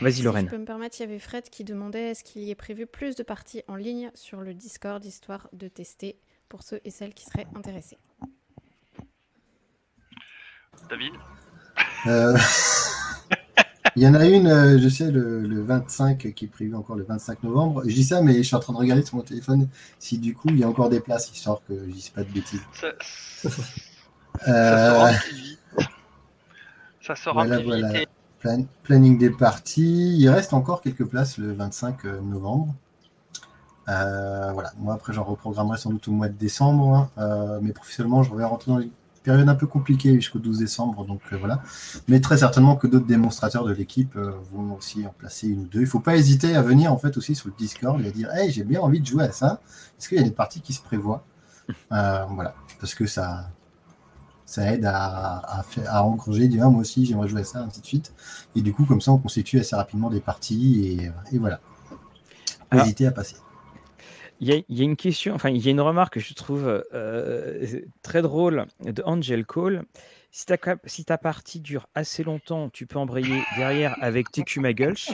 Vas-y Lorraine. je peux me permettre, il y avait Fred qui demandait est-ce qu'il y est prévu plus de parties en ligne sur le Discord histoire de tester pour ceux et celles qui seraient intéressés? David euh, Il y en a une, euh, je sais, le, 25 qui est prévu encore le 25 novembre. Je dis ça, mais je suis en train de regarder sur mon téléphone si du coup il y a encore des places, histoire que je dise pas de bêtises. Ça, euh, ça sera voilà, voilà. planning des parties. Il reste encore quelques places le 25 novembre. voilà. Moi, après, j'en reprogrammerai sans doute au mois de décembre. Hein. mais professionnellement, je vais rentrer dans les période un peu compliquée jusqu'au 12 décembre, donc euh, voilà. Mais très certainement que d'autres démonstrateurs de l'équipe euh, vont aussi en placer une ou deux. Il ne faut pas hésiter à venir en fait aussi sur le Discord et à dire Hey, j'ai bien envie de jouer à ça. Est-ce qu'il y a des parties qui se prévoient euh, Voilà, parce que ça, ça aide à, à, faire, à engranger, dire ah, moi aussi j'aimerais jouer à ça, ainsi de suite. Et du coup, comme ça, on constitue assez rapidement des parties et, voilà. N'hésitez à passer. Il y, a, une question, enfin, il y a une remarque que je trouve euh, très drôle de Angel Cole. Si ta, si ta partie dure assez longtemps, tu peux embrayer derrière avec TQ Magulch.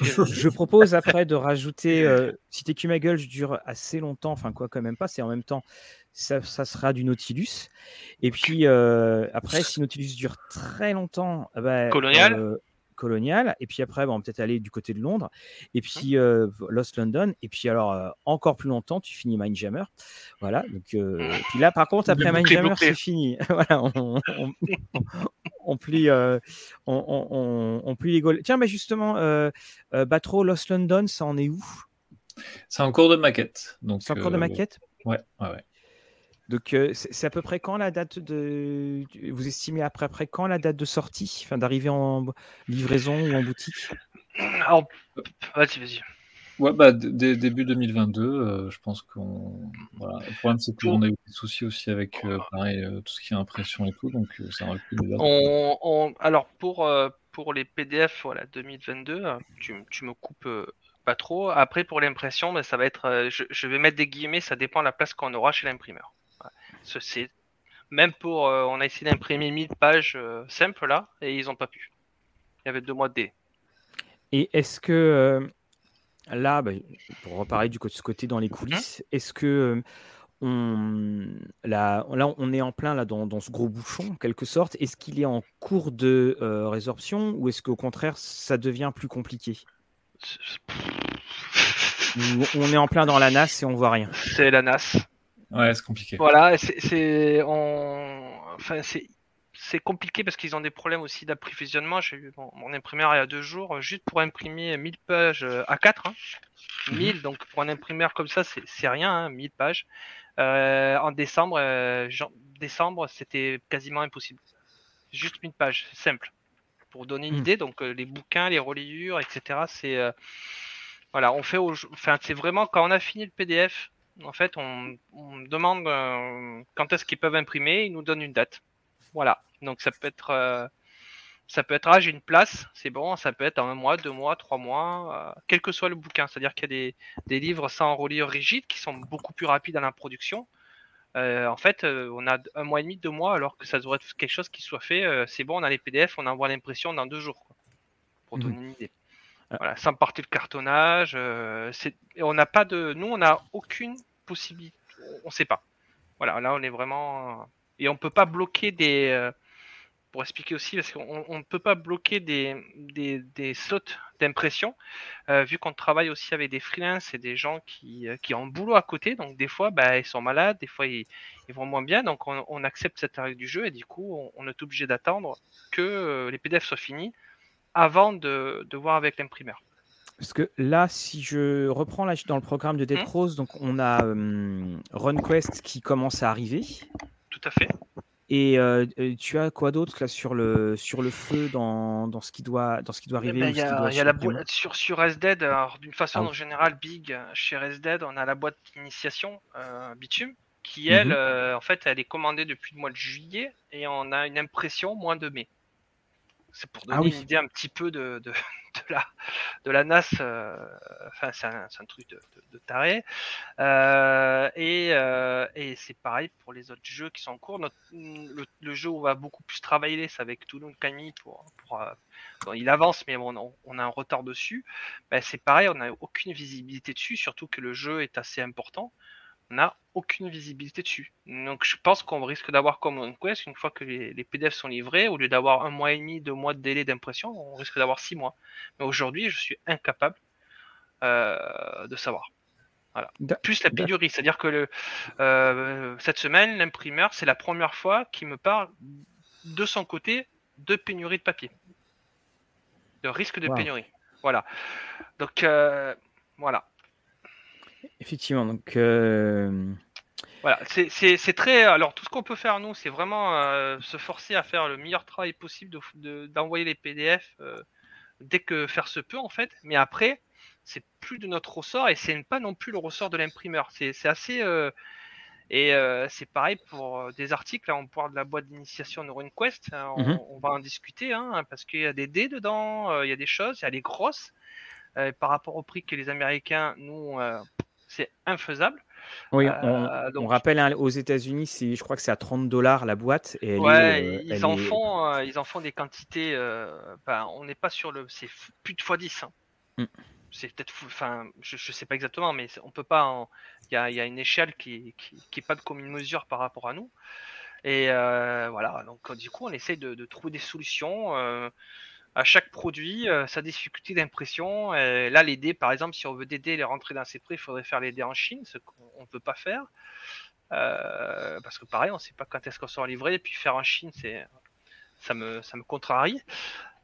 Je, propose après de rajouter, euh, si TQ Magulch dure assez longtemps, enfin quoi quand même pas, c'est en même temps, ça, sera du Nautilus. Et puis euh, après, si Nautilus dure très longtemps, bah, Colonial? Colonial, et puis après, bon, peut-être aller du côté de Londres, et Mmh. puis euh, Lost London, et puis alors euh, encore plus longtemps, tu finis Mindjammer. Voilà, donc euh, puis là, par contre, après Mmh. Mindjammer, c'est fini. voilà, on, on, on- on plie, euh, on, on- on- on plie les Gaules. Tiens, mais justement, euh, euh, Batro, Lost London, ça en est où? C'est en cours de maquette. donc, C'est en cours de maquette? Ouais, ouais, ouais. Donc, euh, c'est à peu près quand la date de. Vous estimez après, après quand la date de sortie? Enfin, d'arrivée en livraison ou en boutique? Alors, vas-y, vas-y. Ouais, bah, début 2022, euh, je pense qu'on. Voilà. Le problème, c'est qu'on a eu des soucis aussi avec euh, pareil, euh, tout ce qui est impression et tout, donc euh, ça aurait pu déjà. On, on- alors pour, euh, pour les PDF voilà, 2022, euh, tu, tu me coupes euh, pas trop. Après pour l'impression, ben, ça va être, euh, je, je vais mettre des guillemets, ça dépend de la place qu'on aura chez l'imprimeur. C'est- même pour, euh, on a essayé d'imprimer 1000 pages euh, simples là, et ils ont pas pu. Il y avait deux mois de délai. Et est-ce que euh, là, bah, pour reparler du côté, ce côté dans les coulisses, est-ce que on, là, là, on est en plein là dans, dans ce gros bouchon, en quelque sorte. Est-ce qu'il est en cours de résorption ou est-ce qu'au contraire, ça devient plus compliqué? On est en plein dans la nasse et on voit rien? C'est la NAS. Ouais, c'est compliqué. Voilà, c'est, on, enfin, c'est, compliqué parce qu'ils ont des problèmes aussi d'approvisionnement. J'ai eu mon, mon imprimeur il y a deux jours, juste pour imprimer 1000 pages euh, à 4 hein. 1000, donc pour un imprimeur comme ça, c'est, rien, hein, 1000 pages. Euh, en décembre, euh, décembre, c'était quasiment impossible. Juste 1000 pages, simple. Pour donner une Mhm. idée, donc euh, les bouquins, les reliures, etc. C'est euh, voilà, on fait, au, enfin, c'est vraiment quand on a fini le PDF, en fait, on, on demande euh, quand est-ce qu'ils peuvent imprimer, ils nous donnent une date. Voilà. Donc ça peut être, euh, ça peut être, j'ai une place, c'est bon. Ça peut être un mois, deux mois, trois mois, euh, quel que soit le bouquin. C'est-à-dire qu'il y a des, des livres sans reliure rigide qui sont beaucoup plus rapides à la production. En fait, on a un mois et demi, deux mois, alors que ça devrait être quelque chose qui soit fait. c'est bon, on a les PDF, on envoie l'impression dans deux jours, quoi, pour Mhm. donner une idée. Ah. Voilà, sans partir le cartonnage. euh, on n'a pas de, nous, on n'a aucune possibilité. On sait pas. Voilà, là, on est vraiment et on peut pas bloquer des. euh, pour expliquer aussi, parce qu'on on ne peut pas bloquer des, des, des slots d'impression, euh, vu qu'on travaille aussi avec des freelances et des gens qui, euh, qui ont un boulot à côté. Donc, des fois, bah, ils sont malades, des fois, ils, vont moins bien. Donc, on, accepte cette règle du jeu et du coup, on, est obligé d'attendre que les PDF soient finis avant de, de voir avec l'imprimeur. Parce que là, si je reprends là, dans le programme de Dead Mhm. Rose, donc on a euh, RunQuest qui commence à arriver. Tout à fait. Et euh, euh, tu as quoi d'autre là sur le sur le feu dans, dans ce qui doit dans ce qui doit Eh arriver ben, Il y a, y la boîte sur, sur SDED, d'une façon Ah oui. générale, Big, chez SDED, on a la boîte d'initiation euh, Bitume, qui elle, Mhm. euh, en fait, elle est commandée depuis le mois de juillet et on a une impression mois de mai. C'est pour donner Ah oui. une idée un petit peu de, de, de la, de la NAS, euh, enfin, c'est un, truc de, taré. Euh, et euh, et c'est pareil pour les autres jeux qui sont en cours. Notre, le, le jeu où on va beaucoup plus travailler, c'est avec Toulouse Camille pour, pour Bon, il avance, mais bon, on, on a un retard dessus. Ben, c'est pareil, on n'a aucune visibilité dessus, surtout que le jeu est assez important. N'a aucune visibilité dessus. Donc je pense qu'on risque d'avoir comme on Quest, une fois que les, les PDF sont livrés, au lieu d'avoir un mois et demi, deux mois de délai d'impression, on risque d'avoir six mois. Mais aujourd'hui, je suis incapable euh, de savoir. Voilà. Plus la pénurie, c'est-à-dire que le, euh, cette semaine, l'imprimeur, c'est la première fois qu'il me parle de son côté de pénurie de papier de risque de Wow. pénurie. Voilà. Donc euh, voilà. Effectivement, donc euh, Voilà. C'est- très. Alors tout ce qu'on peut faire nous, c'est vraiment euh, se forcer à faire le meilleur travail possible d'envoyer de, d'envoyer les PDF euh, dès que faire se peut en fait. Mais après, c'est plus de notre ressort et c'est pas non plus le ressort de l'imprimeur. C'est assez. et euh, c'est pareil pour des articles. Là, on parle de la boîte d'initiation NeuroInQuest. hein, on, Mhm. on va en discuter hein, parce qu'il y a des dés dedans, euh, il y a des choses, il y a les grosses. Euh, par rapport au prix que les Américains, nous, c'est infaisable. oui, Euh, on, rappelle hein, aux États-Unis, c'est je crois que c'est à 30 dollars la boîte et elle ouais, est, euh, ils elle en est- font, euh, ils en font des quantités. ben, on n'est pas sur le, c'est plus de x10. hein. Mm. C'est peut-être, enfin, je, je sais pas exactement, mais on peut pas. Il y a, il y a une échelle qui, qui, qui est pas de commune mesure par rapport à nous. Et voilà, donc du coup, on essaye de, de trouver des solutions. Euh, à chaque produit euh, sa difficulté d'impression. Là, les dés, par exemple, si on veut des dés les rentrer dans ses prix, il faudrait faire les dés en Chine, ce qu'on ne peut pas faire. Euh, parce que pareil, on ne sait pas quand est-ce qu'on sera livré, et puis faire en Chine, c'est ça me, ça me contrarie.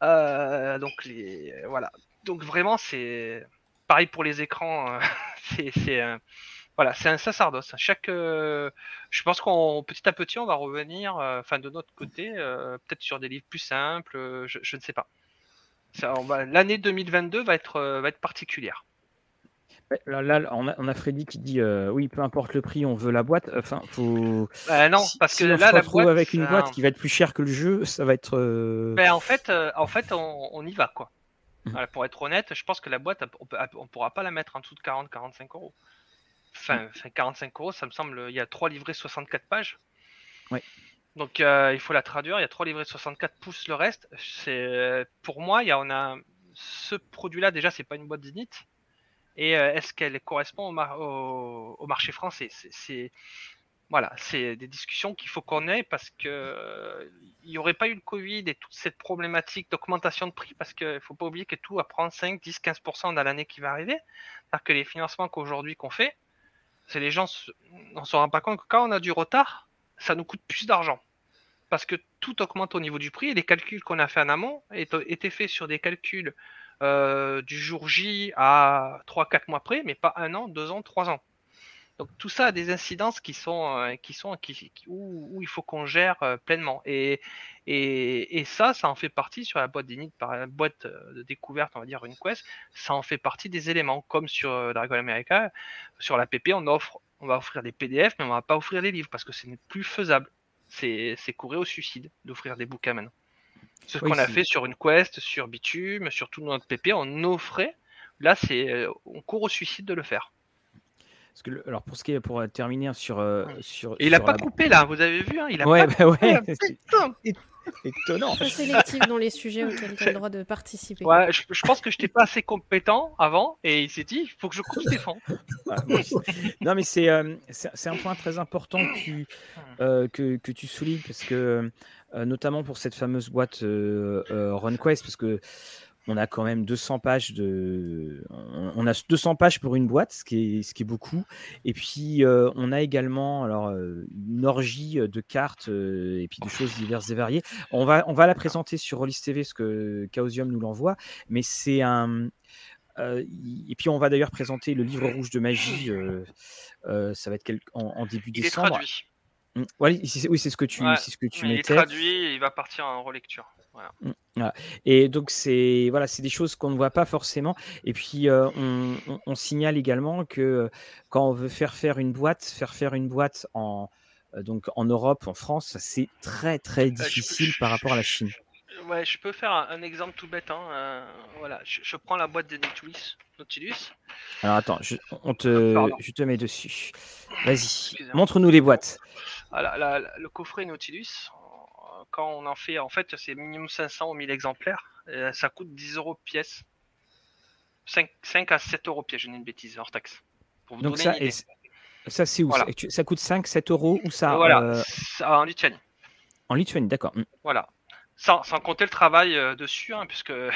Euh, donc les voilà. Donc vraiment, c'est pareil pour les écrans. c'est voilà, c'est un sacerdoce. Chaque, je pense qu'on petit à petit, on va revenir, enfin de notre côté, peut-être sur des livres plus simples. je ne sais pas. L'année 2022 va être, euh, va être particulière. Là, on, a, Freddy qui dit euh, oui, peu importe le prix, on veut la boîte. Enfin, faut. Bah, non, parce que là, la boîte avec une boîte qui va être plus chère que le jeu, ça va être. Euh, ben, en fait, en fait, on, y va quoi. Mmh. pour être honnête, je pense que la boîte, on, ne pourra pas la mettre en dessous de 40-45 euros. Enfin, 45 euros, ça me semble. Il y a trois livrets 64 pages. Oui. Donc euh, il faut la traduire. Il y a trois livrets de 64 pouces le reste. C'est pour moi, il y a, on a ce produit-là déjà, c'est pas une boîte d'init. Et euh, est-ce qu'elle correspond au, marché français? C'est voilà, c'est des discussions qu'il faut qu'on ait parce que il n'y aurait pas eu le Covid et toute cette problématique d'augmentation de prix parce qu'il ne faut pas oublier que tout va prendre 5, 10, 15% dans l'année qui va arriver. C'est-à-dire que les financements qu'aujourd'hui qu'on fait, c'est les gens ne se rendent pas compte que quand on a du retard, ça nous coûte plus d'argent parce que tout augmente au niveau du prix et les calculs qu'on a fait en amont étaient faits sur des calculs euh, du jour J à 3-4 mois près, mais pas un an, deux ans, trois ans. Donc tout ça a des incidences qui sont, euh, qui sont qui, où, il faut qu'on gère euh, pleinement. Et, et, ça, ça en fait partie sur la boîte d'init, par la boîte de découverte, on va dire une quest, ça en fait partie des éléments. Comme sur Dragon America, sur la PP, on offre, on va offrir des PDF, mais on va pas offrir des livres parce que ce n'est plus faisable c'est courir au suicide d'offrir des bouquins maintenant. C'est ce qu'on a fait sur une quest, sur Bitume, sur tout notre PP, on offrait. Là, c'est euh, on court au suicide de le faire. Parce que, alors pour ce qui est pour euh, terminer sur euh, sur. Et il a pas coupé là, vous avez vu, hein, il a ouais, pas bah ouais, étonnant. Très sélectif dans les sujets auxquels tu as le droit de participer. Ouais, je, pense que je n'étais pas assez compétent avant et il s'est dit il faut que je coupe Stéphane. non, mais c'est euh, c'est un point très important que tu, euh, que, que, tu soulignes parce que, euh, notamment pour cette fameuse boîte RunQuest, parce que on a quand même 200 pages de, on a 200 pages pour une boîte, ce qui est, ce qui est beaucoup. Et puis euh, on a également alors euh, une orgie de cartes euh, et puis de choses diverses et variées. On va, on va la présenter sur Rollis TV, ce que Chaosium nous l'envoie, mais c'est un et puis on va d'ailleurs présenter le livre rouge de magie. ça va être en, début décembre. traduit. Mmh. oui, c'est ce que tu, c'est ce que tu mettais. Il est traduit et il va partir en relecture. Mmh, et donc c'est voilà, c'est des choses qu'on ne voit pas forcément. Et puis euh, on, signale également que euh, quand on veut faire faire une boîte, faire faire une boîte en euh, donc en Europe, en France, c'est très très difficile par rapport à la Chine. Ouais, je peux faire un, exemple tout bête. Hein, voilà, je, prends la boîte de Nautilus. Nautilus. Alors attends, je, on te, je te mets dessus. Vas-y, montre-nous les boîtes. Voilà, le coffret Nautilus, quand on en fait, en fait, c'est minimum 500 ou 1000 exemplaires. ça coûte 10 euros pièce. 5, 5 à 7 euros pièce, je n'ai une bêtise, hors taxe. Donc ça, ça c'est où Ça? Coûte 5, 7 euros ou ça Voilà, euh, en Lituanie. En Lituanie, d'accord. Mm. Voilà. Sans, compter le travail euh, dessus, hein, puisque euh,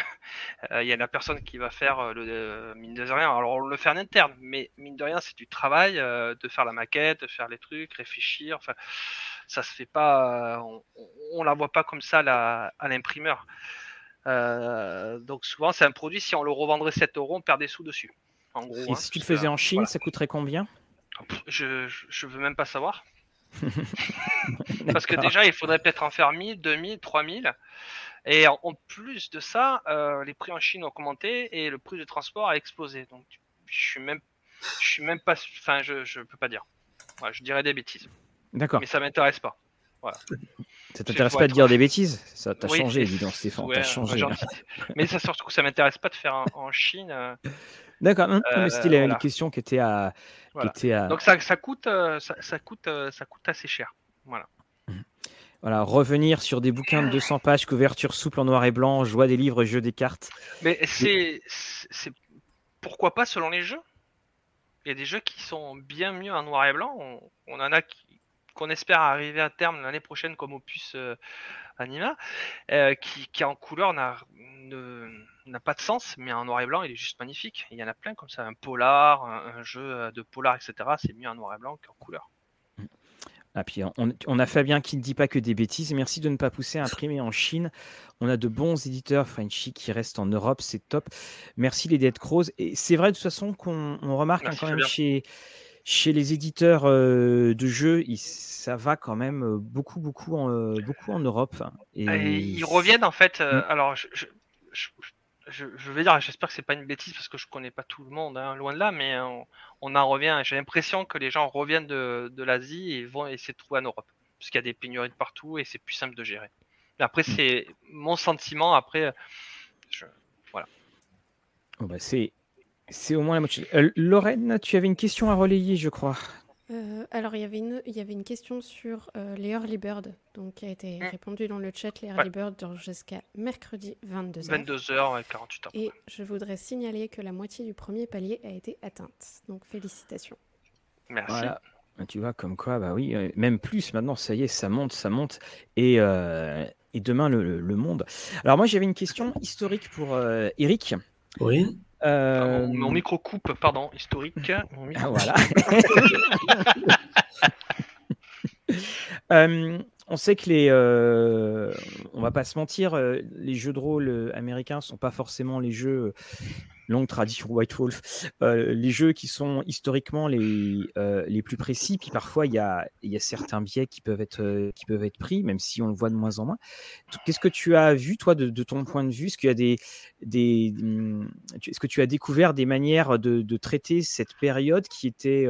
il y a la personne qui va faire le mine de rien. Alors on le fait en interne, mais mine de rien, c'est du travail de faire la maquette, de faire les trucs, réfléchir. Enfin, ça se fait pas, on, on la voit pas comme ça à l'imprimeur. Euh, donc souvent c'est un produit, si on le revendrait 7 euros, on perd des sous dessus. En gros, Et hein, si tu le faisais en Chine, ça coûterait combien? Je, je veux même pas savoir. Parce que déjà, il faudrait peut-être en faire 1000, 2000, 3000. Et en, plus de ça, euh, les prix en Chine ont augmenté et le prix du transport a explosé. Donc, je suis même, je suis même pas, enfin, je, je peux pas dire. je dirais des bêtises. D'accord. Mais ça m'intéresse pas. Voilà. Ça t'intéresse pas de dire des bêtises? Ça t'a changé, évidemment, Stéphane. t'as changé. mais ça surtout ça m'intéresse pas de faire en Chine. Euh, D'accord. mais c'était euh, la, question qui était à. Qui à... Donc ça, ça coûte, euh, ça, coûte, ça coûte assez cher. Voilà. Voilà, revenir sur des bouquins de 200 pages, couverture souple en noir et blanc, joie des livres, jeu des cartes. Mais c'est, pourquoi pas selon les jeux? Il y a des jeux qui sont bien mieux en noir et blanc. On, on en a qui, qu'on espère arriver à terme l'année prochaine comme opus Anima, qui, qui en couleur n'a n'a pas de sens, mais en noir et blanc, il est juste magnifique. Il y en a plein comme ça, un polar, un, jeu de polar, etc. C'est mieux en noir et blanc qu'en couleur. Ah, puis on, a Fabien qui ne dit pas que des bêtises. Merci de ne pas pousser à imprimer en Chine. On a de bons éditeurs Frenchy qui restent en Europe, c'est top. Merci les Dead Crows. Et c'est vrai de toute façon qu'on remarque hein, quand même chez, chez les éditeurs de jeux, ça va quand même beaucoup, beaucoup en, beaucoup en Europe. Et... ils reviennent en fait. Mmh. Alors, je, je, vais dire, j'espère que c'est pas une bêtise parce que je connais pas tout le monde, hein, loin de là, mais on, en revient. J'ai l'impression que les gens reviennent de, l'Asie et vont essayer de trouver en Europe, parce qu'il y a des pénuries de partout et c'est plus simple de gérer. après, mm. c'est mon sentiment. Après, voilà. bah c'est c'est au moins la moitié. Euh, Lorraine, tu avais une question à relayer, je crois. Euh, alors, il y avait une, il y avait une question sur euh, les early bird, donc qui a été mmh. répondue dans le chat. Les early bird jusqu'à mercredi 22h. 22h, 48 heures. Et je voudrais signaler que la moitié du premier palier a été atteinte. Donc, félicitations. Merci. Bah, tu vois, comme quoi, bah oui, euh, même plus maintenant, ça y est, ça monte, ça monte. Et, et demain, le, le, monde. Alors, moi, j'avais une question historique pour Eric. Oui. Euh... Mon, micro coupe, pardon, historique. Ah, voilà. euh, on sait que les, euh, on va pas se mentir, euh, les jeux de rôle américains sont pas forcément les jeux longue tradition White Wolf, euh, les jeux qui sont historiquement les, euh, les plus précis, puis parfois il y a, y a certains biais qui peuvent, être, euh, qui peuvent être pris, même si on le voit de moins en moins. Qu'est-ce que tu as vu, toi, de, ton point de vue? Est-ce qu'il y a des, des, est-ce que tu as découvert des manières de, de traiter cette période qui était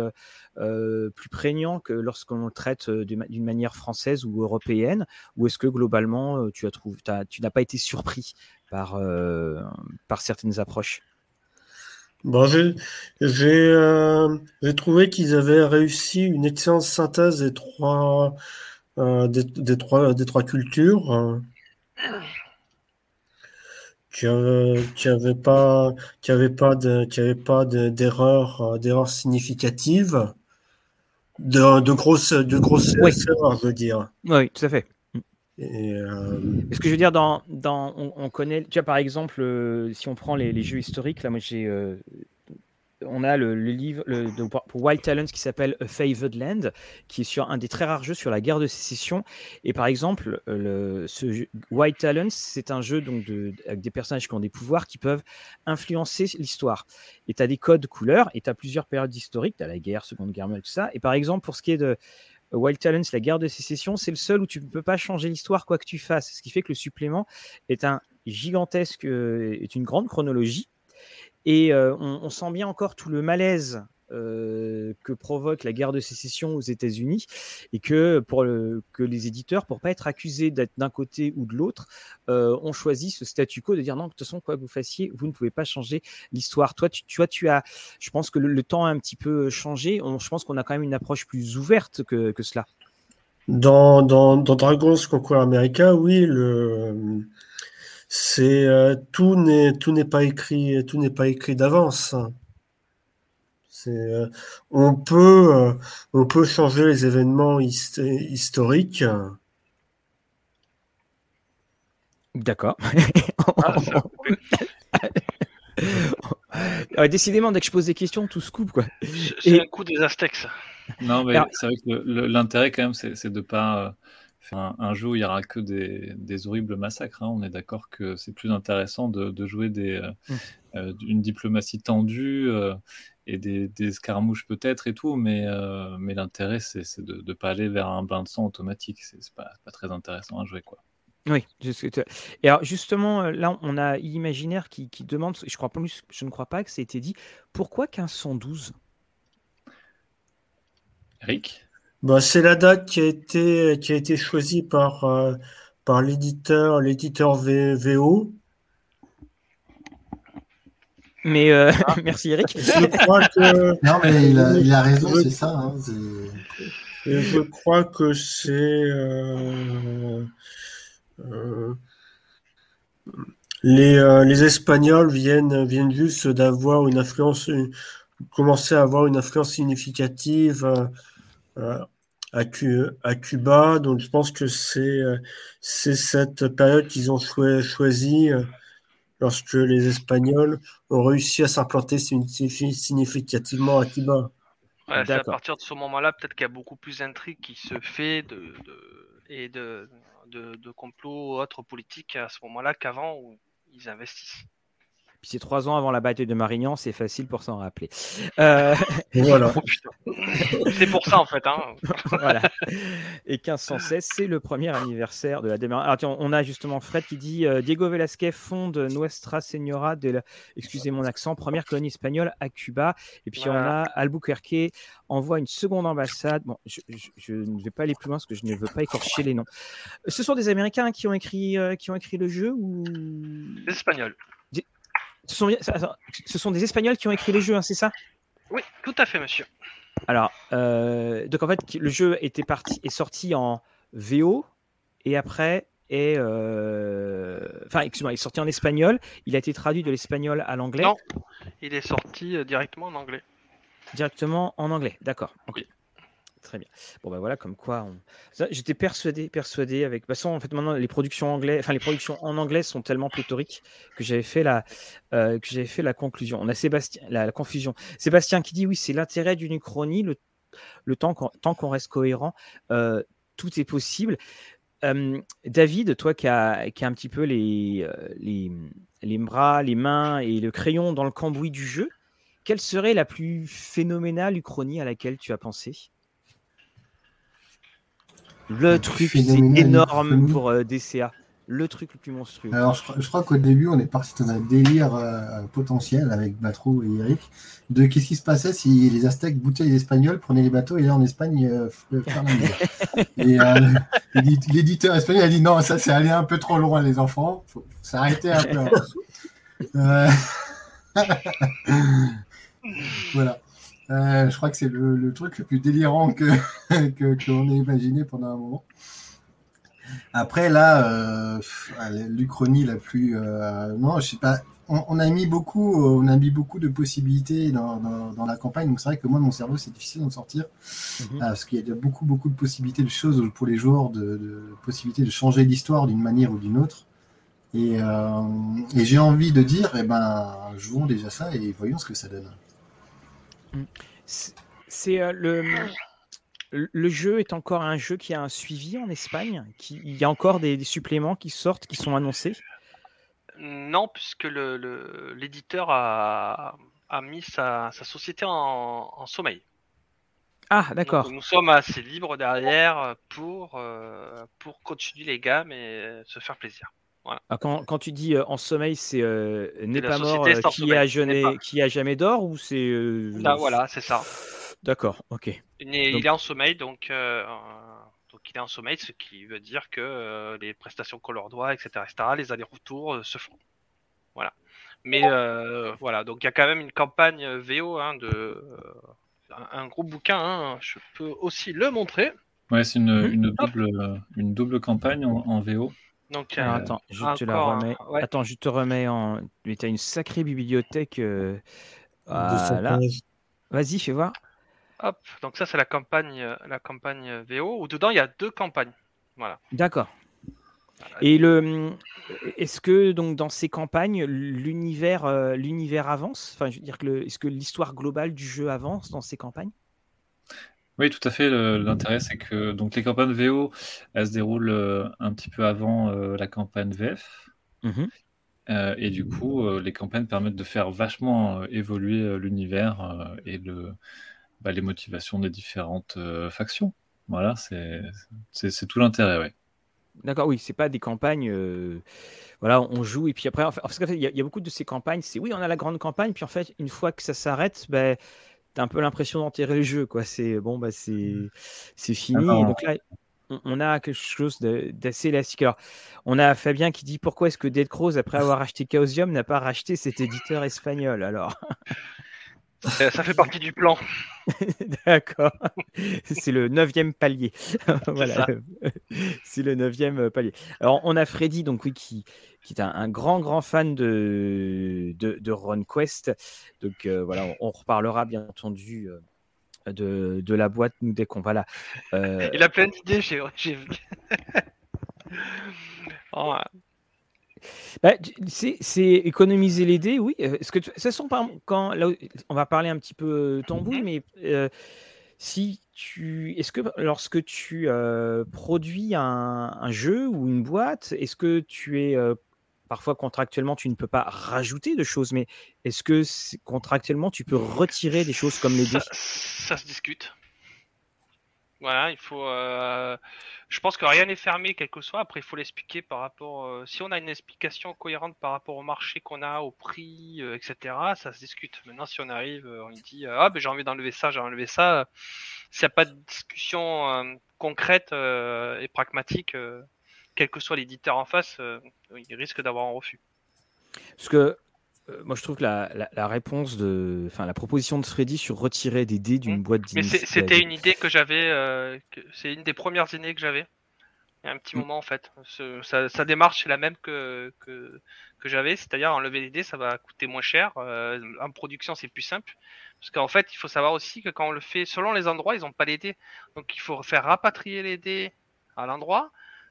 plus prégnant que lorsqu'on le traite d'une manière française ou européenne Ou est-ce que globalement, tu, as trouvé, tu n'as pas été surpris par, certaines approches? Bon, euh, j'ai trouvé qu'ils avaient réussi une excellente synthèse des trois, euh, des, trois, des trois cultures. Hein. qui n'avait pas qui pas de avait pas d'erreur euh, d'erreur significative de, de grosses de grosses je veux dire. Oui tout à fait. Et euh... Ce que je veux dire, dans, dans on, connaît, tu vois, par exemple, euh, si on prend les, les, jeux historiques, là, moi j'ai, euh, on a le, livre le, pour Wild Talents qui s'appelle A Favored Land, qui est sur un des très rares jeux sur la guerre de sécession. Et par exemple, le, ce jeu, Wild Talents, c'est un jeu donc de, avec des personnages qui ont des pouvoirs qui peuvent influencer l'histoire. Et tu as des codes couleurs et tu as plusieurs périodes historiques, tu as la guerre, Seconde Guerre mondiale, tout ça. Et par exemple, pour ce qui est de Wild Talents, la guerre de sécession, c'est le seul où tu ne peux pas changer l'histoire quoi que tu fasses. Ce qui fait que le supplément est un gigantesque, euh, est une grande chronologie. Et euh, on, sent bien encore tout le malaise euh, que provoque la guerre de sécession aux États-Unis et que, pour que les éditeurs, pour pas être accusés d'être d'un côté ou de l'autre, euh, ont choisi ce statu quo de dire non, de toute façon, quoi que vous fassiez, vous ne pouvez pas changer l'histoire. Toi, tu, vois, tu as, je pense que le, temps a un petit peu changé. je pense qu'on a quand même une approche plus ouverte que, que cela. Dans, dans, dans Dragon's Conquer America, oui, le c'est euh, tout n'est tout n'est pas écrit tout n'est pas écrit d'avance. Euh, on, peut, euh, on peut changer les événements historiques. D'accord. Ah, décidément, dès que je pose des questions, tout se coupe. Quoi. C'est un coup des Aztecs. Non, mais c'est vrai que l'intérêt, quand même, c'est de ne pas euh, faire un, jeu où il n'y aura que des, horribles massacres. Hein. On est d'accord que c'est plus intéressant de, jouer des, mmh. une diplomatie tendue et des, des escarmouches peut-être et tout, mais, euh, mais l'intérêt c'est de ne pas aller vers un bain de sang automatique. C'est pas, pas très intéressant à jouer. quoi. Oui, et alors justement, euh, là, on a l'imaginaire qui, qui, demande, je, crois plus, je ne crois pas que ça ait été dit, pourquoi 1512 Eric? Bah, C'est la date qui a été, qui a été choisie par, euh, par l'éditeur l'éditeur VO mais euh, ah. merci Eric. Non, mais il a, raison, c'est ça. Hein, je crois que c'est. Euh, euh, les, les, Espagnols viennent, viennent juste d'avoir une influence, commencer à avoir une influence significative à, Cuba. Donc je pense que c'est cette période qu'ils ont choisie lorsque les Espagnols ont réussi à s'implanter significativement à Cuba. c'est à partir de ce moment-là, peut-être qu'il y a beaucoup plus d'intrigues qui se fait de, et de, de, de complots autres politiques à ce moment-là qu'avant où ils investissent. Puis c'est trois ans avant la bataille de Marignan, c'est facile pour s'en rappeler. Euh... voilà. Oh, c'est pour ça en fait. Hein. voilà. Et 1516, c'est le premier anniversaire de la démarche. Alors tiens, on a justement Fred qui dit euh, Diego Velasquez fonde Nuestra Señora de la, excusez mon accent, première colonie espagnole à Cuba. Et puis on a Albuquerque envoie une seconde ambassade. Bon, je, ne vais pas aller plus loin parce que je ne veux pas écorcher les noms. Ce sont des Américains qui ont écrit, euh, qui ont écrit le jeu ou? Des Espagnols ce sont, ce sont des Espagnols qui ont écrit les jeux, hein, c'est ça? Oui, tout à fait, monsieur. Alors, euh, donc en fait, le jeu était parti, est sorti en VO et après est, euh, enfin, excuse-moi, il est sorti en espagnol. Il a été traduit de l'espagnol à l'anglais. Non, il est sorti euh, directement en anglais. Directement en anglais, d'accord. Très bien. Bon ben voilà, comme quoi, j'étais persuadé, persuadé avec. De toute façon, en fait, maintenant les productions enfin les productions en anglais sont tellement pléthoriques que j'avais fait la, euh, que j'avais fait la conclusion. On a Sébastien, la, confusion. Sébastien qui dit oui, c'est l'intérêt d'une uchronie, le, le temps qu'on reste cohérent, euh, tout est possible. David, toi qui as, qui a un petit peu les, euh, les, les bras, les mains et le crayon dans le cambouis du jeu, quelle serait la plus phénoménale uchronie à laquelle tu as pensé? Le truc, c'est énorme pour euh, DCA. Le truc le plus monstrueux. Alors, je, crois qu'au début, on est parti dans un délire euh, potentiel avec Batro et Eric de qu'est-ce qui se passait si les Aztèques boutaient les Espagnols, prenaient les bateaux et allaient en Espagne euh, faire la guerre. et l'éditeur espagnol a dit non, ça c'est allé un peu trop loin, les enfants. Faut, s'arrêter un peu. voilà. Euh, je crois que c'est le, truc le plus délirant que qu'on ait imaginé pendant un moment. Après là, euh, l'Uchronie la plus, euh, non, je sais pas. On, a mis beaucoup, on a mis beaucoup de possibilités dans, la campagne. Donc c'est vrai que moi, mon cerveau, c'est difficile d'en sortir mhm. parce qu'il y a beaucoup, beaucoup de possibilités de choses pour les joueurs, de, possibilités de changer l'histoire d'une manière ou d'une autre. Et, j'ai envie de dire, eh ben, jouons déjà ça et voyons ce que ça donne. C'est euh, le, le jeu est encore un jeu qui a un suivi en Espagne. Qui, il y a encore des, suppléments qui sortent, qui sont annoncés? Non, puisque l'éditeur le, a, a, mis sa, sa société en, sommeil. Ah, d'accord. Nous sommes assez libres derrière pour, euh, pour continuer les gammes et se faire plaisir. Ah, quand, quand, tu dis euh, en sommeil, c'est euh, n'est pas mort euh, qui, a jamais, qui a jamais d'or ou c'est. Là, voilà, c'est ça. D'accord, ok. Il est, en sommeil, donc, donc il est en sommeil, ce qui veut dire que les prestations qu'on leur doit, etc., etc., les allers-retours se font. Voilà. Mais voilà, donc il y a quand même une campagne VO hein, de un, gros bouquin. Hein, je peux aussi le montrer. Ouais, c'est une, mmh. une, double, une double campagne en VO. Donc, euh, attends, je te la remets. Attends, je te remets en. Mais tu as une sacrée bibliothèque. Euh, voilà. Vas-y, fais voir. Hop, donc ça c'est la campagne, euh, la campagne VO où dedans il y a deux campagnes. Voilà. D'accord. Et le, est-ce que donc dans ces campagnes l'univers, l'univers avance? Enfin, je veux dire que est-ce que l'histoire globale du jeu avance dans ces campagnes? Oui, tout à fait. L'intérêt, c'est que donc les campagnes VO, elles se déroulent euh, un petit peu avant euh, la campagne VF. Mmh euh, et du coup, les campagnes permettent de faire vachement évoluer l'univers et le, bah, les motivations des différentes factions. Voilà, c'est tout l'intérêt, ouais. D'accord, oui, c'est pas des campagnes. voilà, on joue et puis après, en fait, il y, a beaucoup de ces campagnes. C'est oui, on a la grande campagne, puis en fait, une fois que ça s'arrête, ben t'as un peu l'impression d'enterrer le jeu, quoi. C'est bon, bah c'est mmh. c'est fini. donc là, on, a quelque chose d'assez élastique. Alors, on a Fabien qui dit pourquoi est-ce que Dead Crows, après avoir acheté Chaosium, n'a pas racheté cet éditeur espagnol alors? Ça fait partie du plan. D'accord. C'est le neuvième palier. voilà. C'est le neuvième palier. Alors, on a Freddy, donc oui, qui, qui est un, grand, grand fan de, de, de RunQuest. Donc, euh, voilà, on, reparlera bien entendu. Euh, de, de la boîte, nous, dès qu'on va là. Euh, Il a plein d'idées, j'ai. Oh, bah, c'est économiser les dés, oui. Est-ce que tu- par exemple, quand là, on va parler un petit peu tambouille, Mhm. mais si tu, est-ce que lorsque tu euh, produis un, un jeu ou une boîte, est-ce que tu es euh, parfois contractuellement, tu ne peux pas rajouter de choses, mais est-ce que contractuellement, tu peux retirer des choses comme les dés? ça, ça se discute. Voilà, il faut. euh, Je pense que rien n'est fermé, quel que soit. Après, il faut l'expliquer par rapport. euh, Si on a une explication cohérente par rapport au marché qu'on a, au prix, euh, etc., ça se discute. Maintenant, si on arrive, on dit ah ben j'ai envie d'enlever ça, j'ai enlevé ça. S'il n'y a pas de discussion concrète et pragmatique, quel que soit l'éditeur en face, euh, il risque d'avoir un refus. Parce que euh, moi, je trouve que la, la- la réponse de, enfin, la proposition de Freddy sur retirer des dés d'une Mm. boîte d'initiative- c'était une idée que j'avais, euh, c'est une des premières idées que j'avais. Il y a un petit Mm. moment en fait. Ce- sa, sa démarche est la même que, que, que j'avais, c'est-à-dire enlever les dés, ça va coûter moins cher. Euh, en production, c'est plus simple. Parce qu'en fait, il faut savoir aussi que quand on le fait, selon les endroits, ils n'ont pas les dés. Donc il faut faire rapatrier les dés à l'endroit.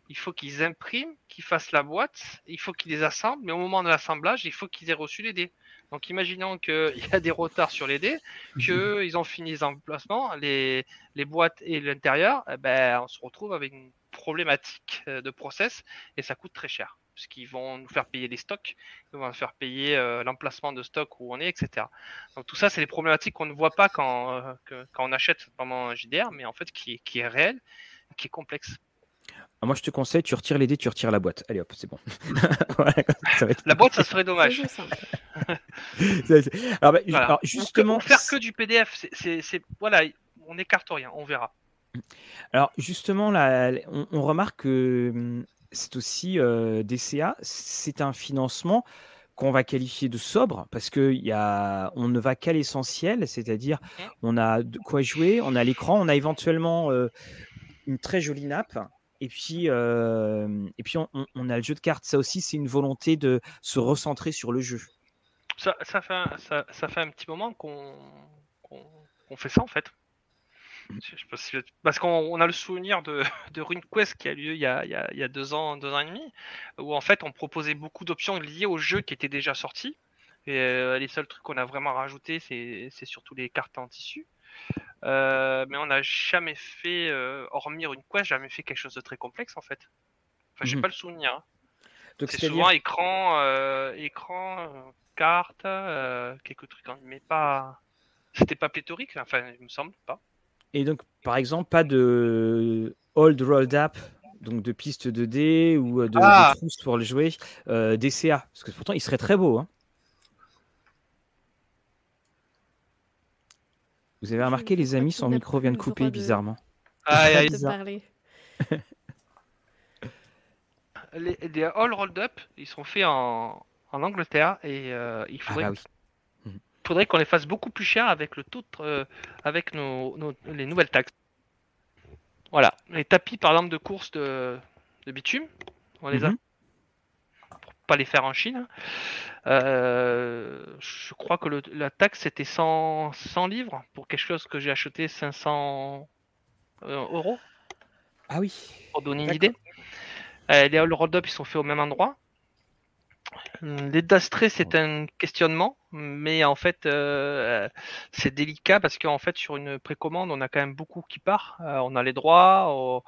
Il faut qu'ils impriment, qu'ils fassent la boîte, il faut qu'ils les assemblent, mais au moment de l'assemblage, il faut qu'ils aient reçu les dés. Donc imaginons qu'il y a des retards sur les dés, qu'ils ont fini les emplacements, les, les boîtes et l'intérieur, eh ben, on se retrouve avec une problématique euh, de process et ça coûte très cher. Puisqu'ils vont nous faire payer les stocks, ils vont nous faire payer euh, l'emplacement de stock où on est, etc. Donc tout ça, c'est les problématiques qu'on ne voit pas quand, euh, que- quand on achète pendant un JDR, mais en fait qui qui est réel, qui est complexe. Ah, Moi, je te conseille, tu retires les dés, tu retires la boîte. Allez hop, c'est bon. Voilà, ça va être- La boîte, ça serait dommage. Alors, bah, Voilà. alors, justement, ou faire que du PDF, c'est- voilà, on n'écarte rien, on verra. alors justement, là, on, on remarque que hum, c'est aussi euh, DCA, c'est un financement qu'on va qualifier de sobre parce que y a, on ne va qu'à l'essentiel, c'est-à-dire on a de quoi jouer, on a l'écran, on a éventuellement euh, une très jolie nappe. Et puis, euh, et puis on, a le jeu de cartes. Ça aussi, c'est une volonté de se recentrer sur le jeu. Ça, ça, fait, un, ça, ça fait un petit moment qu'on qu'on fait ça en fait. Je sais pas si- Parce qu'on on a le souvenir de, de RuneQuest qui a lieu il y a, il y a- il y a deux ans, deux ans et demi, où en fait on proposait beaucoup d'options liées au jeu qui était déjà sorti. Et euh, les seuls trucs qu'on a vraiment rajouté, c'est c'est surtout les cartes en tissu. Euh, mais on n'a jamais fait, euh, hormis RuneQuest, jamais fait quelque chose de très complexe en fait. Enfin, j'ai Mhm. pas le souvenir. hein. Donc, C'est souvent écran, euh, écran, carte, quelques trucs, hein, mais pas. C'était pas pléthorique, enfin, il me semble pas. Et donc, par exemple, pas de old rolled up, donc de pistes de dés ou de, Ah. pour le jouer, DCA, parce que pourtant il serait très beau. hein. Vous avez remarqué, les amis, son micro vient de couper bizarrement. Aïe, aïe. parler. Les, les all rolled up, ils sont faits en, en Angleterre et euh, il Ah faudrait, bah oui. faudrait qu'on les fasse beaucoup plus cher avec le taux, de- euh, avec nos, nos- les nouvelles taxes. Voilà, les tapis par exemple de course de, de bitume, on les a Mhm. Pas les faire en Chine. Euh, je crois que le- la taxe c'était 100, 100 livres pour quelque chose que j'ai acheté 500 euh, euros Ah oui. pour donner une idée. Euh, les all rolled up ils sont faits au même endroit. Hum, Les dastrés c'est un questionnement, mais en fait euh, c'est délicat parce qu'en fait sur une précommande on a quand même beaucoup qui part. Euh, on a les droits, on,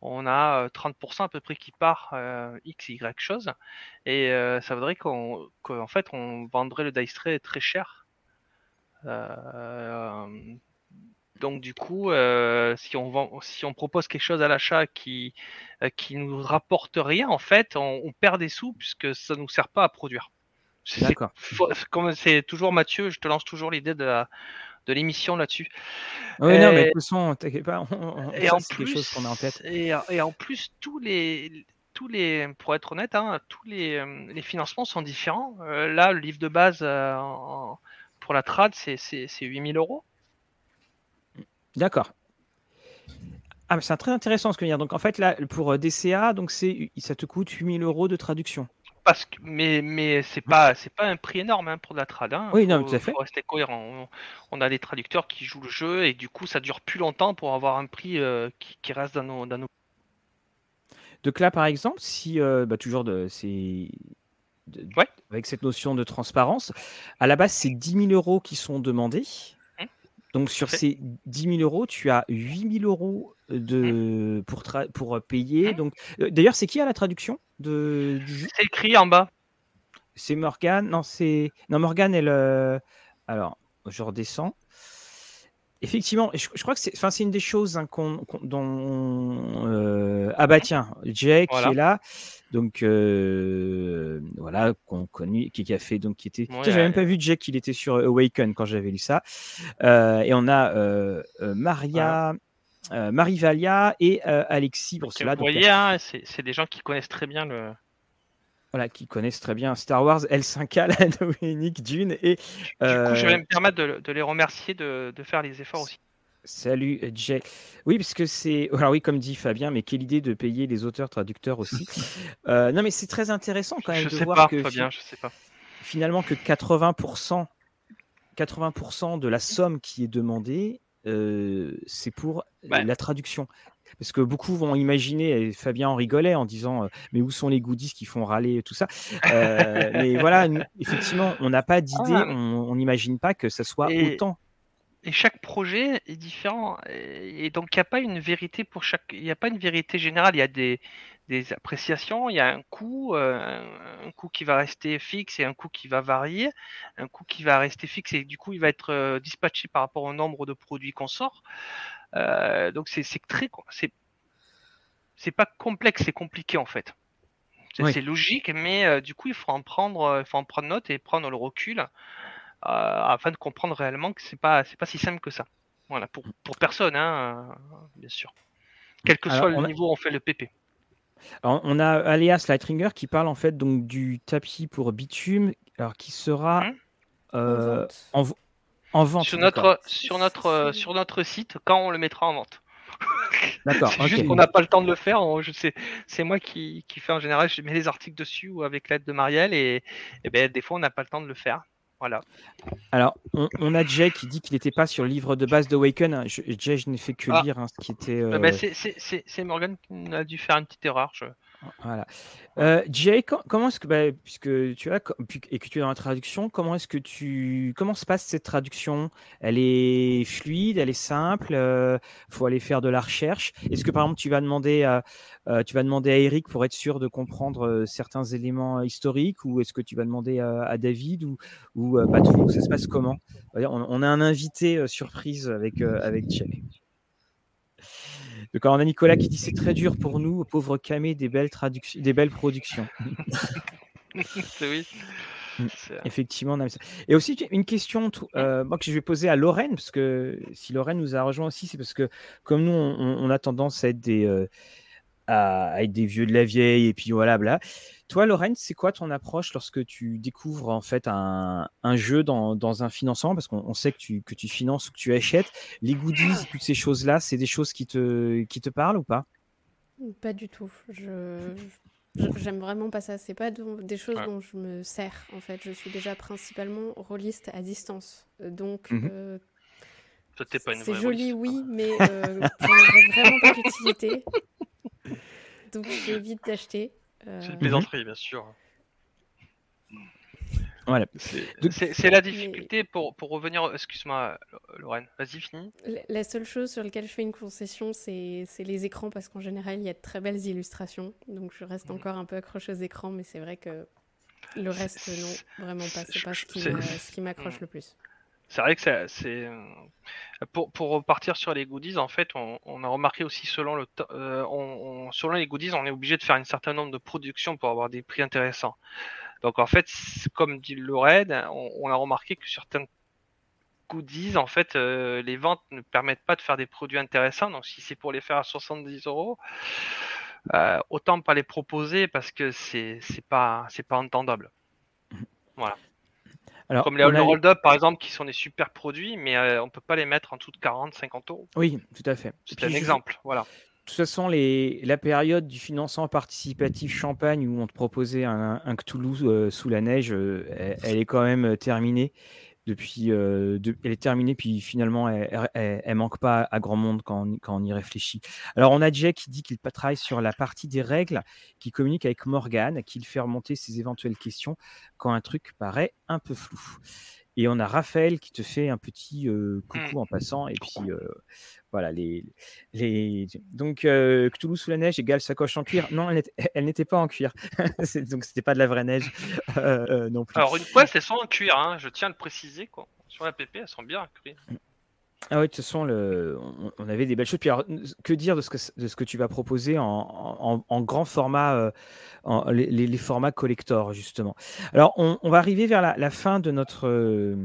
on a euh, 30% à peu près qui part euh, x y chose, et euh, ça voudrait qu'on qu'en fait on vendrait le dice tray très cher. Euh, donc du coup, euh, si on vend, si on propose quelque chose à l'achat qui euh, qui nous rapporte rien, en fait, on, on perd des sous puisque ça nous sert pas à produire. C'est D'accord. faut- comme c'est toujours Mathieu, je te lance toujours l'idée de la de l'émission là-dessus. Oui, non, mais de toute façon, t'inquiète pas, on- on- Et ça, en plus, chose qu'on a en tête. Et, et en plus, tous les tous les, pour être honnête, hein, tous les, euh, les financements sont différents. Euh, là, le livre de base euh, en- pour la trad, c'est c'est- c'est 8000 euros. D'accord. Ah, mais c'est très intéressant ce que tu veux dire. Donc, en fait, là, pour DCA, donc c'est, ça te coûte 8000 euros de traduction. Parce que, mais mais c'est pas c'est pas un prix énorme hein, pour de la trad. Hein. Oui, non, tout à fait. faut rester cohérent. On, on a des traducteurs qui jouent le jeu et du coup ça dure plus longtemps pour avoir un prix euh, qui, qui reste dans nos, dans nos. Donc là, par exemple, si euh, bah, toujours de, c'est de- Ouais. avec cette notion de transparence, à la base, c'est 10 000 euros qui sont demandés. Mmh. Donc sur ces 10 000 euros, tu as 8 000 euros de pour tra- pour payer. Mmh. Donc euh, d'ailleurs, c'est qui à la traduction? De du C'est écrit en bas. C'est Morgane. Non, c'est non Morgane. Elle. euh, Alors, je redescends. Effectivement, je, je crois que c'est, enfin, c'est une des choses hein, qu'on, dont. euh, Ah bah tiens, Jay qui est là, donc euh, voilà, qu'on connaît, qui, a fait, donc qui était. Ouais, j'avais même pas vu Jay qu'il était sur Awaken quand j'avais lu ça. Et on a Maria, euh, Marie Valia et euh, Alexis cela. vous voyez, hein, c'est des gens qui connaissent très bien le. voilà, qui connaissent très bien Star Wars, L5K, la Dominique Dune et. Du euh, coup, je vais me permettre de, de les remercier de, de faire les efforts aussi. Salut Jay. Oui, parce que c'est. Alors oui, comme dit Fabien, mais quelle idée de payer les auteurs traducteurs aussi. Euh, non, mais c'est très intéressant quand même Je de sais voir pas, que fi- Fabien, je sais pas. finalement que 80%, 80% de la somme qui est demandée, euh, c'est pour Ouais. la traduction. Parce que beaucoup vont imaginer, et Fabien en rigolait en disant euh, Mais où sont les goodies qui font râler tout ça? Euh, Mais voilà, nous, effectivement, on n'a pas d'idée, Ah. on on n'imagine pas que ça soit Et- autant. Et chaque projet est différent. Et et donc, il n'y a pas une vérité pour chaque. Il n'y a pas une vérité générale. Il y a des, des appréciations. Il y a un coût, euh, un, coût qui va rester fixe et un coût qui va varier. Un coût qui va rester fixe et du coup, il va être euh, dispatché par rapport au nombre de produits qu'on sort. Euh, donc, c'est très. C'est c'est pas complexe, c'est compliqué en fait. C'est Oui. logique, mais du coup, il faut en prendre, il faut en prendre note et prendre le recul afin de comprendre réellement que c'est pas, c'est pas si simple que ça. Voilà, pour, pour personne, hein, bien sûr. Quel que Alors, soit le a- niveau, on fait le PP. Alors, on a Alias Lightringer qui parle en fait donc du tapis pour bitume, alors qui sera Hein? euh, vente. en, en vente. Sur d'accord. notre, sur notre, euh, sur notre site, quand on le mettra en vente. D'accord, C'est juste qu'on n'a pas le temps de le faire. on- je sais, c'est moi qui, qui fais en général. Je mets les articles dessus ou avec l'aide de Marielle et, et ben des fois on n'a pas le temps de le faire. Voilà. Alors, on, on a Jay qui dit qu'il n'était pas sur le livre de base d'Awaken. hein. Je, Jay, je n'ai fait que Ah. lire hein, ce qui était. Euh, euh, c'est- c'est c'est- c'est Morgan qui a dû faire une petite erreur. Je... Voilà. Euh, Jay, com- comment est-ce que, bah, puisque tu as et que tu es dans la traduction, comment est-ce que tu, comment se passe cette traduction? Elle est fluide, elle est simple. euh, faut aller faire de la recherche. Est-ce que par exemple tu vas demander à, euh, tu vas demander à Eric pour être sûr de comprendre euh, certains éléments historiques, ou est-ce que tu vas demander à, David ou, ou Ça se passe comment? On, a un invité surprise avec avec Jay. Donc, alors, on a Nicolas qui dit c'est très dur pour nous, pauvre Camé, des belles traductions, des belles productions. Oui. Mm. Effectivement, on a ça. Et aussi une question euh, moi, que je vais poser à Lorraine, parce que si Lorraine nous a rejoint aussi, c'est parce que comme nous, on, on a tendance à être des euh, à, à être des vieux de la vieille et puis voilà, bla. Toi, Lorraine, c'est quoi ton approche lorsque tu découvres en fait un, un jeu dans, dans un financement? Parce qu'on on sait que tu, que tu finances ou que tu achètes. Les goodies, toutes ces choses-là, c'est des choses qui te, qui te parlent ou pas? Pas du tout. Je j'aime vraiment pas ça. C'est pas des choses Ouais. dont je me sers en fait. Je suis déjà principalement rôliste à distance. Euh, Donc Mhm. euh, c'est joli, rôliste. oui, mais euh, j'en aurais vraiment pas d'utilité. Donc j'évite d'acheter. Euh, C'est une plaisanterie, bien sûr. Voilà. C'est la difficulté pour, pour revenir. Excuse-moi, Lorraine. Vas-y, finis. La- La seule chose sur laquelle je fais une concession, c'est c'est les écrans, parce qu'en général, il y a de très belles illustrations. Donc je reste Mhm. encore un peu accroche aux écrans, mais c'est vrai que le reste, non, vraiment pas. C'est pas qui ce qui m'accroche Mhm. le plus. C'est vrai que ça- c'est. Pour, pour repartir sur les goodies, en fait, on, on a remarqué aussi selon le euh, on, on- selon les goodies, on est obligé de faire un certain nombre de productions pour avoir des prix intéressants. Donc en fait, comme dit Lorraine, on, on a remarqué que certains goodies, en fait, euh, les ventes ne permettent pas de faire des produits intéressants. Donc si c'est pour les faire à 70 euros, euh, autant pas les proposer parce que c'est c'est pas c'est pas entendable. Alors, Comme les a- hold up par exemple, qui sont des super produits, mais euh, on peut pas les mettre en dessous de 40, 50 euros. Oui, tout à fait. C'est un je- exemple, voilà. toute façon, les, la période du financement participatif Champagne où on te proposait un, un Cthulhu sous la neige, elle, est quand même terminée depuis, elle est terminée, puis finalement, elle, elle, manque pas à grand monde quand on, y réfléchit. Alors, on a Jack qui dit qu'il travaille sur la partie des règles, qui communique avec Morgan, qui fait remonter ses éventuelles questions quand un truc paraît un peu flou. Et on a Raphaël qui te fait un petit mmh. coucou en passant. Et puis voilà, les, les... donc Cthulhu sous la neige égale sacoche en cuir. Non, elle n'était pas en cuir. donc c'était pas de la vraie neige non plus. Alors une fois, elles sont en cuir, hein, je tiens à le préciser. Quoi. Sur la PP, elles sont bien en cuir. Ah oui, de toute façon, le... on avait des belles choses. Puis que dire de ce que, de ce que tu vas proposer en, en, grand format, euh, en, les, les, formats collector, justement. Alors, on, on va arriver vers la, la fin de notre, euh,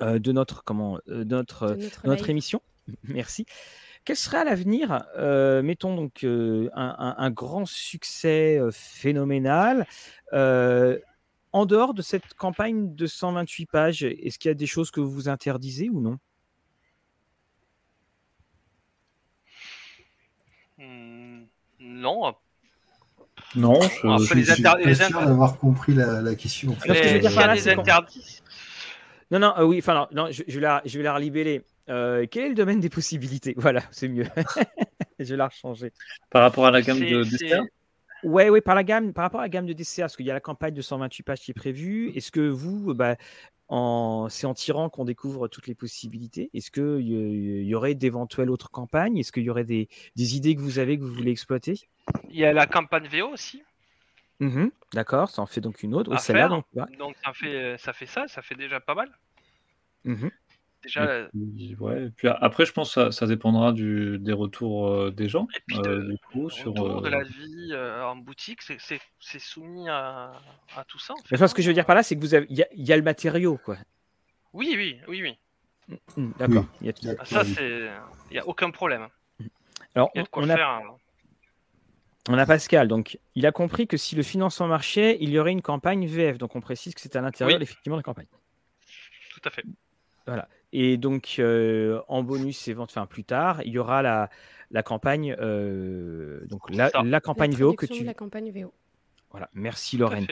euh de notre, comment, euh, notre, notre, notre émission. Merci. Quel sera l'avenir Mettons donc un, un, un, grand succès phénoménal. en dehors de cette campagne de 128 pages, est-ce qu'il y a des choses que vous vous interdisez ou non? Non. Non, je, suis pas sûr d'avoir compris la, question. Non, non, euh, oui, enfin, non, je, vais la, je vais la relibeller. Euh, quel est le domaine des possibilités? Voilà, c'est mieux. je vais la rechanger. Par rapport à la gamme de DCA Ouais, ouais, par la gamme, par rapport à la gamme de DCA, parce qu'il y a la campagne de 128 pages qui est prévue. Est-ce que vous, bah, c'est en tirant qu'on découvre toutes les possibilités. Est-ce qu'il y, y, aurait d'éventuelles autres campagnes? Est-ce qu'il y aurait des, idées que vous avez que vous voulez exploiter? Il y a la campagne VO aussi. Mmh d'accord, ça en fait donc une autre. donc, ça, fait, ça fait ça, ça fait déjà pas mal. Mmh Déjà, puis, ouais. puis après, je pense que ça, ça dépendra du, des retours euh, des gens. Et puis euh, du coup, sur euh... de la vie euh, en boutique, c'est soumis à, à, tout ça. En fait. ce que je veux dire par là, c'est que vous avez, il y, y, a le matériau, quoi. Oui, oui, oui, oui. Mmh, mmh, d'accord. Oui. Ça, c'est, il y a aucun problème. Alors, on, a... Hein. On a Pascal, donc il a compris que si le financement marchait, il y aurait une campagne VF. Donc on précise que c'est à l'intérieur, oui. effectivement, de la campagne. Tout à fait. Voilà. Et donc, euh, en bonus, enfin plus tard, il y aura la, la campagne, euh, donc la, la, campagne la VO que tu. La campagne VO. Voilà, merci Lorraine.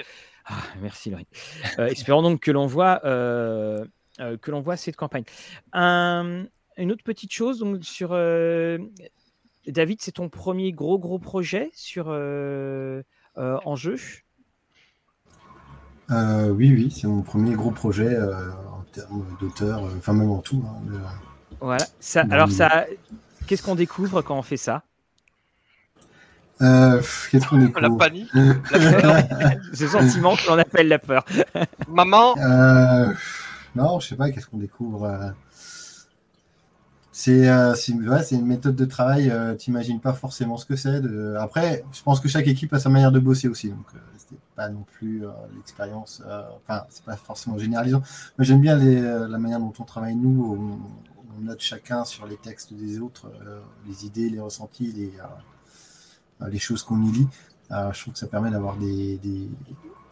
Ah, merci Lorraine. euh, espérons donc que l'on voit, euh, que l'on voit cette campagne. Un, une autre petite chose donc sur David, c'est ton premier gros gros projet sur en jeu? oui, oui, c'est mon premier gros projet termes d'auteur, euh, enfin même en tout. Hein, le... Voilà. Ça, alors ça, qu'est-ce qu'on découvre quand on fait ça? Euh, Qu'est-ce qu'on découvre? La panique. Ce sentiment que l'on appelle la peur. Maman? Euh, non, je sais pas. Qu'est-ce qu'on découvre euh, c'est euh, ouais, une méthode de travail, euh, tu n'imagines pas forcément ce que c'est. Après, je pense que chaque équipe a sa manière de bosser aussi, donc euh, c'était pas non plus euh, l'expérience, enfin, c'est pas forcément généralisant. Mais j'aime bien la manière dont on travaille nous, on, note chacun sur les textes des autres, les idées, les ressentis, les, choses qu'on y lit. je trouve que ça permet d'avoir des,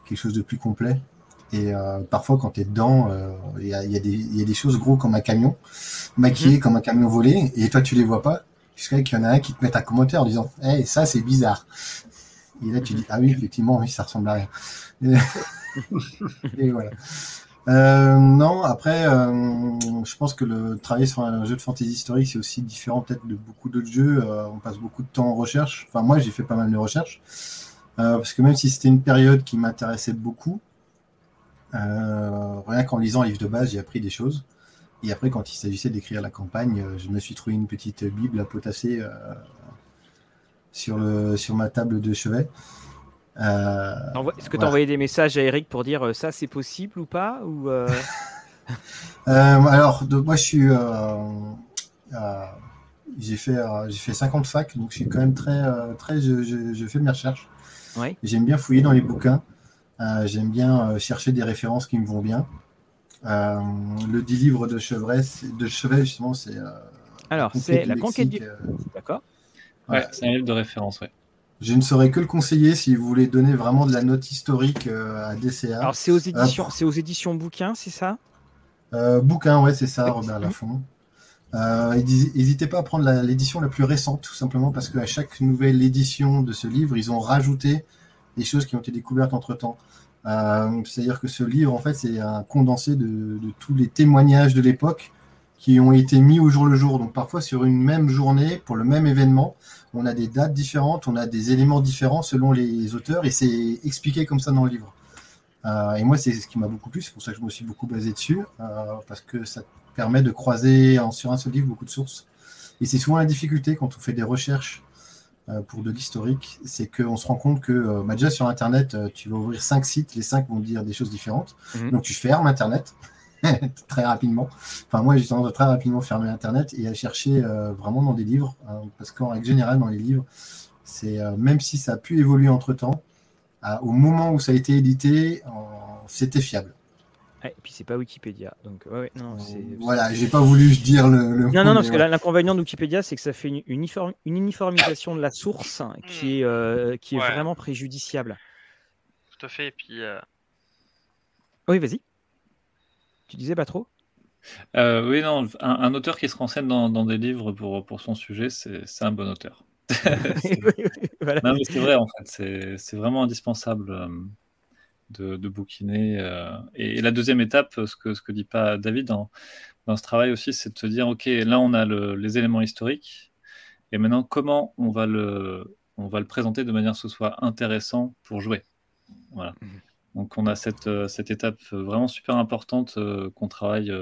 quelque chose de plus complet. Et euh, parfois, quand tu es dedans, il y, a, y, y, a, des choses gros comme un camion, maquillé mmh. comme un camion volé, et toi, tu les vois pas, jusqu'à qu'il y en a un qui te mette un commentaire en disant Hey, ça, c'est bizarre. Et là, tu dis Ah oui, effectivement, oui, ça ressemble à rien. Et, et voilà. Euh, non, après, euh, je pense que le travailler sur un jeu de fantasy historique, c'est aussi différent peut-être de beaucoup d'autres jeux. Euh, on passe beaucoup de temps en recherche. Enfin, moi, j'ai fait pas mal de recherches. Euh, parce que même si c'était une période qui m'intéressait beaucoup, euh, rien qu'en lisant le livre de base, j'ai appris des choses. Et après, quand il s'agissait d'écrire la campagne, euh, je me suis trouvé une petite Bible à potasser euh, sur, le, sur ma table de chevet. Euh, Est-ce que tu as envoyé des messages à Eric pour dire ça c'est possible ou pas ou euh... Alors, de, moi je suis. j'ai fait, j'ai fait 50 facs, donc je suis quand même très. très je, je, je fais mes recherches. Ouais. J'aime bien fouiller dans les bouquins. Euh, J'aime bien euh, chercher des références qui me vont bien. Euh, le 10 livres de Chevet, de Chevet justement, c'est. Alors, c'est la conquête du. D'accord. Ouais, c'est un livre de référence, ouais. Je ne saurais que le conseiller si vous voulez donner vraiment de la note historique à DCA. Alors, c'est aux éditions, c'est aux éditions bouquins, c'est ça? Euh, Bouquin, ouais, c'est ça, Robert Laffont. Euh, N'hésitez pas à prendre l'édition la, plus récente, tout simplement parce qu'à chaque nouvelle édition de ce livre, ils ont rajouté des choses qui ont été découvertes entre temps. Euh, c'est-à-dire que ce livre, en fait, c'est un condensé de, tous les témoignages de l'époque qui ont été mis au jour le jour. Donc parfois sur une même journée, pour le même événement, on a des dates différentes, on a des éléments différents selon les auteurs, et c'est expliqué comme ça dans le livre. Euh, et moi, c'est ce qui m'a beaucoup plu, c'est pour ça que je me suis beaucoup basé dessus, euh, parce que ça permet de croiser en, sur un seul livre beaucoup de sources. Et c'est souvent la difficulté quand on fait des recherches pour de l'historique, c'est qu'on se rend compte que bah, déjà sur Internet, tu vas ouvrir cinq sites, les cinq vont dire des choses différentes. Mhm. Donc tu fermes Internet très rapidement. Enfin, moi, j'ai tendance à très rapidement fermer Internet et à chercher vraiment dans des livres, hein, parce qu'en règle générale, dans les livres, c'est même si ça a pu évoluer entre temps, au moment où ça a été édité, c'était fiable. Et puis c'est pas Wikipédia, donc ouais, non, voilà, j'ai pas voulu dire le. non, non, parce que l'inconvénient de Wikipédia, c'est que ça fait une, une, uniformisation de la source qui est, euh, qui est vraiment préjudiciable. Tout à fait, et puis. Euh, oui, vas-y. Tu disais pas trop? Euh, Oui, non, un, auteur qui se renseigne dans, dans des livres pour, pour son sujet, c'est un bon auteur. Non, mais c'est vrai, en fait, c'est vraiment indispensable euh, de, de bouquiner. Euh, et, la deuxième étape, ce que, ce que dit pas David dans, dans ce travail aussi, c'est de se dire, OK, là, on a les éléments historiques, et maintenant, comment on va le, on va le présenter de manière à ce soit intéressant pour jouer. Voilà. Mmh. Donc, on a cette, euh, cette étape vraiment super importante qu'on travaille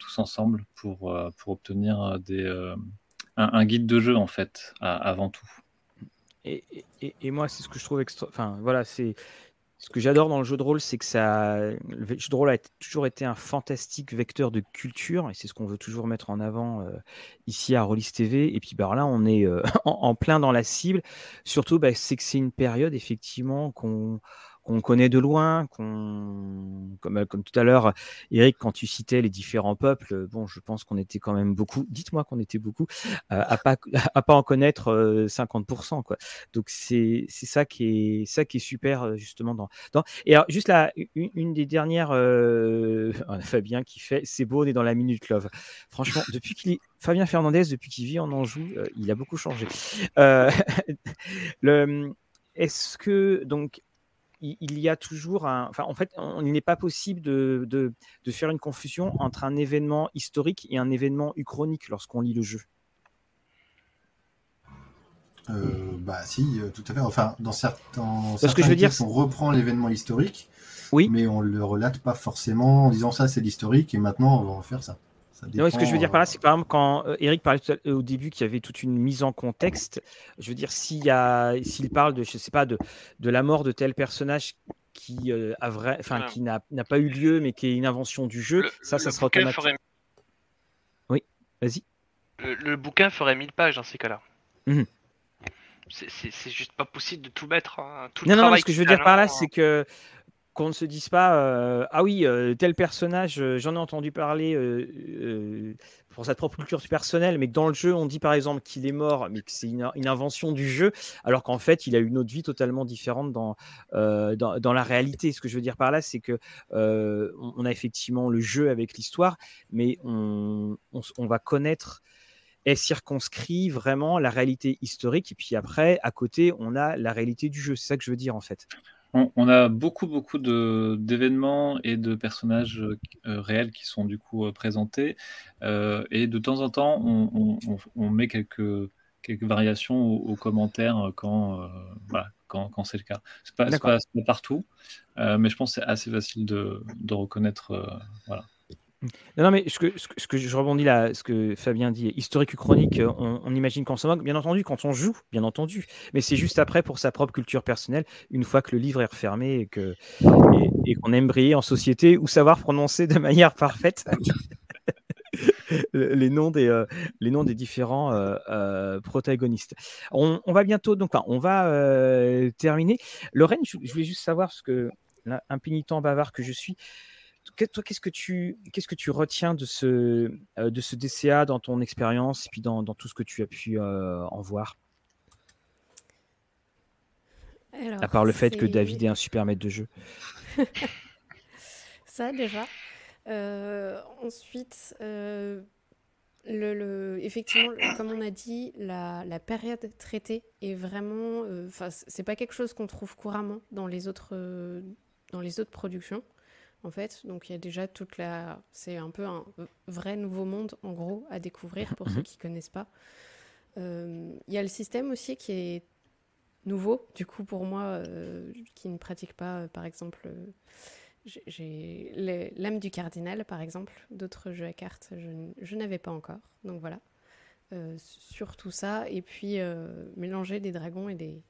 tous ensemble pour, pour obtenir des un, guide de jeu en fait, avant tout. Et, et, moi, c'est ce que je trouve extra. Enfin, voilà, c'est ce que j'adore dans le jeu de rôle, c'est que ça, le jeu de rôle a toujours été un fantastique vecteur de culture, et c'est ce qu'on veut toujours mettre en avant euh, ici à Rollis TV. Et puis bah, là, on est euh, en, plein dans la cible. Surtout, bah, c'est que c'est une période effectivement qu'on qu'on connaît de loin, qu'on, comme, euh, comme tout à l'heure, Eric, quand tu citais les différents peuples, bon, je pense qu'on était quand même beaucoup, dites-moi qu'on était beaucoup, euh, à pas à pas en connaître 50%, euh, quoi. Donc c'est c'est ça qui est ça qui est super justement dans, dans... et alors juste là une, des dernières Fabien qui fait c'est beau on est dans la minute love. Franchement, depuis qu'il Fabien Fernandez depuis qu'il vit en Anjou, il a beaucoup changé. le est-ce que donc il y a toujours un. Enfin, en fait, il n'est pas possible de, de, de, faire une confusion entre un événement historique et un événement uchronique lorsqu'on lit le jeu. Euh, bah si, euh, tout à fait. Enfin, dans certains, Parce que je veux dire, on reprend l'événement historique, oui. mais on le relate pas forcément en disant ça c'est l'historique et maintenant on va en faire ça ce que je veux dire par là, c'est par exemple quand euh, Eric parlait au début qu'il y avait toute une mise en contexte. Je veux dire, s'il parle de, je sais pas, de, de la mort de tel personnage qui euh, a vrai, enfin qui n'a pas eu lieu, mais qui est une invention du jeu, ça, ça sera automatique. Oui, vas-y. Le, bouquin ferait 1000 pages dans ces cas-là. Mmh c'est juste pas possible de tout mettre. Hein, tout non, non, ce que je veux dire par là, c'est que qu'on ne se dise pas euh, ah oui euh, tel personnage euh, j'en ai entendu parler pour sa propre culture personnelle mais que dans le jeu on dit par exemple qu'il est mort mais que c'est une, invention du jeu alors qu'en fait il a une autre vie totalement différente dans, dans, la réalité. Ce que je veux dire par là c'est que on, a effectivement le jeu avec l'histoire mais on, on, va connaître est circonscrit vraiment la réalité historique et puis après à côté on a la réalité du jeu. C'est ça que je veux dire en fait on, a beaucoup, beaucoup d'événements et de personnages euh, réels qui sont du coup euh, présentés. Euh, et de temps en temps, on, met quelques, quelques variations aux, commentaires quand, quand, c'est le cas. Ce n'est pas, partout, mais je pense que c'est assez facile de, de reconnaître. voilà. Non, mais ce que, ce que, je rebondis là, ce que Fabien dit, historique ou chronique, euh, on, imagine qu'on s'en moque, bien entendu, quand on joue, bien entendu, mais c'est juste après pour sa propre culture personnelle, une fois que le livre est refermé et que et, qu'on aime briller en société ou savoir prononcer de manière parfaite les noms des euh, les noms des différents euh, protagonistes. On, va bientôt donc, on va terminer. Lorraine, je, voulais juste savoir ce que l'impénitent bavard que je suis toi, qu'est-ce que tu, qu'est-ce que tu retiens de ce, euh, de ce DCA dans ton expérience et puis dans, dans, tout ce que tu as pu euh, en voir? À part le fait que David est un super maître de jeu. Ça déjà. Euh, ensuite, Le, le- effectivement, comme on a dit, la, la période traitée est vraiment. Enfin, c'est pas quelque chose qu'on trouve couramment dans les autres, dans les autres productions, en fait. Donc, il y a déjà toute la. C'est un peu un vrai nouveau monde, en gros, à découvrir pour ceux Mhm. qui connaissent pas. Euh, Il y a le système aussi qui est nouveau, du coup, pour moi, euh, qui ne pratique pas, euh, par exemple. j'ai- l'âme du cardinal, par exemple. D'autres jeux à cartes, je, je n'avais pas encore. Donc voilà. Sur tout ça. Et puis, mélanger des dragons et des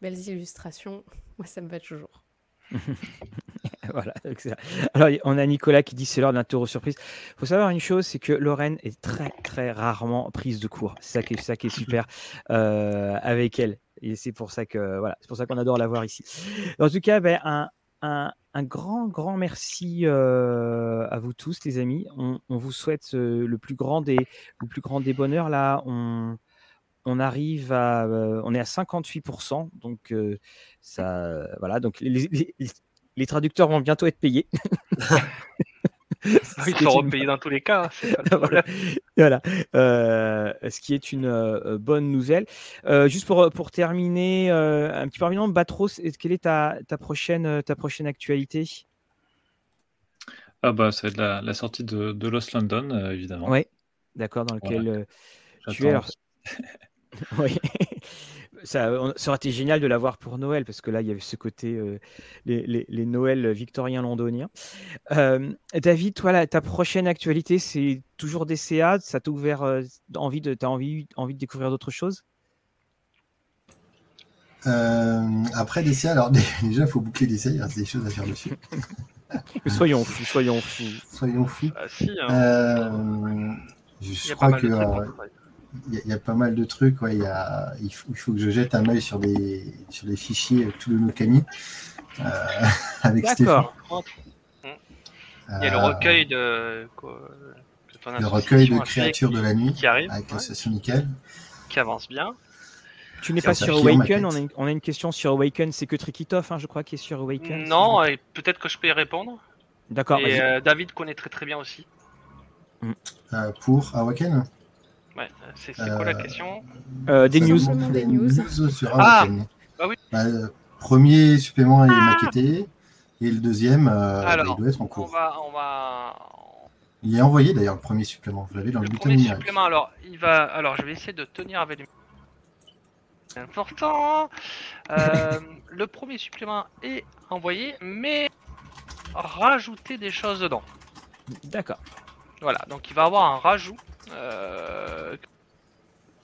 belles illustrations, moi, ça me va toujours. Voilà, donc. Alors, on a Nicolas qui dit c'est l'heure d'un tour surprise. Il faut savoir une chose, c'est que Lorraine est très très rarement prise de court. C'est ça qui est, ça qui est super euh, avec elle. Et c'est pour ça que voilà, c'est pour ça qu'on adore la voir ici. En tout cas, ben, un, un, un grand grand merci euh, à vous tous, les amis. On, on vous souhaite euh, le plus grand des le plus grand des bonheurs. Là, on on arrive à, euh, on est à 58%, donc ça, voilà, donc les, les- les- traducteurs vont bientôt être payés. Ils C'est sont une- repayés dans tous les cas. hein, le voilà. Euh, ce qui est une euh, bonne nouvelle. Euh, juste pour, pour terminer, euh, un petit peu rapidement, Batros, est- quelle est ta, ta, prochaine, ta prochaine actualité? Ah bah, ça va être la, la sortie de, de Lost London, euh, évidemment. Ouais, d'accord, dans lequel euh, tu es. Alors, Oui. Ça, on- ça aurait été génial de l'avoir pour Noël, parce que là, il y avait ce côté, euh, les, les, les Noëls victoriens londoniens. Euh, David, toi, là, ta prochaine actualité, c'est toujours DCA Ça t'a ouvert euh, envie de, t'as envie, envie de découvrir d'autres choses? Euh, après DCA, alors déjà, il faut boucler DCA, il reste des choses à faire dessus. Soyons fous, soyons fous. Soyons fous. Ah, si, hein. Euh, je crois que trucs. euh, y, y a pas mal de trucs. Ouais, il, y a, il, faut, il faut que je jette un œil sur des, sur des fichiers avec tout le Nokami euh, avec Stéphane. D'accord. Il y a le Euh, recueil de. quoi, le recueil créatures de la nuit qui arrive, avec ouais, l'association Nickel. qui avance bien. Tu n'es pas sur Awaken, on a, une, on a une question sur Awaken, c'est que Trikitov, hein, je crois, qui est sur Awaken. Non, peut-être que je peux y répondre. D'accord, et euh, David connaît très très bien aussi. Euh, pour Awaken Ouais, c'est quoi la Euh, question? Euh, des news. Des news. sur Ah, bah oui. Bah, le premier supplément est maquetté et le deuxième, euh, bah, Alors, il doit être en On cours. va, on va. Il est envoyé d'ailleurs le premier supplément. Vous l'avez dans le, Le bulletin premier numérique. supplément, alors, il va. Alors, je vais essayer de tenir avec lui. C'est important. Euh, le premier supplément est envoyé, mais rajouter des choses dedans. D'accord. Voilà, donc il va avoir un rajout. Euh,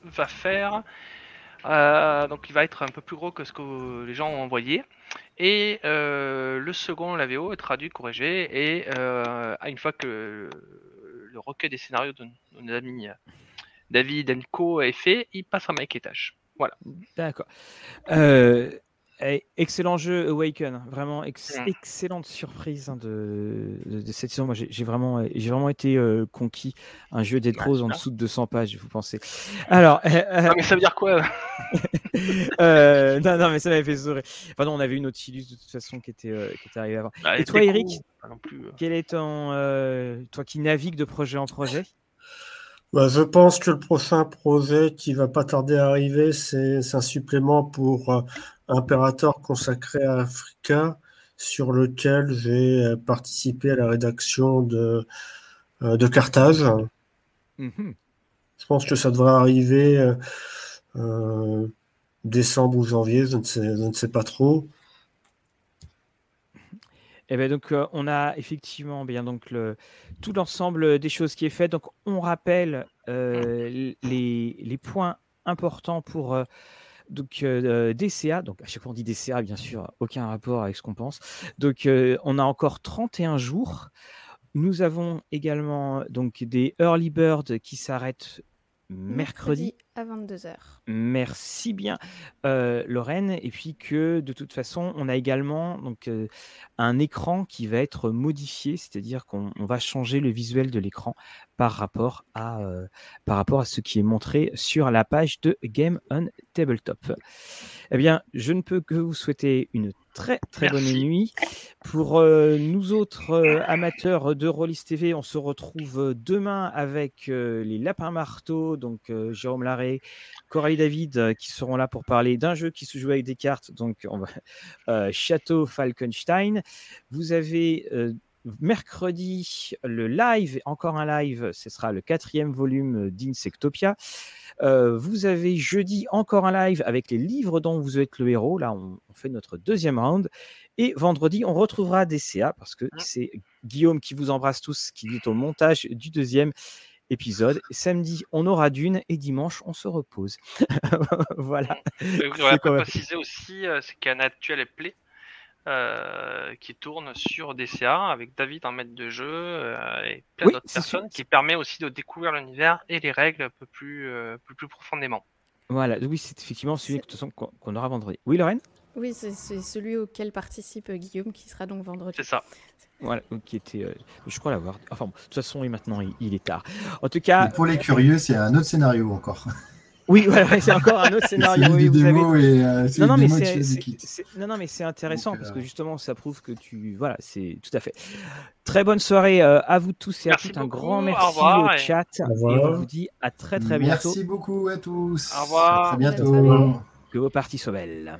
va faire. euh, donc il va être un peu plus gros que ce que les gens ont envoyé. Et euh, le second, la VO, est traduit, corrigé. Et une fois que le recueil des scénarios de nos amis David et Nico est fait, il passe en maquettage. Voilà. D'accord. Eh, excellent jeu Awaken, vraiment ex- excellente surprise hein, de, de- de cette saison. Moi, j'ai vraiment, euh, j'ai vraiment été euh, conquis. Un jeu Dead c'est en dessous de 200 pages, vous pensez. Alors, euh, euh, mais ça veut dire quoi euh, non, non, mais ça m'avait fait sourire. Pardon, on avait une Nautilus de toute façon qui était, qui était arrivée avant. Bah, Et toi, Eric non. Quel est ton, toi qui navigues de projet en projet? Bah, je pense que le prochain projet qui va pas tarder à arriver, c'est un supplément pour euh, Imperator consacré à Africa, sur lequel j'ai euh, participé à la rédaction de, euh, de Carthage. Mhm. Je pense que ça devrait arriver euh, euh, décembre ou janvier, je ne sais, je ne sais pas trop. Eh ben donc euh, on a effectivement bien donc le, tout l'ensemble des choses qui est fait. Donc on rappelle euh, les, les points importants pour euh, donc DCA. Donc à chaque fois on dit DCA bien sûr, aucun rapport avec ce qu'on pense. Donc on a encore 31 jours. Nous avons également donc des early birds qui s'arrêtent mercredi. À 22h. Merci bien, euh, Lorraine. Et puis que de toute façon, on a également donc, euh, un écran qui va être modifié, c'est-à-dire qu'on on va changer le visuel de l'écran par rapport, à, euh, par rapport à ce qui est montré sur la page de Game on Tabletop. Eh bien, je ne peux que vous souhaiter une très très bonne nuit. Pour euh, nous autres euh, amateurs de Rollis TV, on se retrouve demain avec euh, les Lapins Marteaux, donc euh, Jérôme Larré, Coralie David, euh, qui seront là pour parler d'un jeu qui se joue avec des cartes, donc on va, euh, Château Falkenstein. Vous avez euh, mercredi le live, encore un live, ce sera le quatrième volume d'Insectopia. Euh, vous avez jeudi encore un live avec les livres dont vous êtes le héros. Là, on, on fait notre deuxième round. Et vendredi, on retrouvera DCA parce que c'est Guillaume qui vous embrasse tous, qui est au montage du deuxième épisode. Samedi, on aura Dune et dimanche, on se repose. voilà. Peut même- préciser aussi, euh, c'est qu'il y a un actuel play euh, qui tourne sur DCA avec David en maître de jeu euh, et plein Oui, d'autres sûr. personnes qui permet aussi de découvrir l'univers et les règles un peu plus, euh, plus, plus profondément. Voilà, oui, c'est effectivement celui qu'on aura vendredi. Oui, Lorraine? Oui, c'est celui auquel participe euh, Guillaume qui sera donc vendredi. C'est ça. Voilà, donc, qui était, euh, je crois l'avoir. Enfin, bon, de toute façon, et maintenant, il, il est tard. En tout cas, pour les curieux, c'est un autre scénario encore. oui, ouais, ouais, c'est encore un autre scénario. Oui, vous avez- et euh, Non, non, mais non, non, mais c'est intéressant Donc, parce euh, que justement, ça prouve que tu, voilà, c'est tout à fait. Très bonne soirée euh, à vous tous et Merci à toutes. Un beaucoup, grand au merci revoir au et- chat Au et on vous dit à très très bientôt. Merci beaucoup à tous. Au revoir. À très bientôt. Que vos parties soient belles.